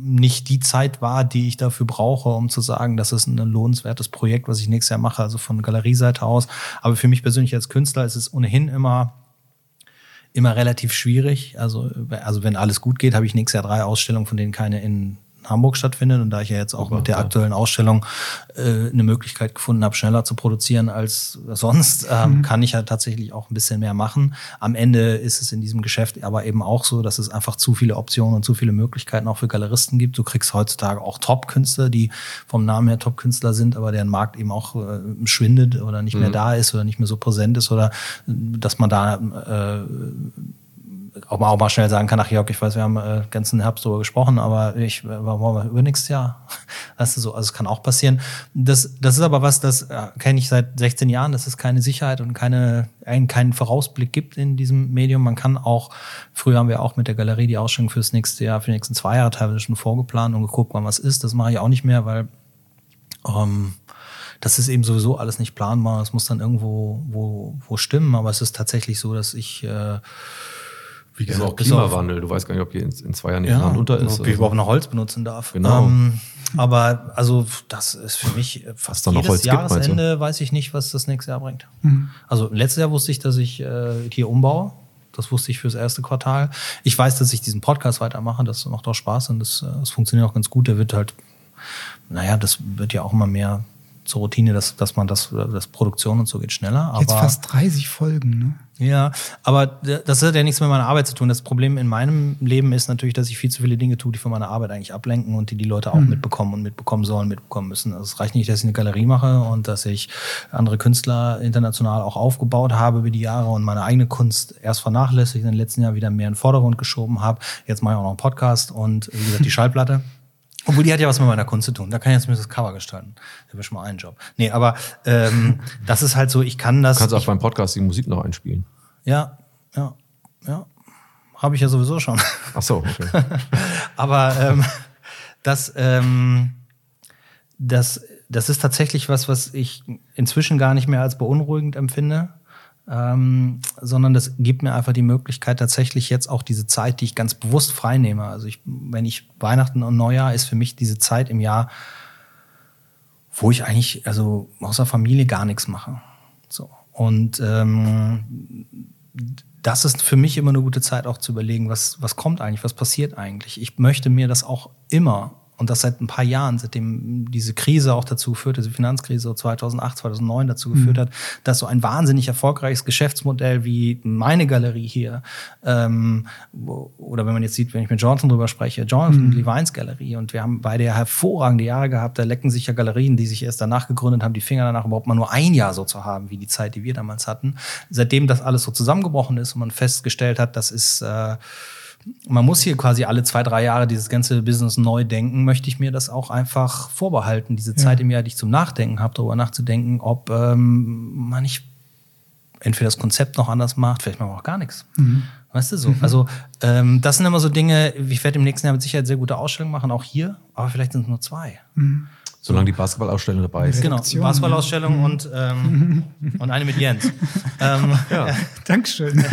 nicht die Zeit war, die ich dafür brauche, um zu sagen, das ist ein lohnenswertes Projekt, was ich nächstes Jahr mache, also von Galerieseite aus. Aber für mich persönlich als Künstler ist es ohnehin immer immer relativ schwierig. Also, also wenn alles gut geht, habe ich nächstes Jahr drei Ausstellungen, von denen keine in Hamburg stattfindet. Und da ich ja jetzt auch Super, mit der ja. aktuellen Ausstellung äh, eine Möglichkeit gefunden habe, schneller zu produzieren als sonst, ähm, kann ich ja tatsächlich auch ein bisschen mehr machen. Am Ende ist es in diesem Geschäft aber eben auch so, dass es einfach zu viele Optionen und zu viele Möglichkeiten auch für Galeristen gibt. Du kriegst heutzutage auch Top-Künstler, die vom Namen her Top-Künstler sind, aber deren Markt eben auch äh, schwindet oder nicht mehr da ist oder nicht mehr so präsent ist oder dass man da äh, auch mal, auch mal schnell sagen kann, ach Jörg, ich weiß, wir haben äh, ganzen Herbst darüber gesprochen, aber ich äh, wollen wir über nächstes Jahr. Weißt du so, also es kann auch passieren. Das, das ist aber was, das äh, kenne ich seit 16 Jahren, dass es keine Sicherheit und keine, einen, keinen Vorausblick gibt in diesem Medium. Man kann auch, früher haben wir auch mit der Galerie die Ausstellung fürs nächste Jahr, für die nächsten zwei Jahre teilweise schon vorgeplant und geguckt, wann was ist. Das mache ich auch nicht mehr, weil ähm, das ist eben sowieso alles nicht planbar. Es muss dann irgendwo wo, wo stimmen, aber es ist tatsächlich so, dass ich äh, Wie gesagt, auch Klimawandel. Du weißt gar nicht, ob die in, in zwei Jahren ja, Land unter ist. ob oder ich überhaupt noch Holz benutzen darf. Genau. Ähm, aber also das ist für mich äh, fast da noch jedes Holz gibt? Jahresende weiß ich nicht, was das nächste Jahr bringt. Mhm. Also letztes Jahr wusste ich, dass ich äh, hier umbaue. Das wusste ich fürs erste Quartal. Ich weiß, dass ich diesen Podcast weitermache. Das macht auch Spaß und das, äh, das funktioniert auch ganz gut. Der wird halt, naja, das wird ja auch immer mehr zur Routine, dass, dass man das, das Produktion und so geht schneller. Jetzt aber fast 30 Folgen, ne? Ja, aber das hat ja nichts mit meiner Arbeit zu tun. Das Problem in meinem Leben ist natürlich, dass ich viel zu viele Dinge tue, die von meiner Arbeit eigentlich ablenken und die die Leute auch mitbekommen und mitbekommen sollen, mitbekommen müssen. Also es reicht nicht, dass ich eine Galerie mache und dass ich andere Künstler international auch aufgebaut habe über die Jahre und meine eigene Kunst erst vernachlässigt, in den letzten Jahren wieder mehr in den Vordergrund geschoben habe. Jetzt mache ich auch noch einen Podcast und wie gesagt die Schallplatte. Obwohl die hat ja was mit meiner Kunst zu tun. Da kann ich jetzt zumindest das Cover gestalten. Das wäre schon mal ein Job. Nee, aber ähm, das ist halt so, ich kann das. Du kannst auch ich, beim Podcast die Musik noch einspielen. ja, ja, ja. Habe ich ja sowieso schon. Ach so, okay. Aber ähm, das, ähm, das, das ist tatsächlich was, was ich inzwischen gar nicht mehr als beunruhigend empfinde. Ähm, sondern das gibt mir einfach die Möglichkeit, tatsächlich jetzt auch diese Zeit, die ich ganz bewusst freinehme. Also ich, wenn ich Weihnachten und Neujahr ist für mich diese Zeit im Jahr, wo ich eigentlich, also außer Familie gar nichts mache. So. Und ähm, das ist für mich immer eine gute Zeit, auch zu überlegen, was, was kommt eigentlich, was passiert eigentlich. Ich möchte mir das auch immer, und das seit ein paar Jahren, seitdem diese Krise auch dazu führte, diese Finanzkrise 2008, 2009 dazu geführt hat, dass so ein wahnsinnig erfolgreiches Geschäftsmodell wie meine Galerie hier, ähm, oder wenn man jetzt sieht, wenn ich mit Jonathan drüber spreche, Jonathan Levines Galerie, und wir haben beide ja hervorragende Jahre gehabt, da lecken sich ja Galerien, die sich erst danach gegründet haben, die Finger danach überhaupt mal nur ein Jahr so zu haben, wie die Zeit, die wir damals hatten. Seitdem das alles so zusammengebrochen ist und man festgestellt hat, das ist äh, man muss hier quasi alle zwei, drei Jahre dieses ganze Business neu denken, möchte ich mir das auch einfach vorbehalten, diese Zeit im Jahr, die ich zum Nachdenken habe, darüber nachzudenken, ob ähm, man nicht entweder das Konzept noch anders macht, vielleicht machen wir auch gar nichts. Weißt du so? Also, ähm, das sind immer so Dinge, ich werde im nächsten Jahr mit Sicherheit sehr gute Ausstellungen machen, auch hier, aber vielleicht sind es nur zwei. Solange die Basketballausstellung dabei ist. Genau, Basketballausstellung und, ähm, und eine mit Jens. ähm, Ja. Dankeschön.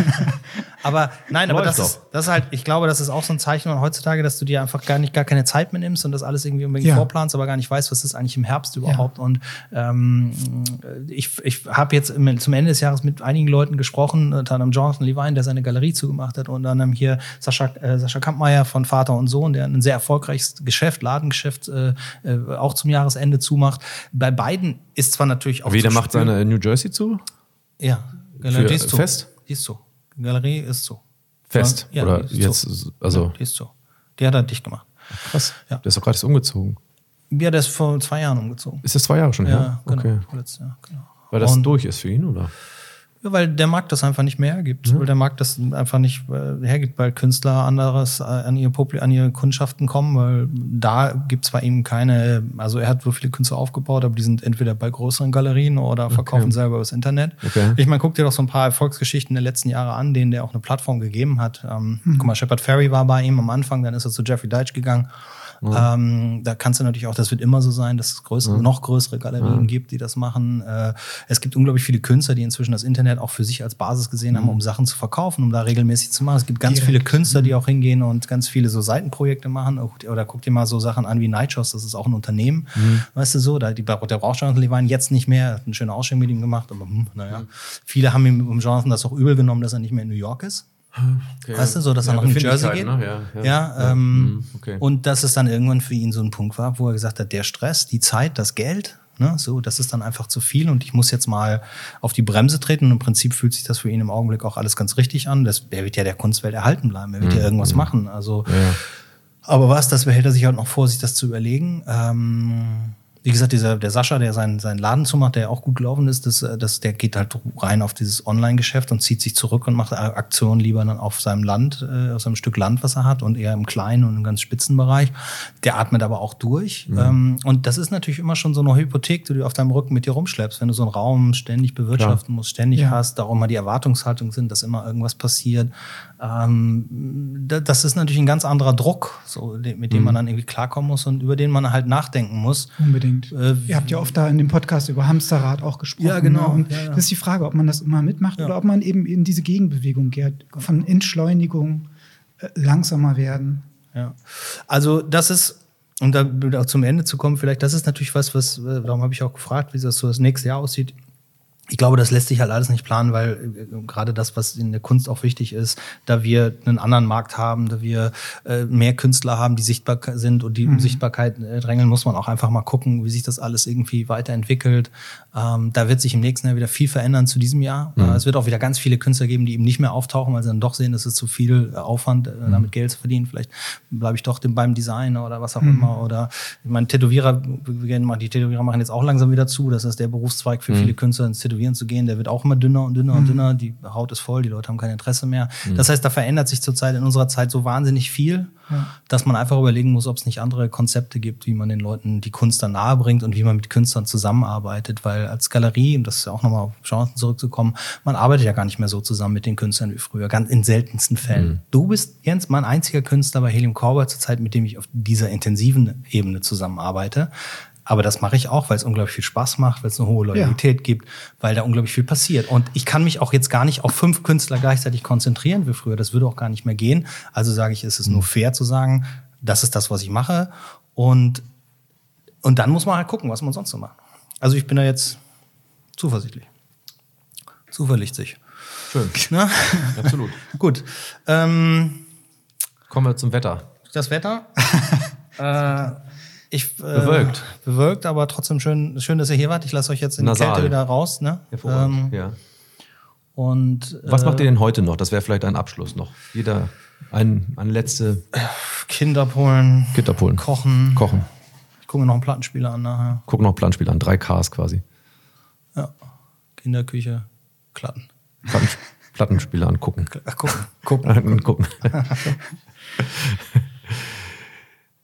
Aber nein, aber das ist, das ist halt, ich glaube, das ist auch so ein Zeichen heutzutage, dass du dir einfach gar nicht gar keine Zeit mehr nimmst und das alles irgendwie unbedingt Ja. vorplanst, aber gar nicht weißt, was ist eigentlich im Herbst überhaupt. Und ähm, ich, ich habe jetzt zum Ende des Jahres mit einigen Leuten gesprochen, unter anderem Jonathan Levine, der seine Galerie zugemacht hat, unter anderem hier Sascha, äh, Sascha Kampmeier von Vater und Sohn, der ein sehr erfolgreiches Geschäft, Ladengeschäft äh, äh, auch zum Jahresende zumacht. Bei beiden ist zwar natürlich auch Wie, der zu macht seine New Jersey zu? ja, Galerie die ist zu. fest? Die ist zu. Galerie ist zu. Fest? Ja, Oder die ist jetzt, zu. also, die ist zu. Die hat er dicht gemacht. krass. Ja. Der ist doch gerade umgezogen. Ja, der ist vor zwei Jahren umgezogen. Ist das zwei Jahre schon Ja, her? genau. Okay. Letztes Jahr, genau. Weil das Und- durch ist für ihn, oder? Ja, weil der Markt das einfach nicht mehr hergibt. Weil der Markt das einfach nicht äh, hergibt, weil Künstler anderes äh, an ihre, Publi an ihre Kundschaften kommen, weil da gibt es bei ihm keine, also er hat so viele Künstler aufgebaut, aber die sind entweder bei größeren Galerien oder verkaufen selber übers Internet. Okay. Ich meine, guck dir doch so ein paar Erfolgsgeschichten der letzten Jahre an, denen der auch eine Plattform gegeben hat. Ähm, Guck mal, Shepard Ferry war bei ihm am Anfang, dann ist er zu Jeffrey Deitch gegangen. Ähm, da kannst du natürlich auch, das wird immer so sein, dass es größere, noch größere Galerien gibt, die das machen. Äh, es gibt unglaublich viele Künstler, die inzwischen das Internet auch für sich als Basis gesehen haben, um Sachen zu verkaufen, um da regelmäßig zu machen. Es gibt ganz viele Künstler, die auch hingehen und ganz viele so Seitenprojekte machen. Oder guck dir mal so Sachen an wie Nightshows, das ist auch ein Unternehmen. Weißt du so, da, die, der braucht Jonathan Levine jetzt nicht mehr, hat eine schöne Ausstellung mit ihm gemacht, aber hm, naja. Viele haben ihm um Jonathan das auch übel genommen, dass er nicht mehr in New York ist. Weißt du, so, dass er Ja, nach New Jersey geht. Befindlichkeiten, ne? Ja, ja. Ähm, Mhm, okay. und dass es dann irgendwann für ihn so ein Punkt war, wo er gesagt hat, der Stress, die Zeit, das Geld, ne, so, das ist dann einfach zu viel und ich muss jetzt mal auf die Bremse treten und im Prinzip fühlt sich das für ihn im Augenblick auch alles ganz richtig an. Das, er wird ja der Kunstwelt erhalten bleiben, er wird ja irgendwas machen, also. Aber was, das behält er sich halt noch vor, sich das zu überlegen. Ähm, wie gesagt, dieser, der Sascha, der seinen, seinen Laden zumacht, der auch gut gelaufen ist, das, äh, das, der geht halt rein auf dieses Online-Geschäft und zieht sich zurück und macht Aktionen lieber dann auf seinem Land, äh, auf seinem Stück Land, was er hat und eher im kleinen und im ganz spitzen Bereich. Der atmet aber auch durch. Mhm. Ähm, und das ist natürlich immer schon so eine Hypothek, die du auf deinem Rücken mit dir rumschleppst, wenn du so einen Raum ständig bewirtschaften Klar. musst, ständig ja. hast, darum mal die Erwartungshaltung sind, dass immer irgendwas passiert. Ähm, das ist natürlich ein ganz anderer Druck, so, mit dem mhm. man dann irgendwie klarkommen muss und über den man halt nachdenken muss. Unbedingt. Äh, Ihr habt ja oft da in dem Podcast über Hamsterrad auch gesprochen. Ja, genau. Ne? Und ja, ja. das ist die Frage, ob man das immer mitmacht ja. oder ob man eben in diese Gegenbewegung geht, von Entschleunigung, äh, langsamer werden. Ja. Also das ist und da zum Ende zu kommen, vielleicht, das ist natürlich was, was, äh, darum habe ich auch gefragt, wie das so das nächste Jahr aussieht ich glaube, das lässt sich halt alles nicht planen, weil äh, gerade das, was in der Kunst auch wichtig ist, da wir einen anderen Markt haben, da wir äh, mehr Künstler haben, die sichtbar sind und die mhm. um Sichtbarkeit äh, drängeln, muss man auch einfach mal gucken, wie sich das alles irgendwie weiterentwickelt. Ähm, da wird sich im nächsten Jahr wieder viel verändern zu diesem Jahr. Mhm. Äh, es wird auch wieder ganz viele Künstler geben, die eben nicht mehr auftauchen, weil sie dann doch sehen, es ist zu viel Aufwand, mhm. damit Geld zu verdienen. Vielleicht bleibe ich doch beim Design oder was auch mhm. immer. Oder ich meine, Tätowierer, die Tätowierer machen jetzt auch langsam wieder zu. Das ist der Berufszweig für mhm. viele Künstler ins Tätowieren zu gehen. Der wird auch immer dünner und dünner und mhm. dünner. Die Haut ist voll, die Leute haben kein Interesse mehr. Mhm. Das heißt, da verändert sich zurzeit in unserer Zeit so wahnsinnig viel ja. dass man einfach überlegen muss, ob es nicht andere Konzepte gibt, wie man den Leuten die Kunst dann nahe bringt und wie man mit Künstlern zusammenarbeitet. Weil als Galerie, um das ist ja auch nochmal auf Chancen zurückzukommen, man arbeitet ja gar nicht mehr so zusammen mit den Künstlern wie früher, ganz in seltensten Fällen. Mhm. Du bist, Jens, mein einziger Künstler bei Helium Cowboy zurzeit, mit dem ich auf dieser intensiven Ebene zusammenarbeite. Aber das mache ich auch, weil es unglaublich viel Spaß macht, weil es eine hohe Loyalität ja. gibt, weil da unglaublich viel passiert. Und ich kann mich auch jetzt gar nicht auf fünf Künstler gleichzeitig konzentrieren wie früher. Das würde auch gar nicht mehr gehen. Also sage ich, ist es nur fair zu sagen, das ist das, was ich mache. Und, und dann muss man halt gucken, was man sonst so macht. Also ich bin da jetzt zuversichtlich. Zuverlässig. Schön. Ne? Absolut. Gut. Ähm, Kommen wir zum Wetter. Das Wetter. äh, ich, äh, bewölkt. Bewölkt, aber trotzdem schön, schön, dass ihr hier wart. Ich lasse euch jetzt in Nasal. die Kälte wieder raus. Ne? Ähm, ja. Und, Was macht ihr denn heute noch? Das wäre vielleicht ein Abschluss noch. Jeder ein, ein letzte. Kinderpolen. Kinderpolen. Kochen. Kochen. Ich gucke mir noch einen Plattenspieler an nachher. Gucke noch einen Plattenspieler an. Drei Ks quasi. Ja. Kinderküche, Klatten. Platten, Plattenspieler angucken. Ach, gucken. Gucken. gucken.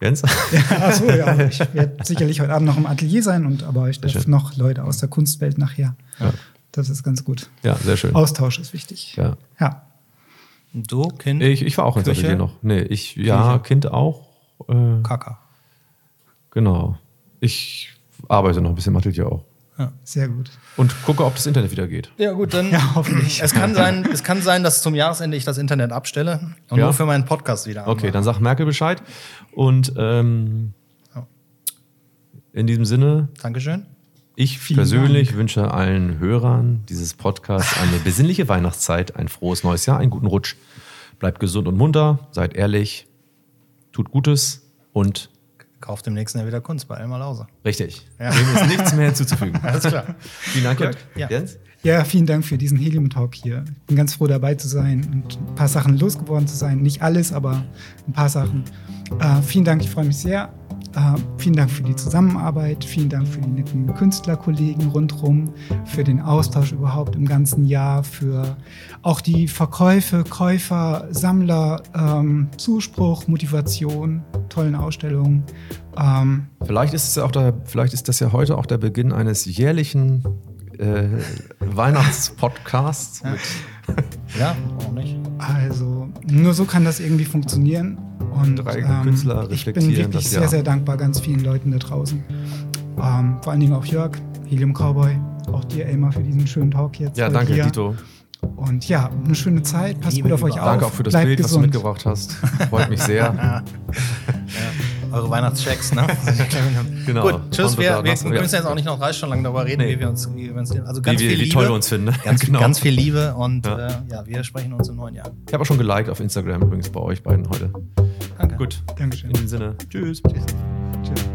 Jens? Ja, achso, ja. Ich werde sicherlich heute Abend noch im Atelier sein, und, aber ich darf noch Leute aus der Kunstwelt nachher. Ja. Das ist ganz gut. Ja, sehr schön. Austausch ist wichtig. Ja. ja. Du, Kind? Ich, ich war auch ins Küche? Atelier noch. Nee, ich, ja, Küche? Kind auch. Äh, Kaka. Genau. Ich arbeite noch ein bisschen im Atelier auch. Ja. Sehr gut. Und gucke, ob das Internet wieder geht. Ja, gut, dann. Ja, hoffentlich. Es kann sein, es kann sein dass zum Jahresende ich das Internet abstelle und ja. nur für meinen Podcast wieder anmache. Okay, dann sag Merkel Bescheid. Und ähm, ja. in diesem Sinne. Dankeschön. Ich Vielen persönlich Dank. wünsche allen Hörern dieses Podcasts eine besinnliche Weihnachtszeit, ein frohes neues Jahr, einen guten Rutsch. Bleibt gesund und munter, seid ehrlich, tut Gutes und kauft im nächsten Jahr wieder Kunst bei Elmar Lause. Richtig. Ja. Dem ist nichts mehr hinzuzufügen. Alles klar. Vielen Dank, Jörg. Ja. Jens? Ja, vielen Dank für diesen Helium-Talk hier. Ich bin ganz froh dabei zu sein und ein paar Sachen losgeworden zu sein. Nicht alles, aber ein paar Sachen. Äh, vielen Dank, ich freue mich sehr. Äh, vielen Dank für die Zusammenarbeit, vielen Dank für die netten Künstlerkollegen rundherum, für den Austausch überhaupt im ganzen Jahr, für auch die Verkäufe, Käufer, Sammler, ähm, Zuspruch, Motivation, tollen Ausstellungen. Ähm, vielleicht ist es auch der, vielleicht ist das ja heute auch der Beginn eines jährlichen äh, Weihnachtspodcasts. ja, auch nicht. Also nur so kann das irgendwie funktionieren. Und Drei ähm, Künstler ich bin wirklich sehr, sehr dankbar ganz vielen Leuten da draußen. Ähm, vor allen Dingen auch Jörg, Helium Cowboy, auch dir, Elmar, für diesen schönen Talk jetzt. Ja, danke, dir. Dito. Und ja, eine schöne Zeit. Passt Liebe gut auf euch auf. Danke auch für das Bleibt Bild, gesund. was du mitgebracht hast. Freut mich sehr. ja. Eure Weihnachtschecks, ne? genau. Gut, tschüss. Wir, wir, wir müssen jetzt auch nicht noch drei Stunden lang darüber reden, nee. wie wir uns, wie wir uns Also ganz wie, viel wie Liebe. toll wir uns finden. Ne? Ganz, genau. ganz viel Liebe und ja. Äh, ja, wir sprechen uns im neuen Jahr. Ich habe auch schon geliked auf Instagram übrigens bei euch beiden heute. Danke. Gut. Dankeschön. In dem Sinne. Tschüss. Tschüss. Tschüss.